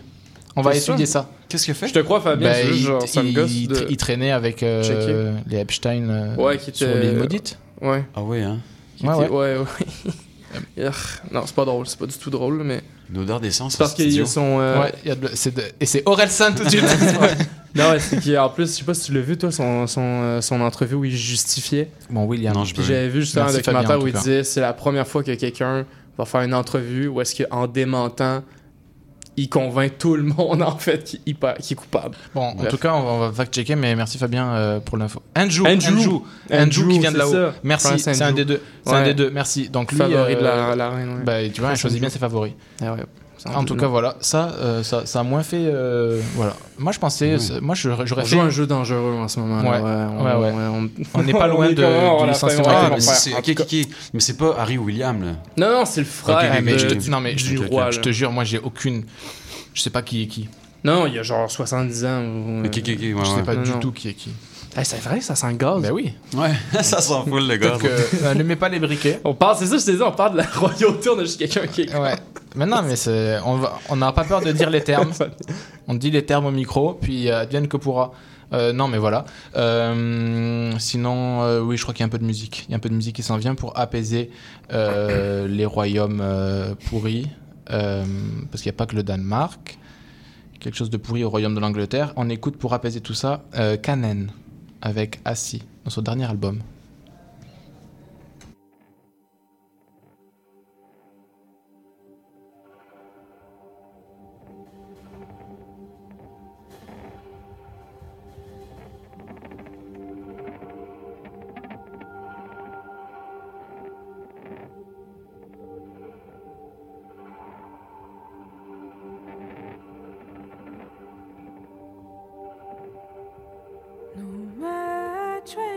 [SPEAKER 1] On va étudier ça.
[SPEAKER 9] Qu'est-ce qu'il a fait?
[SPEAKER 15] Je te crois, Fabien,
[SPEAKER 1] Ben, il,
[SPEAKER 15] genre, ça me
[SPEAKER 1] il-
[SPEAKER 15] gosse
[SPEAKER 1] il
[SPEAKER 15] de-
[SPEAKER 1] tra- il traînait avec euh, les Epstein euh,
[SPEAKER 15] Ouais, qui
[SPEAKER 1] sur l'île maudite.
[SPEAKER 15] Ouais.
[SPEAKER 9] Ah oui, hein.
[SPEAKER 15] Qui
[SPEAKER 1] Ouais,
[SPEAKER 15] était-
[SPEAKER 1] ouais.
[SPEAKER 15] ouais, [laughs] non, c'est pas drôle, c'est pas du tout drôle, mais.
[SPEAKER 9] Une odeur d'essence.
[SPEAKER 15] C'est parce
[SPEAKER 9] ce
[SPEAKER 15] qu'ils sont. euh,
[SPEAKER 1] Ouais, il y a de- de- et c'est Aurel Saint tout de suite. [laughs] [laughs]
[SPEAKER 15] Non, ouais, c'est qu'en plus, je sais pas si tu l'as vu, toi, son, son, euh, son entrevue où il justifiait.
[SPEAKER 1] bon, William.
[SPEAKER 9] Non, je
[SPEAKER 15] j'avais vu justement un
[SPEAKER 1] Merci, Fabien,
[SPEAKER 15] documentaire
[SPEAKER 1] en
[SPEAKER 15] où il disait c'est la première fois que quelqu'un va faire une entrevue où est-ce qu'en démentant, il convainc tout le monde en fait qu'il est coupable.
[SPEAKER 1] Bon, en tout cas, on va, fact-checker, mais merci Fabien euh, pour l'info. Andrew,
[SPEAKER 15] Andrew.
[SPEAKER 1] Andrew, Andrew, qui vient de là-haut. Merci, c'est un des deux. C'est un des deux, merci. Donc lui,
[SPEAKER 15] Favori
[SPEAKER 1] euh,
[SPEAKER 15] de la, la reine, ouais.
[SPEAKER 1] Bah, tu vois, il choisit bien ses favoris.
[SPEAKER 15] Ah ouais. C'est
[SPEAKER 1] En tout cas, voilà, ça, euh, ça, ça a moins fait. euh, voilà. Moi, je pensais, c'est- moi, je-
[SPEAKER 15] On
[SPEAKER 1] j'aurais fait.
[SPEAKER 15] joue un jeu dangereux en ce moment.
[SPEAKER 1] Ouais.
[SPEAKER 15] là, on,
[SPEAKER 1] Ouais, ouais.
[SPEAKER 15] on,
[SPEAKER 1] On n'est [laughs] pas loin de-
[SPEAKER 15] comme, oh, on
[SPEAKER 1] licenciement
[SPEAKER 15] on
[SPEAKER 9] Ah, mais c'est pas Harry William, là.
[SPEAKER 15] Non, non, c'est le frère
[SPEAKER 1] mais
[SPEAKER 15] de-
[SPEAKER 1] je te- non, mais je,
[SPEAKER 15] du
[SPEAKER 1] te-
[SPEAKER 15] roi.
[SPEAKER 1] je te jure, moi, j'ai aucune. Je sais pas qui est qui.
[SPEAKER 15] Non, il y a genre 70 ans. ou-
[SPEAKER 9] ok, ok, ouais,
[SPEAKER 1] Je sais pas du
[SPEAKER 15] non.
[SPEAKER 1] tout qui est qui.
[SPEAKER 15] Hey, c'est vrai, ça sent le gaz.
[SPEAKER 16] Ben oui.
[SPEAKER 9] Ouais, [laughs] ça sent full le gaz.
[SPEAKER 16] Peut-être que- N'allumez pas les briquets.
[SPEAKER 15] On parle, c'est ça, je t'ai dit, on parle de la royauté, on a juste quelqu'un qui est.
[SPEAKER 16] Ouais. Mais non, mais c'est- on n'a pas peur de dire les termes. [laughs] On dit les termes au micro, puis euh, advienne que pourra. Euh, non, mais voilà. Euh, sinon, euh, oui, je crois qu'il y a un peu de musique. Il y a un peu de musique qui s'en vient pour apaiser les royaumes pourris. Parce qu'il n'y a pas que le Danemark. Quelque chose de pourri au royaume de l'Angleterre. On écoute pour apaiser tout ça Kanen avec Assis dans son dernier album.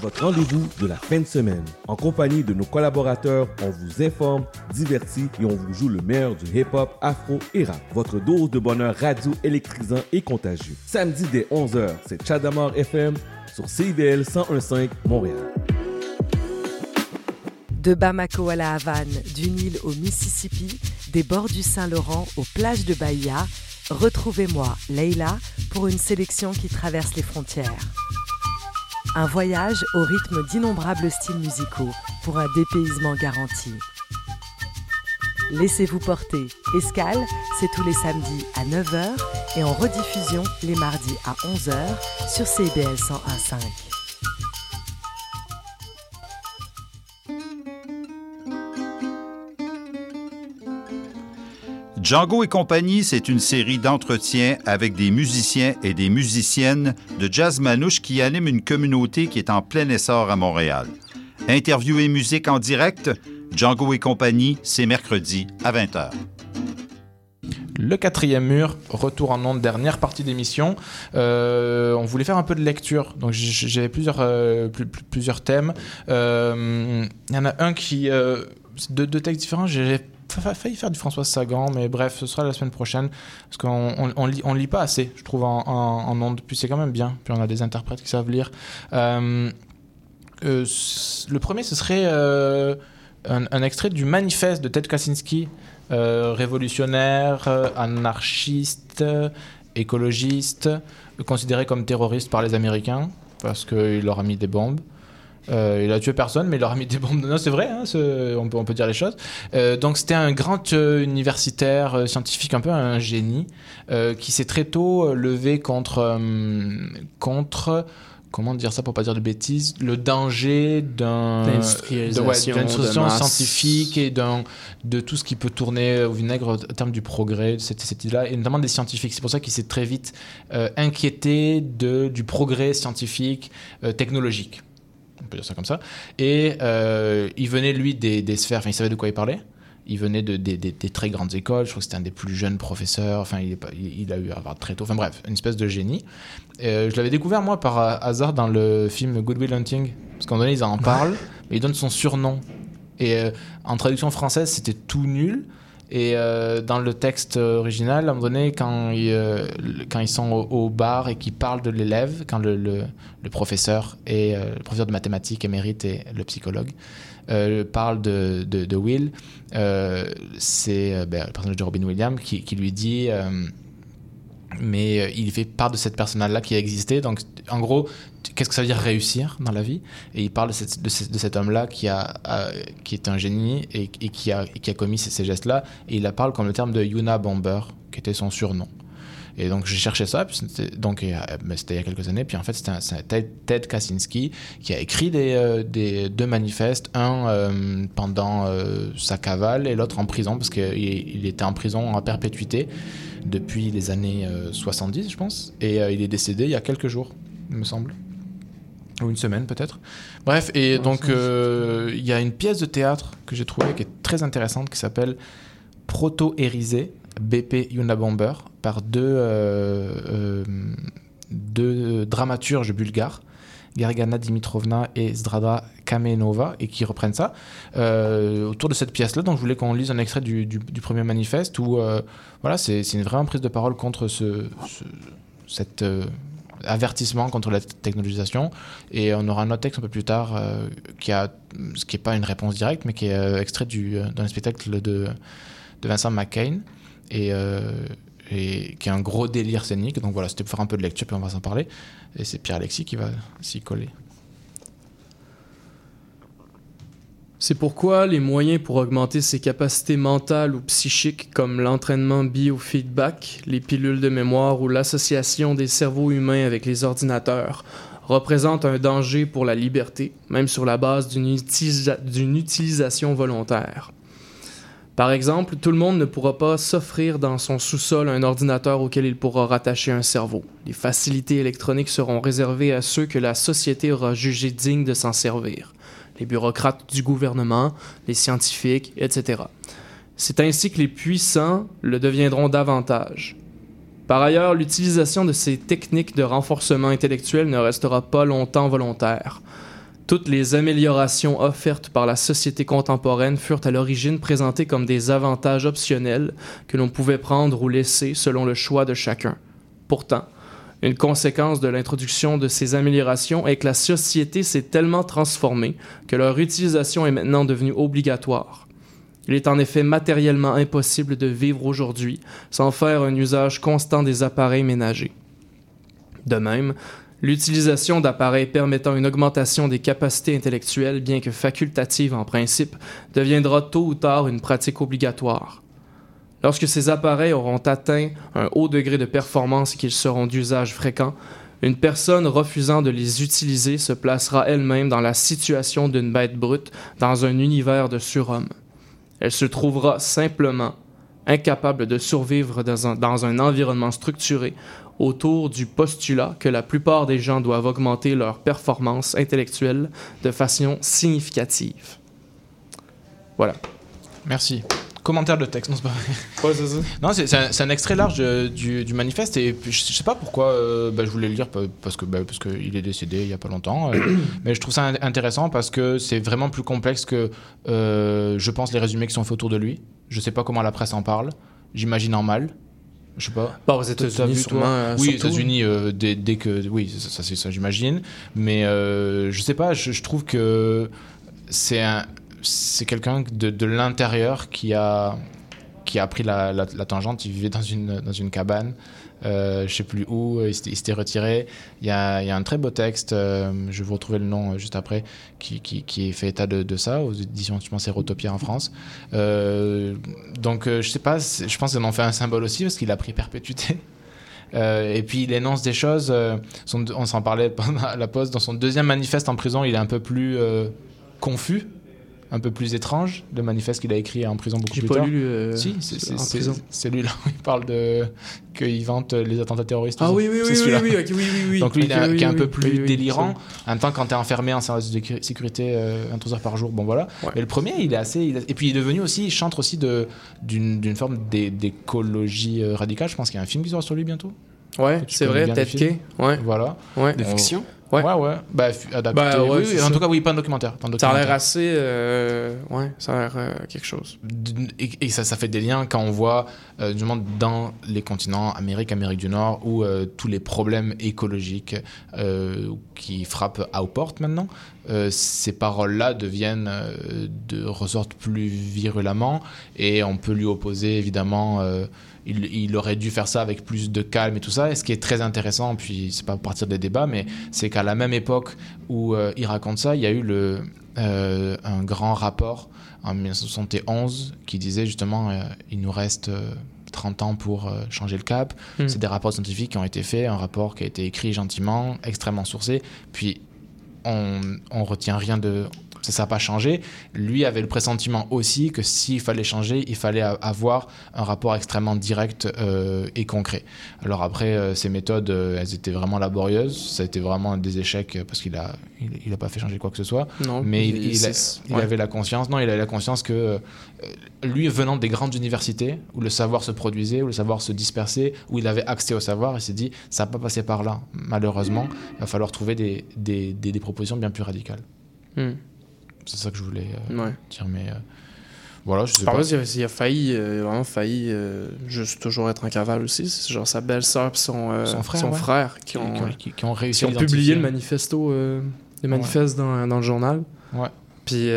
[SPEAKER 17] Votre rendez-vous de la fin de semaine. En compagnie de nos collaborateurs, on vous informe, divertit et on vous joue le meilleur du hip-hop, afro et rap. Votre dose de bonheur radio électrisant et contagieux. Samedi dès 11h, c'est Chadamar FM sur CIVL 1015 Montréal.
[SPEAKER 18] De Bamako à la Havane, du Nil au Mississippi, des bords du Saint-Laurent aux plages de Bahia, retrouvez-moi, Leila, pour une sélection qui traverse les frontières. Un voyage au rythme d'innombrables styles musicaux pour un dépaysement garanti. Laissez-vous porter. Escale, c'est tous les samedis à 9h et en rediffusion les mardis à 11h sur CBL 101.5.
[SPEAKER 19] Django et compagnie, c'est une série d'entretiens avec des musiciens et des musiciennes de jazz manouche qui animent une communauté qui est en plein essor à Montréal. Interview et musique en direct, Django et compagnie, c'est mercredi à 20h.
[SPEAKER 1] Le quatrième mur, retour en ondes, dernière partie d'émission. Euh, on voulait faire un peu de lecture, donc j'avais plusieurs, euh, plus- plus- plusieurs thèmes. Euh, Il y en a un qui, deux, deux textes différents. Failli faire du François Sagan, mais bref, ce sera la semaine prochaine parce qu'on on, lit, pas assez, je trouve en, en, en ondes. Puis c'est quand même bien. Puis on a des interprètes qui savent lire. Euh, euh, le premier, ce serait euh, un, un extrait du manifeste de Ted Kaczynski, révolutionnaire, anarchiste, écologiste, considéré comme terroriste par les Américains parce qu'il leur a mis des bombes. Euh, il a tué personne, mais il leur a mis des bombes. Non, c'est vrai, hein, on, peut, on peut dire les choses. Euh, donc, c'était un grand euh, universitaire scientifique, un peu un génie, qui s'est très tôt levé contre, contre comment dire ça pour pas dire de bêtises, le danger d'un ouais, d'industrialisation
[SPEAKER 15] masse.
[SPEAKER 1] scientifique et d'un de tout ce qui peut tourner au vinaigre au terme du progrès, cette, cette idée-là, et notamment des scientifiques. C'est pour ça qu'il s'est très vite euh, inquiété de, du progrès scientifique, euh, technologique. Peut dire ça comme ça. Et euh, il venait, lui, des, des sphères, enfin, il savait de quoi il parlait. Il venait de, des- des- des très grandes écoles. Je crois que c'était un des plus jeunes professeurs. Enfin, il, est pas- il- il a eu à Harvard très tôt. Enfin, bref, une espèce de génie. Euh, je l'avais découvert, moi, par euh, hasard dans le film Good Will Hunting. Parce qu'à un moment donné, ils en parlent, mais ils donnent son surnom. Et euh, en traduction française, c'était tout nul. Et euh, dans le texte original, à un moment donné, quand ils, euh, quand ils sont au, bar et qu'ils parlent de l'élève, quand le, le- professeur et euh, professeur de mathématiques émérite et le psychologue parlent de, de, Will, c'est ben, le personnage de Robin Williams qui, lui dit mais euh, il fait part de cette personne-là qui a existé. Donc, en gros, qu'est-ce que ça veut dire réussir dans la vie? Et il parle de, cet homme-là qui, est un génie et, qui, a, commis ces, gestes-là. Et il la parle comme le terme de Yuna Bomber, qui était son surnom. Et donc j'ai cherché ça, puis donc ben, c'était il y a quelques années, puis en fait c'était Ted, Kaczynski qui a écrit euh, deux manifestes, un euh, pendant sa cavale et l'autre en prison, parce qu'il il était en prison en perpétuité depuis les années euh, 70 je pense, et euh, il est décédé il y a quelques jours, il me semble. Ou une semaine peut-être. Bref, et donc euh, il y a une pièce de théâtre que j'ai trouvée qui est très intéressante qui s'appelle Proto-Érisé, BP Unabomber, par deux, euh, euh, deux dramaturges bulgares, Gargana Dimitrovna et Zdrada Kamenova, et qui reprennent ça euh, autour de cette pièce-là. Donc je voulais qu'on lise un extrait du, premier manifeste où euh, voilà, c'est une vraie prise de parole contre ce, ce- cet euh, avertissement contre la technologisation. Et on aura un autre texte un peu plus tard qui a, ce qui n'est pas une réponse directe, mais qui est extrait du, d'un spectacle de, de Vincent McCain. Et, et qui est un gros délire scénique. Donc voilà, c'était pour faire un peu de lecture, puis on va s'en parler. Et c'est Pierre-Alexis qui va s'y coller.
[SPEAKER 15] C'est pourquoi les moyens pour augmenter ses capacités mentales ou psychiques, comme l'entraînement biofeedback, les pilules de mémoire ou l'association des cerveaux humains avec les ordinateurs, représentent un danger pour la liberté, même sur la base d'une utilisa- d'une utilisation volontaire. Par exemple, tout le monde ne pourra pas s'offrir dans son sous-sol un ordinateur auquel il pourra rattacher un cerveau. Les facilités électroniques seront réservées à ceux que la société aura jugés dignes de s'en servir. Les bureaucrates du gouvernement, les scientifiques, etc. C'est ainsi que les puissants le deviendront davantage. Par ailleurs, l'utilisation de ces techniques de renforcement intellectuel ne restera pas longtemps volontaire. Toutes les améliorations offertes par la société contemporaine furent à l'origine présentées comme des avantages optionnels que l'on pouvait prendre ou laisser selon le choix de chacun. Pourtant, une conséquence de l'introduction de ces améliorations est que la société s'est tellement transformée que leur utilisation est maintenant devenue obligatoire. Il est en effet matériellement impossible de vivre aujourd'hui sans faire un usage constant des appareils ménagers. De même, l'utilisation d'appareils permettant une augmentation des capacités intellectuelles, bien que facultative en principe, deviendra tôt ou tard une pratique obligatoire. Lorsque ces appareils auront atteint un haut degré de performance et qu'ils seront d'usage fréquent, une personne refusant de les utiliser se placera elle-même dans la situation d'une bête brute dans un univers de surhomme. Elle se trouvera simplement incapables de survivre dans un, dans un environnement structuré autour du postulat que la plupart des gens doivent augmenter leur performance intellectuelle de façon significative. Voilà.
[SPEAKER 1] Merci. Commentaire de texte, non, c'est pas vrai.
[SPEAKER 15] Ouais, c'est ça.
[SPEAKER 1] Non, c'est c'est un, c'est un extrait large euh, du, du manifeste et puis, je sais pas pourquoi euh, bah, je voulais le lire pa- parce que bah, parce que il est décédé il y a pas longtemps. euh, [coughs] mais je trouve ça in- intéressant parce que c'est vraiment plus complexe que euh, je pense les résumés qui sont faits autour de lui. Je sais pas comment la presse en parle. J'imagine en mal. Je sais pas.
[SPEAKER 15] Bah, aux États-Unis,
[SPEAKER 1] toi Oui, aux. États-Unis, euh, dès, dès que. Oui, ça, ça, c'est ça, j'imagine. Mais euh, je sais pas, je, je trouve que c'est un. C'est quelqu'un de, de l'intérieur qui a, qui a pris la, la, la tangente. Il vivait dans une, dans une cabane, je sais plus où, il s'était- il s'était retiré. Il y, a, un très beau texte, euh, je vais vous retrouver le nom euh, juste après, qui, fait état de, ça, aux éditions, je pense, Rotopia en France. Euh, donc, euh, je sais pas, je pense qu'on en fait un symbole aussi, parce qu'il a pris perpétuité. [laughs] Euh, et puis il énonce des choses, euh, on s'en parlait pendant la pause, dans son deuxième manifeste en prison, il est un peu plus euh, confus, un peu plus étrange, le manifeste qu'il a écrit en prison beaucoup
[SPEAKER 15] J'ai
[SPEAKER 1] plus
[SPEAKER 15] pas
[SPEAKER 1] tard.
[SPEAKER 15] lu, euh,
[SPEAKER 1] si, c'est c'est-
[SPEAKER 15] en
[SPEAKER 1] c'est-
[SPEAKER 15] prison.
[SPEAKER 1] c'est lui là où il parle de qu'il vante les attentats terroristes.
[SPEAKER 15] Ah oui, oui, oui, oui, oui, ok, oui, oui, oui.
[SPEAKER 1] Donc lui, il qui est un
[SPEAKER 15] oui,
[SPEAKER 1] peu plus délirant. En même temps, quand t'es enfermé en service de sécu- sécurité euh, 23 heures par jour, bon voilà. Mais le premier, il est assez. il Et puis il est devenu aussi, il chante aussi de d'une d'une forme d'é- d'écologie euh, radicale. Je pense qu'il y a un film qui sort sur lui bientôt.
[SPEAKER 15] Ouais, c'est vrai. Kay, ouais.
[SPEAKER 1] Voilà.
[SPEAKER 15] Ouais.
[SPEAKER 9] De
[SPEAKER 1] On-
[SPEAKER 9] fiction
[SPEAKER 1] Ouais, ouais. Bah, adapté.
[SPEAKER 15] Bah, ouais,
[SPEAKER 1] oui, en
[SPEAKER 15] ça.
[SPEAKER 1] tout cas, oui, pas un documentaire.
[SPEAKER 15] Ça a l'air assez. euh, ouais, ça a l'air euh, quelque chose.
[SPEAKER 1] et, et ça, ça fait des liens quand on voit euh, justement dans les continents Amérique, Amérique du Nord, où euh, tous les problèmes écologiques euh, qui frappent à aux portes maintenant, ces paroles-là deviennent de ressortent plus virulemment et on peut lui opposer évidemment. Il, il aurait dû faire ça avec plus de calme et tout ça. Et ce qui est très intéressant, puis c'est pas partir des débats, mais c'est qu'à la même époque où euh, il raconte ça, il y a eu le, euh, un grand rapport en 1971 qui disait justement euh, il nous reste euh, 30 ans pour changer le cap.
[SPEAKER 15] Mm.
[SPEAKER 1] C'est des rapports scientifiques qui ont été faits, un rapport qui a été écrit gentiment, extrêmement sourcé, puis on, on retient rien de ça n'a pas changé. Lui avait le pressentiment aussi que s'il fallait changer, il fallait avoir un rapport extrêmement direct euh, et concret. Alors après, euh, ces méthodes, euh, elles étaient vraiment laborieuses. Ça a été vraiment des échecs euh, parce qu'il a, il, il a pas fait changer quoi que ce soit.
[SPEAKER 15] Non,
[SPEAKER 1] mais il, a- avait la conscience. Non, il avait la conscience que lui, venant des grandes universités où le savoir se produisait, où le savoir se dispersait, où il avait accès au savoir, il s'est dit ça n'a pas passé par là. Malheureusement, il va falloir trouver des, des, des- des propositions bien plus radicales.
[SPEAKER 15] Hmm.
[SPEAKER 1] C'est ça que je voulais euh,
[SPEAKER 15] Ouais.
[SPEAKER 1] dire, mais euh, voilà, je sais
[SPEAKER 15] Par
[SPEAKER 1] pas.
[SPEAKER 15] il a, il a failli, euh, vraiment failli juste toujours être en cavale aussi. C'est genre sa belle-sœur et son, euh,
[SPEAKER 1] Son frère, ouais.
[SPEAKER 15] qui
[SPEAKER 1] Qui-
[SPEAKER 15] ont,
[SPEAKER 1] qui ont- qui- qui ont réussi
[SPEAKER 15] qui
[SPEAKER 1] à
[SPEAKER 15] ont
[SPEAKER 1] l'identifier.
[SPEAKER 15] publié le manifesto, les manifestes dans, dans le journal.
[SPEAKER 1] Ouais.
[SPEAKER 15] Puis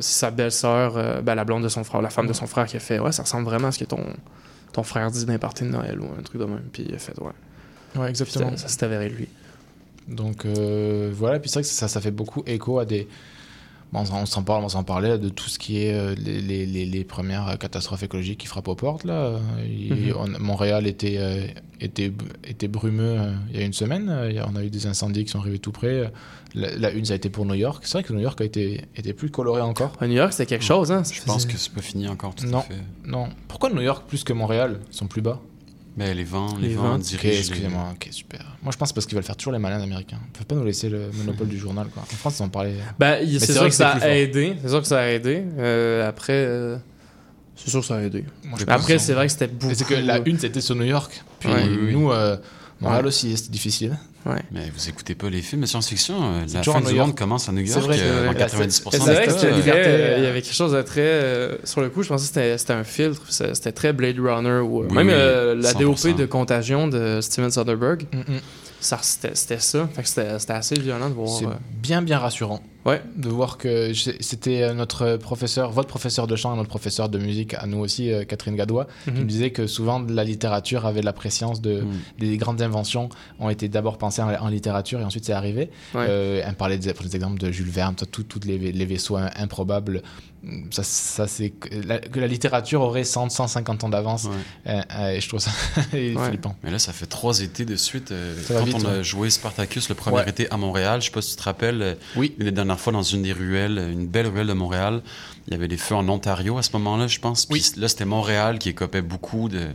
[SPEAKER 15] sa belle-sœur, ben, la blonde de son frère, la femme de son frère qui a fait Ouais, ça ressemble vraiment à ce que ton, ton frère dit d'un party de Noël ou un truc de même. Puis il a fait Ouais.
[SPEAKER 1] Ouais, exactement.
[SPEAKER 15] Ça, ça s'est avéré lui.
[SPEAKER 1] Donc euh, voilà, puis c'est vrai que ça, ça fait beaucoup écho à des. On s'en parle, on s'en parlait de tout ce qui est euh, les, les- les- les premières catastrophes écologiques qui frappent aux portes là. Il-
[SPEAKER 15] Mhm.
[SPEAKER 1] on- Montréal était euh, était était brumeux euh, il y a une semaine. On a eu des incendies qui sont arrivés tout près. La, la une ça a été pour New York. C'est vrai que New York a été était plus coloré encore.
[SPEAKER 15] À New York, c'était quelque chose, hein.
[SPEAKER 9] Je pense que c'est pas fini encore tout
[SPEAKER 1] Non,
[SPEAKER 9] à fait.
[SPEAKER 1] non. Pourquoi New York plus que Montréal Ils sont plus bas?
[SPEAKER 9] Ben, les vents, les,
[SPEAKER 1] Les
[SPEAKER 9] vents,
[SPEAKER 1] vents.
[SPEAKER 9] dirigent.
[SPEAKER 1] Ok,
[SPEAKER 9] les-
[SPEAKER 1] excusez-moi, ok, super. Moi, je pense parce qu'ils veulent faire toujours les malins américains. Ils peuvent pas nous laisser le monopole du journal, quoi. En France, ils en parlaient. Mais
[SPEAKER 15] c'est
[SPEAKER 1] vrai
[SPEAKER 15] sûr que, ça a aidé. C'est sûr que ça a aidé. Euh, après, euh, c'est sûr que ça a aidé.
[SPEAKER 1] Moi,
[SPEAKER 15] Mais après, c'est vrai que c'était beaucoup.
[SPEAKER 1] Mais C'est que la une, c'était sur New York. Puis
[SPEAKER 15] Ouais.
[SPEAKER 1] nous, euh, Montréal
[SPEAKER 15] Ouais.
[SPEAKER 1] aussi, c'était difficile.
[SPEAKER 15] Ouais.
[SPEAKER 9] Mais vous écoutez pas les films de science-fiction. euh, La fin du monde commence à New
[SPEAKER 1] C'est
[SPEAKER 9] York
[SPEAKER 1] vrai,
[SPEAKER 9] euh,
[SPEAKER 1] c'est
[SPEAKER 9] en
[SPEAKER 1] vrai.
[SPEAKER 9] 90%
[SPEAKER 15] C'est que
[SPEAKER 9] euh,
[SPEAKER 1] euh,
[SPEAKER 15] il y avait quelque chose de très. euh, sur le coup, je pensais que c'était- c'était un filtre. C'était très Blade Runner. Ou,
[SPEAKER 9] Oui,
[SPEAKER 15] même
[SPEAKER 9] oui,
[SPEAKER 15] euh, la
[SPEAKER 9] 100%.
[SPEAKER 15] DOP de Contagion de Steven Soderbergh, ça, c'était c'était ça. Fait que c'était c'était assez violent de voir.
[SPEAKER 1] C'est
[SPEAKER 15] euh,
[SPEAKER 1] bien, bien rassurant.
[SPEAKER 15] Ouais.
[SPEAKER 1] De voir que c'était euh, notre professeur, votre professeur de chant et notre professeur de musique, à nous aussi, euh, Catherine Gadois, qui
[SPEAKER 15] Mhm.
[SPEAKER 1] me disait que souvent la littérature avait la préscience de.
[SPEAKER 9] Mm.
[SPEAKER 1] Les grandes inventions ont été d'abord pensées en, en littérature et ensuite c'est arrivé.
[SPEAKER 15] Ouais.
[SPEAKER 1] Euh, elle me parlait des, des exemples de Jules Verne, tout- toutes les, les vaisseaux im- improbables. Ça, ça c'est que la, littérature aurait 100, 150 ans d'avance. Euh, euh, et je trouve ça [laughs] flippant.
[SPEAKER 9] Mais là, ça fait trois étés de suite. euh, quand
[SPEAKER 1] vite,
[SPEAKER 9] on a joué Spartacus le premier
[SPEAKER 1] Ouais.
[SPEAKER 9] été à Montréal, je sais pas si tu te rappelles,
[SPEAKER 1] oui.
[SPEAKER 9] la dernière fois dans une des ruelles, une belle ruelle de Montréal, il y avait des feux en Ontario à ce moment-là, je pense. Puis là, c'était Montréal qui écopait beaucoup de,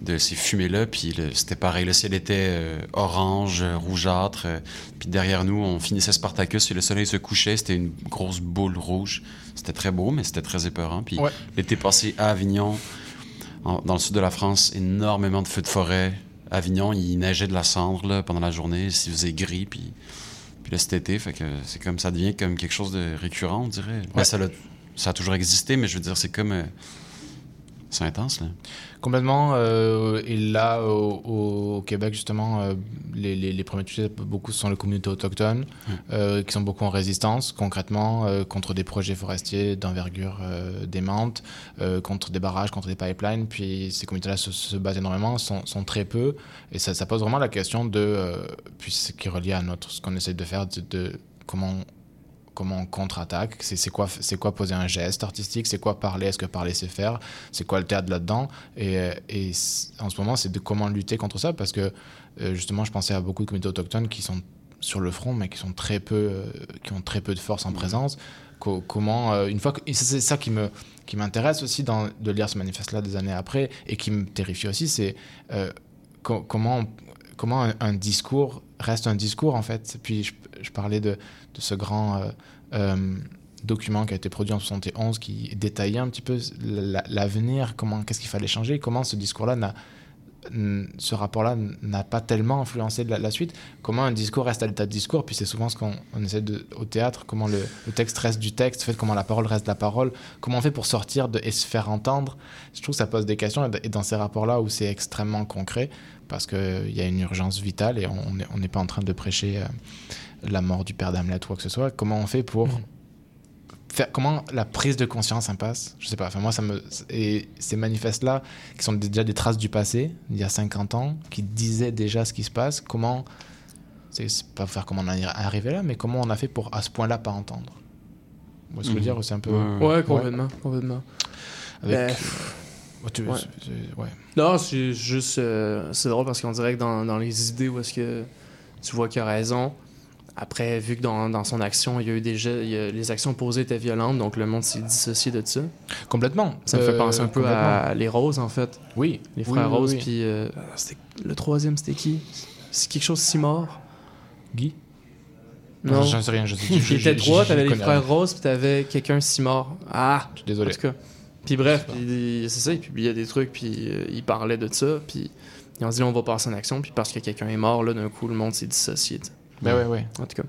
[SPEAKER 9] de ces fumées-là. Puis c'était pareil, le ciel était euh, orange, euh, rougeâtre. euh, puis derrière nous, on finissait Spartacus et le soleil se couchait. C'était une grosse boule rouge. C'était très beau, mais c'était très épeurant. Puis
[SPEAKER 1] Ouais.
[SPEAKER 9] l'été passé à Avignon, en- dans le sud de la France, énormément de feux de forêt. Avignon, il neigeait de la cendre là, pendant la journée, il faisait gris, puis, puis là, cet été, fait que c'est comme ça devient comme quelque chose de récurrent, on dirait. Ben, ça, a toujours existé, mais je veux dire, c'est comme. C'est intense, là.
[SPEAKER 1] Complètement. euh, et là, au, au Québec, justement, euh, les, les, les premiers touchés, beaucoup sont les communautés autochtones, euh, qui sont beaucoup en résistance, concrètement, contre des projets forestiers d'envergure démente, contre des barrages, contre des pipelines. Puis ces communautés-là se, se battent énormément, sont, sont très peu. Et ça, ça pose vraiment la question de. puis ce qui est relié à notre, ce qu'on essaie de faire, de, de comment comment on contre-attaque, c'est quoi, quoi poser un geste artistique, c'est quoi parler, est-ce que parler c'est faire, c'est quoi le théâtre là-dedans. Et, en ce moment, c'est de comment lutter contre ça, parce que euh, justement, je pensais à beaucoup de communautés autochtones qui sont sur le front, mais qui sont très peu, euh, qui ont très peu de force en présence. Co- comment, euh, une fois que, c'est c'est ça qui me, qui m'intéresse aussi dans, de lire ce manifeste-là des années après, et qui me terrifie aussi, c'est euh, co- comment, on- comment un, discours reste un discours en fait. Puis je, parlais de, ce grand euh, euh, document qui a été produit en 71 qui détaillait un petit peu la- l'avenir, comment, qu'est-ce qu'il fallait changer, comment ce discours-là ce rapport-là n'a pas tellement influencé la, suite. Comment un discours reste à l'état de discours, puis c'est souvent ce qu'on on essaie de, au théâtre, comment le, texte reste du texte, fait, comment la parole reste la parole, comment on fait pour sortir et se faire entendre. Je trouve que ça pose des questions, et dans ces rapports-là où c'est extrêmement concret, parce qu'il y a une urgence vitale et on n'est pas en train de prêcher euh, la mort du père d'Hamlet ou quoi que ce soit, comment on fait pour faire, comment la prise de conscience impasse Je sais pas. Enfin, moi, ça me. Et ces manifestes-là, qui sont déjà des traces du passé, il y a 50 ans, qui disaient déjà ce qui se passe, comment. C'est pas faire comment on est arrivé là, mais comment on a fait pour à ce point-là pas entendre? Vous voyez ce que je veux dire C'est un peu.
[SPEAKER 15] Ouais, complètement. complètement.
[SPEAKER 1] Avec, euh, tu-
[SPEAKER 15] ouais.
[SPEAKER 1] c'est- c'est- ouais.
[SPEAKER 15] Non, c'est juste. euh, c'est drôle parce qu'on dirait que dans, dans les idées où est-ce que tu vois qu'il a raison. Après, vu que dans, dans son action, il y a eu déjà. il y a- les actions posées étaient violentes, donc le monde s'est dissocié de ça.
[SPEAKER 1] Complètement.
[SPEAKER 15] Ça me fait
[SPEAKER 1] Euh,
[SPEAKER 15] penser un peu à. Les Roses, en fait.
[SPEAKER 1] Oui.
[SPEAKER 15] Les frères
[SPEAKER 1] oui,
[SPEAKER 15] Roses,
[SPEAKER 1] oui.
[SPEAKER 15] puis. euh, le troisième, c'était qui? C'est quelque chose si mort
[SPEAKER 1] Guy
[SPEAKER 15] Non.
[SPEAKER 1] J'en sais rien, je- je-
[SPEAKER 15] Il était trois, t'avais les frères. Roses, puis t'avais quelqu'un si mort. Ah
[SPEAKER 1] Je suis désolé.
[SPEAKER 15] En tout cas. Puis bref, c'est ça, il publiait des trucs, puis euh, il parlait de ça, puis ils ont dit on va passer en action, puis parce que quelqu'un est mort, là, d'un coup, le monde s'est dissocié.
[SPEAKER 1] Ben ouais, ouais.
[SPEAKER 15] En tout cas.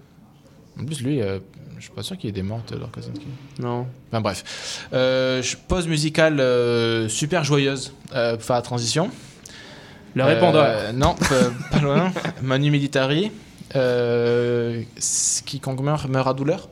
[SPEAKER 1] En plus, lui, euh, je suis pas sûr qu'il ait des morts, Theodore Kaczynski.
[SPEAKER 15] Non.
[SPEAKER 1] Enfin bref. Euh, pause musicale euh, super joyeuse pour faire la transition.
[SPEAKER 15] Le répondeur.
[SPEAKER 1] non, pas, loin. [laughs] Manu Militari. Quiconque meurt, meurt à douleur.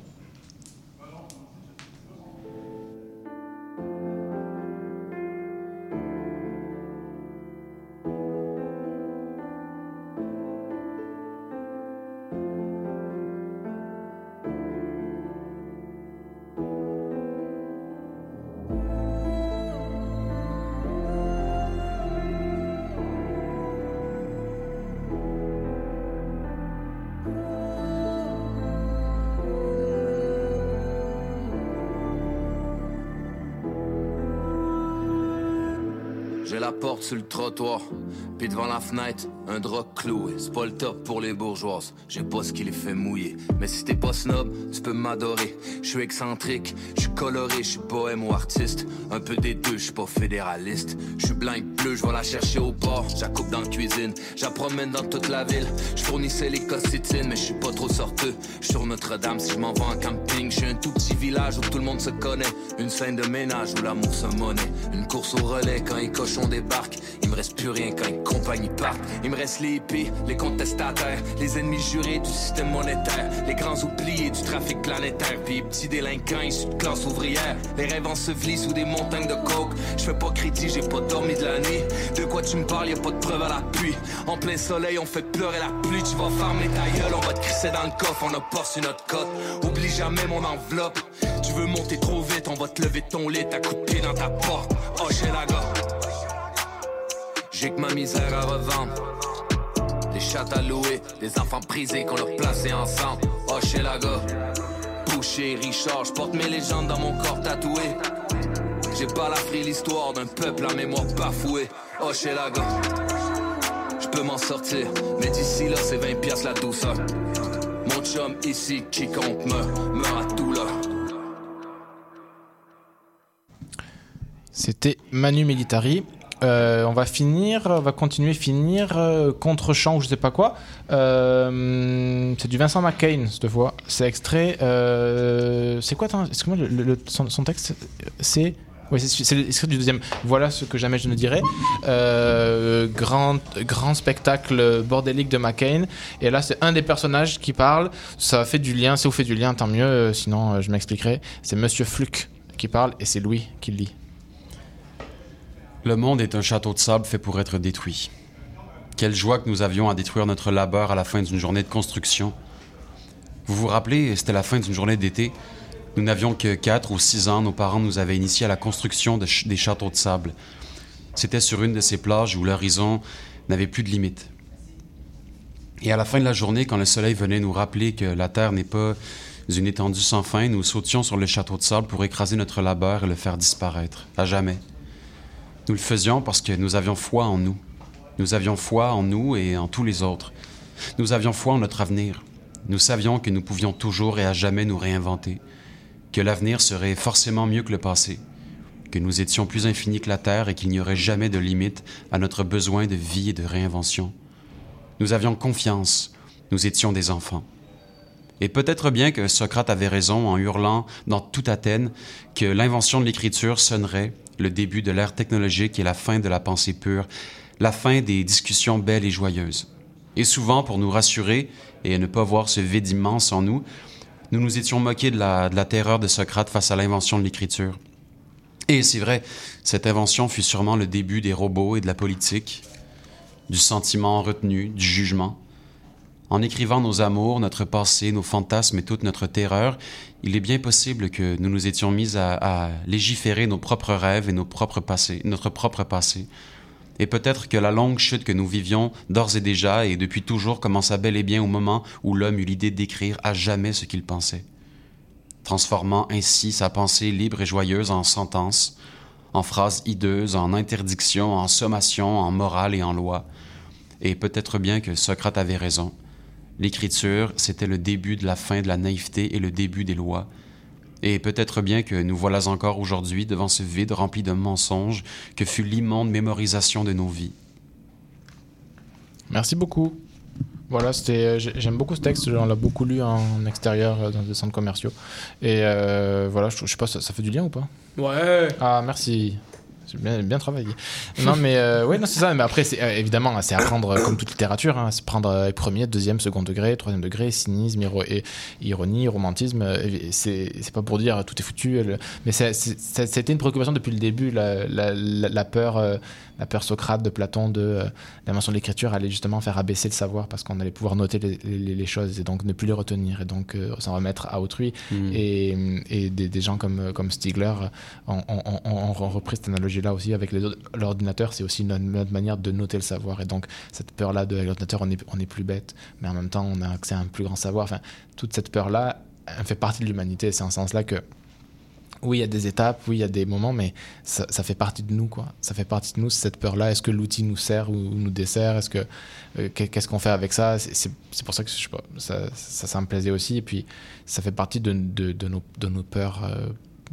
[SPEAKER 20] Sur le trottoir, puis devant la fenêtre, un drap cloué. C'est pas le top pour les bourgeoises, j'ai pas ce qui les fait mouiller. Mais si t'es pas snob, tu peux m'adorer. Je suis excentrique, je suis coloré, je suis ou artiste. Un peu des deux, je suis pas fédéraliste. Je suis blanc bleu, je vais la chercher au port. Je dans la cuisine, je dans toute la ville. Je fournissais les cossitines, mais je suis pas trop sorteux. Sur Notre-Dame si je m'en vais en camping. Je suis un tout petit village où tout le monde se connaît. Une scène de ménage où l'amour se monnaie. Une course au relais quand cochent cochons débarquent. Il me reste plus rien quand une compagnie part. Il me reste les épées, les contestataires, les ennemis jurés du système monétaire, les grands oubliés du trafic planétaire, puis les petits délinquants issus de classe ouvrière. Les rêves ensevelis sous des montagnes de coke. Je fais pas crédit, j'ai pas dormi de la nuit. De quoi tu me parles, y a pas de preuve à l'appui. En plein soleil, on fait pleurer la pluie. Tu vas farmer ta gueule, on va te crisser dans le coffre, on a pas sur notre cote. Oublie jamais mon enveloppe. Tu veux monter trop vite, on va te lever ton lit, t'as coup de pied dans ta porte. Oh, chez la gars. J'ai que ma misère à revendre. Chats à louer, des enfants prisés qu'on a placés ensemble. Oh, chez la gars. Boucher, Richard, je porte mes légendes dans mon corps tatoué. J'ai pas la l'histoire d'un peuple à mémoire bafouée. Oh, chez la gars. Je peux m'en sortir, mais d'ici là, c'est 20 piastres la douceur. Mon chum ici, qui compte meurt, meurt à tout là.
[SPEAKER 1] C'était Manu Militari. Euh, on va finir, on va continuer, finir euh, contre-champ ou je sais pas quoi. Euh, c'est du Vincent McCain cette fois. C'est extrait. c'est quoi Excuse-moi, le, son, son texte, c'est. Oui, c'est l'extrait du deuxième. Voilà ce que jamais je ne dirais. Grand, grand spectacle bordélique de McCain. Et là, c'est un des personnages qui parle. Ça fait du lien. Si vous fait du lien, tant mieux. Sinon, je m'expliquerai. C'est Monsieur Fluck qui parle et c'est Louis qui le lit.
[SPEAKER 9] Le monde est un château de sable fait pour être détruit. Quelle joie que nous avions à détruire notre labeur à la fin d'une journée de construction. Vous vous rappelez, c'était la fin d'une journée d'été. Nous n'avions que 4 ou 6 ans, nos parents nous avaient initiés à la construction des châteaux de sable. C'était sur une de ces plages où l'horizon n'avait plus de limite. Et à la fin de la journée, quand le soleil venait nous rappeler que la Terre n'est pas une étendue sans fin, nous sautions sur le château de sable pour écraser notre labeur et le faire disparaître, à jamais. Nous le faisions parce que nous avions foi en nous. Nous avions foi en nous et en tous les autres. Nous avions foi en notre avenir. Nous savions que nous pouvions toujours et à jamais nous réinventer, que l'avenir serait forcément mieux que le passé, que nous étions plus infinis que la Terre et qu'il n'y aurait jamais de limite à notre besoin de vie et de réinvention. Nous avions confiance, nous étions des enfants. Et peut-être bien que Socrate avait raison en hurlant dans toute Athènes que l'invention de l'écriture sonnerait le début de l'ère technologique et la fin de la pensée pure, la fin des discussions belles et joyeuses. Et souvent, pour nous rassurer et ne pas voir ce vide immense en nous, nous nous étions moqués de la, de la terreur de Socrate face à l'invention de l'écriture. Et c'est vrai, cette invention fut sûrement le début des robots et de la politique, du sentiment retenu, du jugement. En écrivant nos amours, notre passé, nos fantasmes et toute notre terreur, il est bien possible que nous nous étions mis à, légiférer nos propres rêves et nos propres passés, notre propre passé. Et peut-être que la longue chute que nous vivions d'ores et déjà et depuis toujours commença bel et bien au moment où l'homme eut l'idée d'écrire à jamais ce qu'il pensait, transformant ainsi sa pensée libre et joyeuse en sentence, en phrases hideuses, en interdictions, en sommations, en morale et en loi. Et peut-être bien que Socrate avait raison. L'écriture, c'était le début de la fin de la naïveté et le début des lois. Et peut-être bien que nous voilà encore aujourd'hui devant ce vide rempli de mensonges que fut l'immonde mémorisation de nos vies.
[SPEAKER 1] Merci beaucoup. Voilà, c'était, euh, j'ai- j'aime beaucoup ce texte, on l'a beaucoup lu en extérieur euh, dans des centres commerciaux. Et euh, voilà, je, je sais pas, ça, ça fait du lien ou pas?
[SPEAKER 15] Ouais.
[SPEAKER 1] Ah, merci. J'ai bien, travaillé. Non, mais euh, ouais, non, c'est ça. Mais après, c'est, euh, évidemment, c'est apprendre euh, comme toute littérature, hein, c'est prendre euh, premier, deuxième, second degré, troisième degré, cynisme, ironie, romantisme. c'est, pas pour dire tout est foutu, le- mais c'était une préoccupation depuis le début, la, peur, la peur Socrate de Platon de euh, l'invention de l'écriture allait justement faire abaisser le savoir parce qu'on allait pouvoir noter les, les- les choses et donc ne plus les retenir et donc euh, s'en remettre à autrui.
[SPEAKER 9] Mm.
[SPEAKER 1] Et, et des, des gens comme, comme Stigler ont, ont- ont- ont- ont repris cette analogie-là aussi avec l'ordinateur. C'est aussi notre, notre manière de noter le savoir. Et donc, cette peur-là de l'ordinateur, on est, on est plus bête, mais en même temps, on a accès à un plus grand savoir. Enfin, toute cette peur-là, elle fait partie de l'humanité. C'est en ce sens-là que oui, il y a des étapes, oui, il y a des moments, mais ça, ça fait partie de nous, quoi. Ça fait partie de nous, cette peur-là. Est-ce que l'outil nous sert ou nous dessert? Est-ce que euh, qu'est- qu'est-ce qu'on fait avec ça? C'est- pour ça que je sais pas, ça, ça, ça me plaisait aussi. Et puis, ça fait partie de, de, de nos, de nos peurs. euh,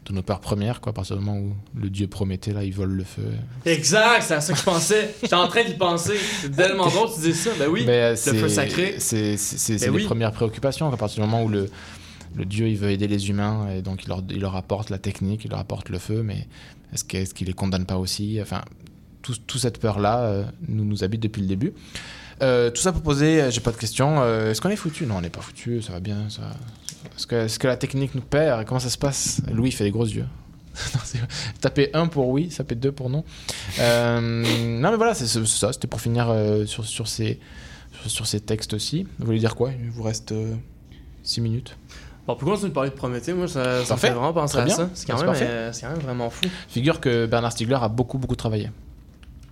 [SPEAKER 1] de nos peurs premières, quoi, à partir du moment où le dieu Prométhée, là, il vole le feu.
[SPEAKER 15] Exact, c'est à ça que je pensais. J'étais en train d'y penser. C'est tellement [laughs] drôle tu dis ça. Ben oui,
[SPEAKER 1] euh,
[SPEAKER 15] le feu sacré.
[SPEAKER 1] C'est
[SPEAKER 15] Ben
[SPEAKER 1] c'est les
[SPEAKER 15] oui.
[SPEAKER 1] premières préoccupations. À partir du moment où le, le dieu il veut aider les humains, et donc il leur, apporte la technique, il leur apporte le feu, mais est-ce qu'il les condamne pas aussi? Enfin, tout, tout cette peur-là euh, nous, nous habite depuis le début. Euh, tout ça pour poser, euh, j'ai pas de questions. est-ce qu'on est foutu? Non, on n'est pas foutu, ça va bien. Est-ce que, est-ce que la technique nous perd? Comment ça se passe? Louis fait des gros yeux. [laughs] Taper 1 pour oui, taper 2 pour non. Non, mais voilà, c'est ça. C'était pour finir sur, sur, ces, sur, sur ces textes aussi. Vous voulez dire quoi? Il vous reste 6 minutes.
[SPEAKER 15] Bon, pour continuer de parler de Prométhée, moi, ça, ça me fait vraiment penser
[SPEAKER 1] Très
[SPEAKER 15] à
[SPEAKER 1] bien.
[SPEAKER 15] ça. C'est quand, même, euh, c'est quand même vraiment fou.
[SPEAKER 1] Figure que Bernard Stiegler a beaucoup, beaucoup travaillé.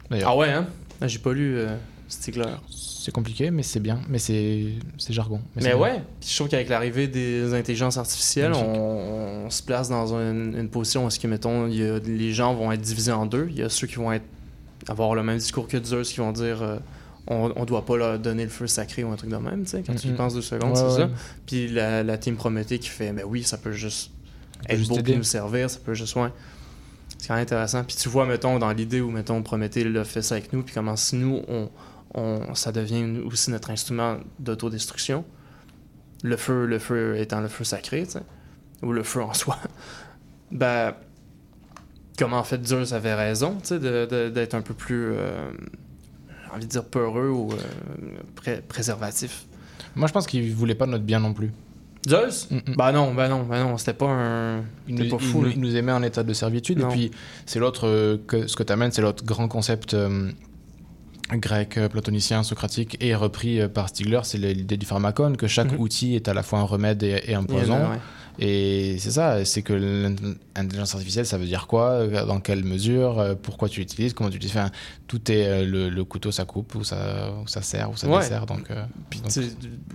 [SPEAKER 1] D'ailleurs.
[SPEAKER 15] Ah ouais, hein? Ah, J'ai pas lu euh, Stigler.
[SPEAKER 1] C'est compliqué, mais c'est bien. Mais c'est c'est jargon.
[SPEAKER 15] Mais,
[SPEAKER 1] c'est
[SPEAKER 15] ouais, puis je trouve qu'avec l'arrivée des intelligences artificielles, on, on se place dans une, une position où, est-ce que, mettons, y a- les gens vont être divisés en deux. Il y a ceux qui vont être, avoir le même discours que Zeus, qui vont dire euh, on, on doit pas leur donner le feu sacré ou un truc de même, tu sais, quand tu y penses deux secondes,
[SPEAKER 1] Ouais,
[SPEAKER 15] c'est
[SPEAKER 1] ouais.
[SPEAKER 15] ça. Puis la, la team Prométhée qui fait mais oui, ça peut juste
[SPEAKER 1] peut
[SPEAKER 15] être
[SPEAKER 1] juste
[SPEAKER 15] beau nous servir, ça peut juste, ouais. C'est quand même intéressant. Puis tu vois, mettons, dans l'idée où, mettons, Prométhée l'a fait ça avec nous, puis comment si nous, on, on, ça devient aussi notre instrument d'autodestruction. Le feu, le feu étant le feu sacré, tu sais, ou le feu en soi. [laughs] ben, comment en fait Zeus avait raison, tu sais, d'être un peu plus, euh, envie de dire, peureux ou euh, pré- préservatif.
[SPEAKER 1] Moi, je pense qu'il voulait pas notre bien non plus.
[SPEAKER 15] Zeus? Bah non, bah non, bah non, c'était pas un.
[SPEAKER 1] Il nous,
[SPEAKER 15] pas fou,
[SPEAKER 1] il nous aimait en état de servitude.
[SPEAKER 15] Non.
[SPEAKER 1] Et puis, c'est l'autre, euh, que, ce que tu amènes, c'est l'autre grand concept euh, grec, euh, platonicien, socratique, et repris euh, par Stigler, c'est l'idée du pharmacone, que chaque
[SPEAKER 15] Mhm.
[SPEAKER 1] outil est à la fois un remède et, et un poison.
[SPEAKER 15] ouais.
[SPEAKER 1] Et c'est ça, c'est que l'intelligence artificielle, ça veut dire quoi? Dans quelle mesure? Euh, Pourquoi tu l'utilises? Comment tu l'utilises? Enfin, Tout est euh, le, le couteau, ça coupe, ou ça, ou ça sert, ou ça
[SPEAKER 15] Ouais.
[SPEAKER 1] dessert. Donc, euh,
[SPEAKER 15] Puis,
[SPEAKER 1] donc-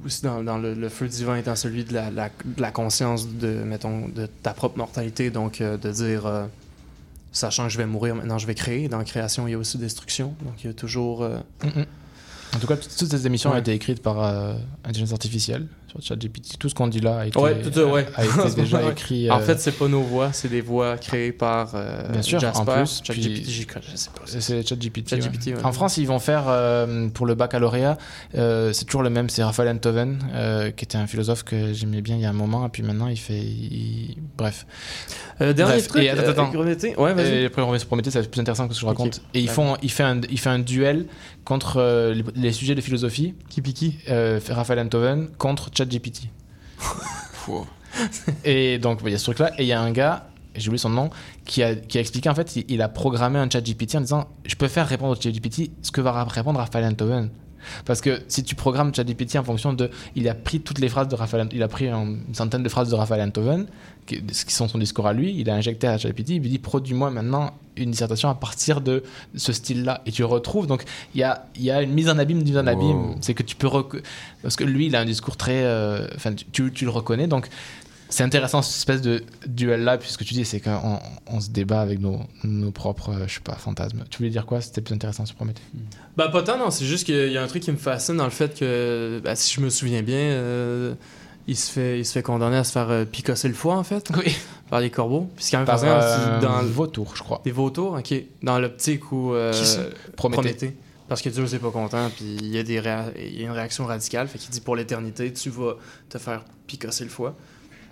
[SPEAKER 15] aussi dans, dans le, le feu divin étant celui de la, la- de la conscience de, mettons, de ta propre mortalité, donc euh, de dire, euh, sachant que je vais mourir, maintenant je vais créer. Dans la création, il y a aussi destruction. Donc il y a toujours. euh.
[SPEAKER 1] En tout cas, toutes ces émissions ont été écrites par euh, intelligence artificielle ChatGPT. Tout ce qu'on dit là a été,
[SPEAKER 15] Ouais, tout ouais.
[SPEAKER 1] a été [laughs] déjà écrit.
[SPEAKER 15] En
[SPEAKER 1] euh,
[SPEAKER 15] fait, c'est pas nos voix, c'est des voix créées par euh,
[SPEAKER 1] Bien sûr,
[SPEAKER 15] Jasper.
[SPEAKER 1] en plus,
[SPEAKER 15] ChatGPT, je sais pas.
[SPEAKER 1] C'est c'est ChatGPT.
[SPEAKER 15] ChatGPT,
[SPEAKER 1] ouais. En France, ils vont faire euh, pour le baccalauréat, euh, c'est toujours le même, c'est Raphaël Enthoven, euh, qui était un philosophe que j'aimais bien il y a un moment, et puis maintenant il fait. il- Bref.
[SPEAKER 15] Euh, dernier
[SPEAKER 1] Bref,
[SPEAKER 15] truc,
[SPEAKER 1] et attends, attends.
[SPEAKER 15] Prométhée. Ouais, vas-y.
[SPEAKER 1] Prométhée, être plus intéressant que ce que je raconte. Et ils font, il, fait un, il fait un duel contre les, les sujets de philosophie.
[SPEAKER 15] Qui pique
[SPEAKER 1] euh, Raphaël Enthoven contre ChatGPT. [laughs] et donc, il y a ce truc-là. Et il y a un gars, j'ai oublié son nom, qui a, qui a expliqué, en fait, il, il a programmé un chat GPT en disant Je peux faire répondre au chat GPT ce que va répondre Raphaël Enthoven. Parce que si tu programmes ChatGPT en fonction de. Il a pris toutes les phrases de Raphaël Il a pris un- une centaine de phrases de Raphaël Enthoven, qui, ce qui sont son discours à lui. Il a injecté à ChatGPT. Il lui dit Produis-moi maintenant une dissertation à partir de ce style-là. Et tu retrouves. Donc, il y a, il y a une mise en abîme, une mise en abîme.
[SPEAKER 9] Wow.
[SPEAKER 1] C'est que tu peux. rec- Parce que lui, il a un discours très. euh, Enfin, tu- tu, tu le reconnais. Donc, c'est intéressant cette espèce de duel-là, puisque tu dis, c'est qu'on on se débat avec nos, nos propres, euh, je sais pas, fantasmes. Tu voulais dire quoi? C'était plus intéressant sur Prométhée.
[SPEAKER 15] Bah pas tant, non. C'est juste qu'il y a un truc qui me fascine dans le fait que, bah, si je me souviens bien, euh, il, se fait, il se fait condamner à se faire euh, picosser le foie, en fait.
[SPEAKER 1] Oui.
[SPEAKER 15] Par les corbeaux. Puis quand même
[SPEAKER 1] Par, euh,
[SPEAKER 15] dans le-
[SPEAKER 1] vautour, je crois.
[SPEAKER 15] Des vautours, ok. Dans l'optique où. euh,
[SPEAKER 1] Qui Prométhée.
[SPEAKER 15] Parce que Dieu c'est pas content, puis il y, a des réa- il y a une réaction radicale. Fait qu'il dit pour l'éternité, tu vas te faire picosser le foie.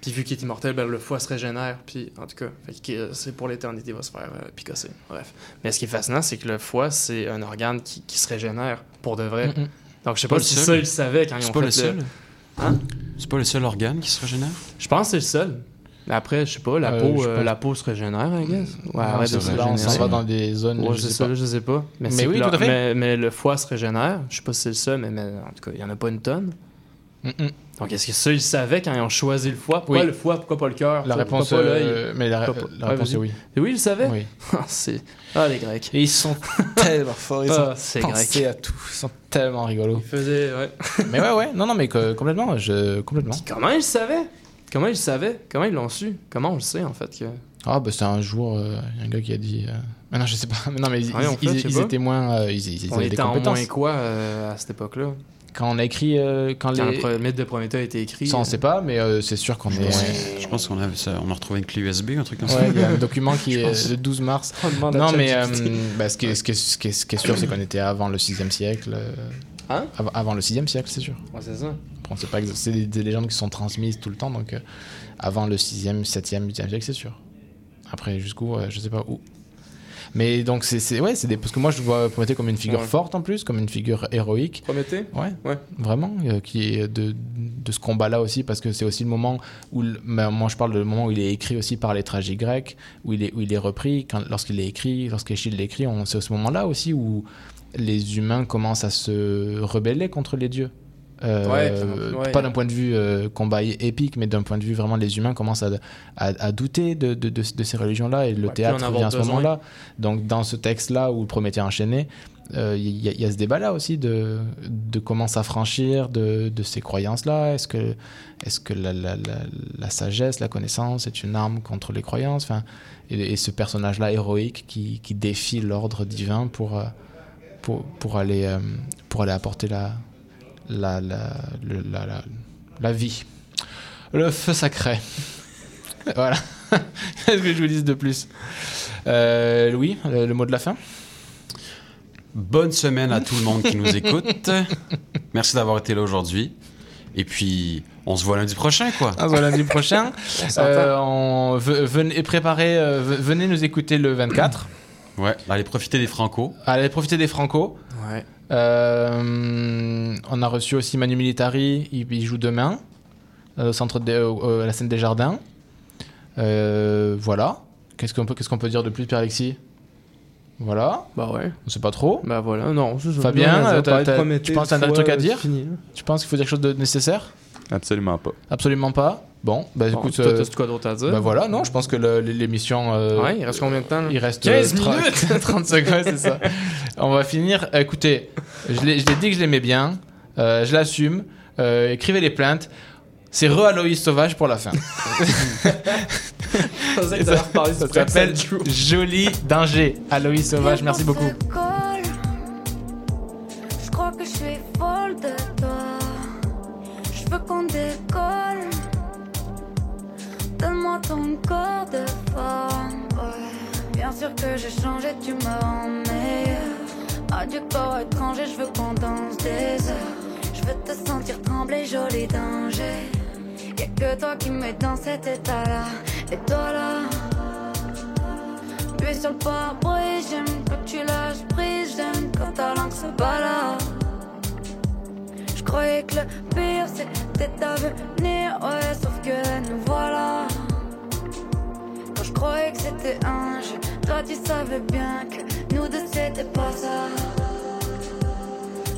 [SPEAKER 15] Puis vu qu'il est immortel, ben, le foie se régénère. Puis en tout cas, euh, c'est pour l'éternité, il va se faire euh, picosser. Bref. Mais ce qui est fascinant, c'est que le foie, c'est un organe qui, qui se régénère pour de vrai. Donc je sais
[SPEAKER 9] Pas
[SPEAKER 15] pas,
[SPEAKER 9] le
[SPEAKER 15] si
[SPEAKER 9] seul.
[SPEAKER 15] ça, ils le savaient quand ils ont
[SPEAKER 9] pas
[SPEAKER 15] fait
[SPEAKER 9] le seul.
[SPEAKER 15] Hein?
[SPEAKER 9] C'est pas le seul organe qui se régénère?
[SPEAKER 15] Je pense que c'est le seul. Mais après, je sais pas, la,
[SPEAKER 1] Euh,
[SPEAKER 15] peau, euh, la peau se régénère, I guess. Ouais,
[SPEAKER 1] Non,
[SPEAKER 15] arrête de se
[SPEAKER 1] va dans des zones,
[SPEAKER 15] Ouais,
[SPEAKER 1] je
[SPEAKER 15] c'est
[SPEAKER 1] sais
[SPEAKER 15] ça,
[SPEAKER 1] pas.
[SPEAKER 15] je sais pas.
[SPEAKER 1] Mais
[SPEAKER 15] c'est
[SPEAKER 1] oui,
[SPEAKER 15] que
[SPEAKER 1] tout
[SPEAKER 15] là-
[SPEAKER 1] à fait.
[SPEAKER 15] Mais, mais le foie se régénère. Je sais pas si c'est le seul, mais, mais en tout cas, il y en a pas une tonne.
[SPEAKER 1] Mm-mm.
[SPEAKER 15] Donc, est-ce que ça, ils savaient quand ils ont choisi le foie Pourquoi
[SPEAKER 1] Oui.
[SPEAKER 15] le foie Pourquoi pas le cœur?
[SPEAKER 1] La réponse,
[SPEAKER 15] pas
[SPEAKER 1] euh, mais la,
[SPEAKER 15] Pourquoi
[SPEAKER 1] réponse est oui.
[SPEAKER 15] Et oui, ils le savaient?
[SPEAKER 1] Oui. [laughs]
[SPEAKER 15] Ah, ah, les Grecs.
[SPEAKER 1] Et ils sont [laughs] tellement forts, ils
[SPEAKER 15] Ah,
[SPEAKER 1] ont
[SPEAKER 15] c'est
[SPEAKER 1] pensé
[SPEAKER 15] grec.
[SPEAKER 1] à tout, ils sont tellement rigolos.
[SPEAKER 15] Ils faisaient, ouais. [laughs]
[SPEAKER 1] mais ouais, ouais, non, non, mais que- complètement, je, complètement.
[SPEAKER 15] Comment ils le savaient? Comment ils le savaient? Comment ils l'ont su? Comment on le sait, en fait que...
[SPEAKER 1] Ah, bah c'est un jour, euh, il y a un gars qui a dit. euh, Mais non, je sais pas. Mais non, mais ils,
[SPEAKER 15] Ouais, en
[SPEAKER 1] ils-
[SPEAKER 15] fait,
[SPEAKER 1] ils- étaient moins. euh, ils, ils
[SPEAKER 15] On
[SPEAKER 1] avaient des
[SPEAKER 15] était en
[SPEAKER 1] compétences.
[SPEAKER 15] moins quoi euh, à cette époque-là?
[SPEAKER 1] Quand on a écrit. euh, quand
[SPEAKER 15] Quand
[SPEAKER 1] les...
[SPEAKER 15] le mythe de Prométhée a été écrit.
[SPEAKER 1] Ça, on
[SPEAKER 15] euh,
[SPEAKER 1] sait pas, mais euh, c'est sûr qu'on est.
[SPEAKER 9] Ouais, Je pense qu'on a, ça- on a retrouvé une clé USB, un truc comme ça.
[SPEAKER 1] Il y a un document qui [laughs]
[SPEAKER 9] Je
[SPEAKER 1] est le 12 mars.
[SPEAKER 15] À
[SPEAKER 1] non, mais euh, bah, ce, qui est, ce, qui est, ce, qui est, ce qui est sûr, c'est qu'on était avant le 6e siècle. euh,
[SPEAKER 15] Hein?
[SPEAKER 1] av- Avant le 6e siècle, c'est sûr.
[SPEAKER 15] Ouais, c'est ça.
[SPEAKER 1] Bon, c'est pas exa- c'est des, des légendes qui sont transmises tout le temps, donc euh, avant le 6e, 7e, 8e siècle, c'est sûr. Après, jusqu'où, euh, je sais pas où. Mais donc, c'est, ouais, c'est des, parce que moi, je vois Prométhée comme une figure
[SPEAKER 15] Ouais.
[SPEAKER 1] forte en plus, comme une figure héroïque.
[SPEAKER 15] Prométhée
[SPEAKER 1] Ouais,
[SPEAKER 15] Ouais.
[SPEAKER 1] vraiment, euh, qui est de, de ce combat-là aussi, parce que c'est aussi le moment où, le- ben, moi je parle du moment où il est écrit aussi par les tragiques grecs, où il est, où il est repris, lorsqu'il est écrit, lorsqu'Échille l'écrit, c'est à ce moment-là aussi où les humains commencent à se rebeller contre les dieux. Euh,
[SPEAKER 15] Ouais,
[SPEAKER 1] pas d'un point de vue euh, combat épique, mais d'un point de vue vraiment les humains commencent à, à, à douter de, de, de- de ces religions-là et le
[SPEAKER 15] Ouais,
[SPEAKER 1] théâtre vient à ce moment-là. Donc dans ce texte-là où le Prométhée enchaîné, euh, il y, a- il y a ce débat-là aussi de, de comment s'affranchir de, de ces croyances-là. Est-ce que, est que la, la- la- la sagesse, la connaissance est une arme contre les croyances? Enfin, et, et ce personnage-là héroïque qui, qui défie l'ordre divin pour, pour, pour, aller, pour aller apporter la, la, la, le- la, la, la vie. Le feu sacré. [laughs] voilà. [laughs] Qu'est-ce que je vous dise de plus? Euh, Louis, le, le mot de la fin?
[SPEAKER 9] Bonne semaine à [laughs] tout le monde qui nous écoute. Merci d'avoir été là aujourd'hui. Et puis, on se voit lundi prochain, quoi.
[SPEAKER 1] On se voit lundi prochain. Euh, on- venez préparer, euh, ve- venez nous écouter le 24.
[SPEAKER 9] Ouais, allez profiter des Franco.
[SPEAKER 1] Allez profiter des Franco.
[SPEAKER 15] Ouais.
[SPEAKER 1] Euh, on a reçu aussi Manu Militari, il, il joue demain euh, au centre au- à la scène des Jardins. Euh, voilà. Qu'est-ce qu'on peut, qu'est-ce qu'on peut dire de plus, Pierre Alexis Voilà.
[SPEAKER 15] Bah ouais.
[SPEAKER 1] On sait pas trop.
[SPEAKER 15] Bah voilà, non. je- je-
[SPEAKER 1] Fabien, t'as-
[SPEAKER 15] de
[SPEAKER 1] t'as- tu penses que t'as un truc à dire?
[SPEAKER 15] fini, hein.
[SPEAKER 1] Tu penses qu'il faut dire quelque chose de nécessaire?
[SPEAKER 21] Absolument pas.
[SPEAKER 1] Absolument pas. Bon, bah
[SPEAKER 15] Bon,
[SPEAKER 1] écoute.
[SPEAKER 15] toi,
[SPEAKER 1] euh,
[SPEAKER 15] quoi d'autre à dire?
[SPEAKER 1] Bah voilà, non, je pense que l'émission. euh,
[SPEAKER 15] Ouais, il reste combien de temps, là?
[SPEAKER 1] Il reste
[SPEAKER 15] 15
[SPEAKER 1] euh, tra-
[SPEAKER 15] minutes [laughs]
[SPEAKER 1] 30 secondes, c'est ça. On va finir. Écoutez, je l'ai dit que je l'aimais bien. euh, je l'assume. euh, écrivez les plaintes. C'est re Aloïs Sauvage pour la fin. [laughs]
[SPEAKER 15] que reparler du
[SPEAKER 1] Ça s'appelle. Joli Danger. Aloïs Sauvage, merci beaucoup.
[SPEAKER 7] Je crois que je suis folle Ton corps de femme. Ouais. Bien sûr que j'ai changé, tu me rends meilleur. Adieu corps étranger, je veux qu'on danse des heures. Je veux te sentir trembler, joli danger. Y'a que toi qui me dans cet état-là. Et toi là. Puis sur le pare-brise, j'aime quand tu lâches prise, j'aime quand ta langue se balade. Je croyais que le pire c'était à venir, ouais, sauf que nous voilà. Je croyais que c'était un jeu, toi tu savais bien que nous deux c'était pas ça.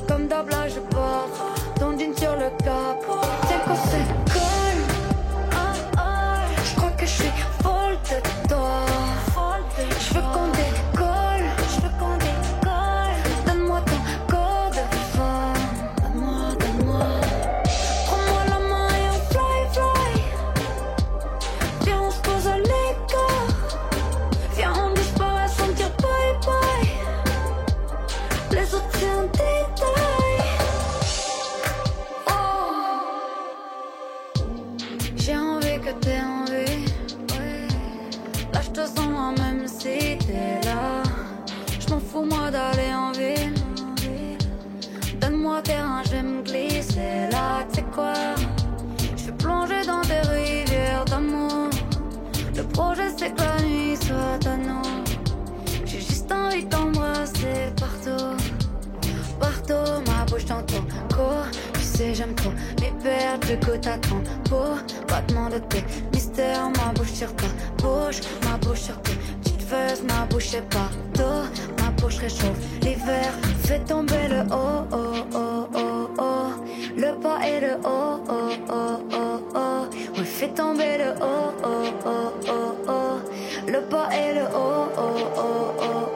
[SPEAKER 7] Comme d'hab là je porte ton jean sur le cap. Qu'on Terrain, je glisser là. Tu sais quoi? Je vais plonger dans des rivières d'amour. Le projet, c'est que la nuit soit à nous. J'ai juste envie de t'embrasser partout. Partout, ma bouche dans ton corps. Tu sais, j'aime trop les verres, du coup, à ton peau. Battement de tes mystères, ma bouche sur ta bouche. Ma bouche sur tes petites fesses, ma bouche est partout. Ma bouche réchauffe l'hiver. Fais tomber le haut, oh, oh, oh, oh. Le bas et le haut, oh, oh, oh, oh. Fais tomber le haut, oh, oh, oh, oh. Le bas et le haut, oh, oh, oh, oh.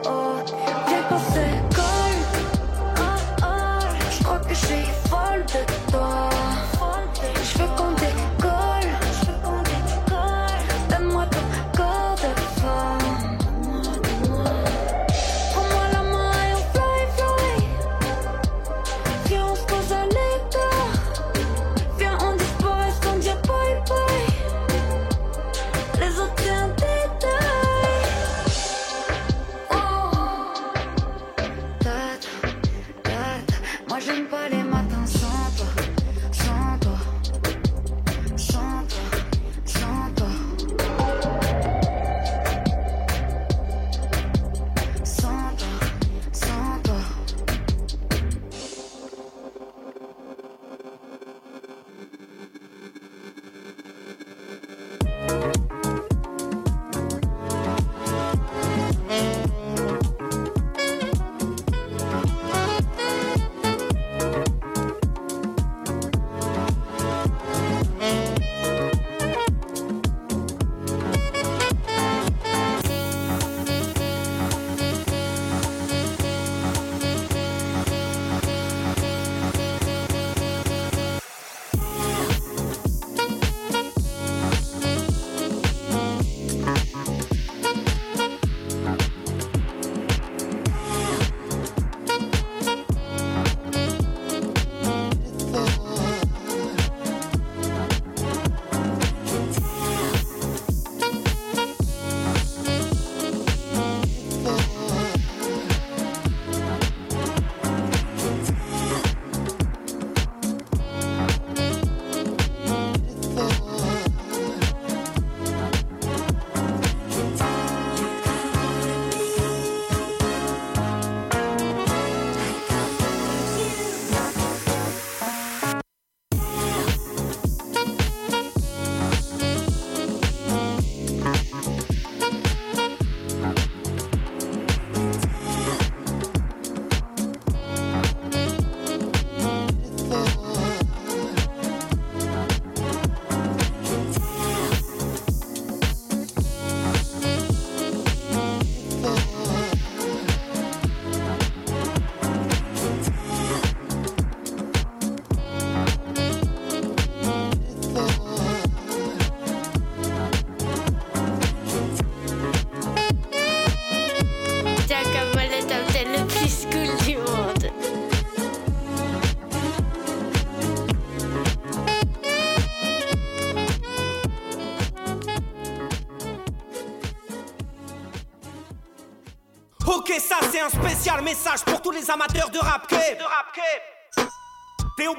[SPEAKER 21] Message pour tous les amateurs de rap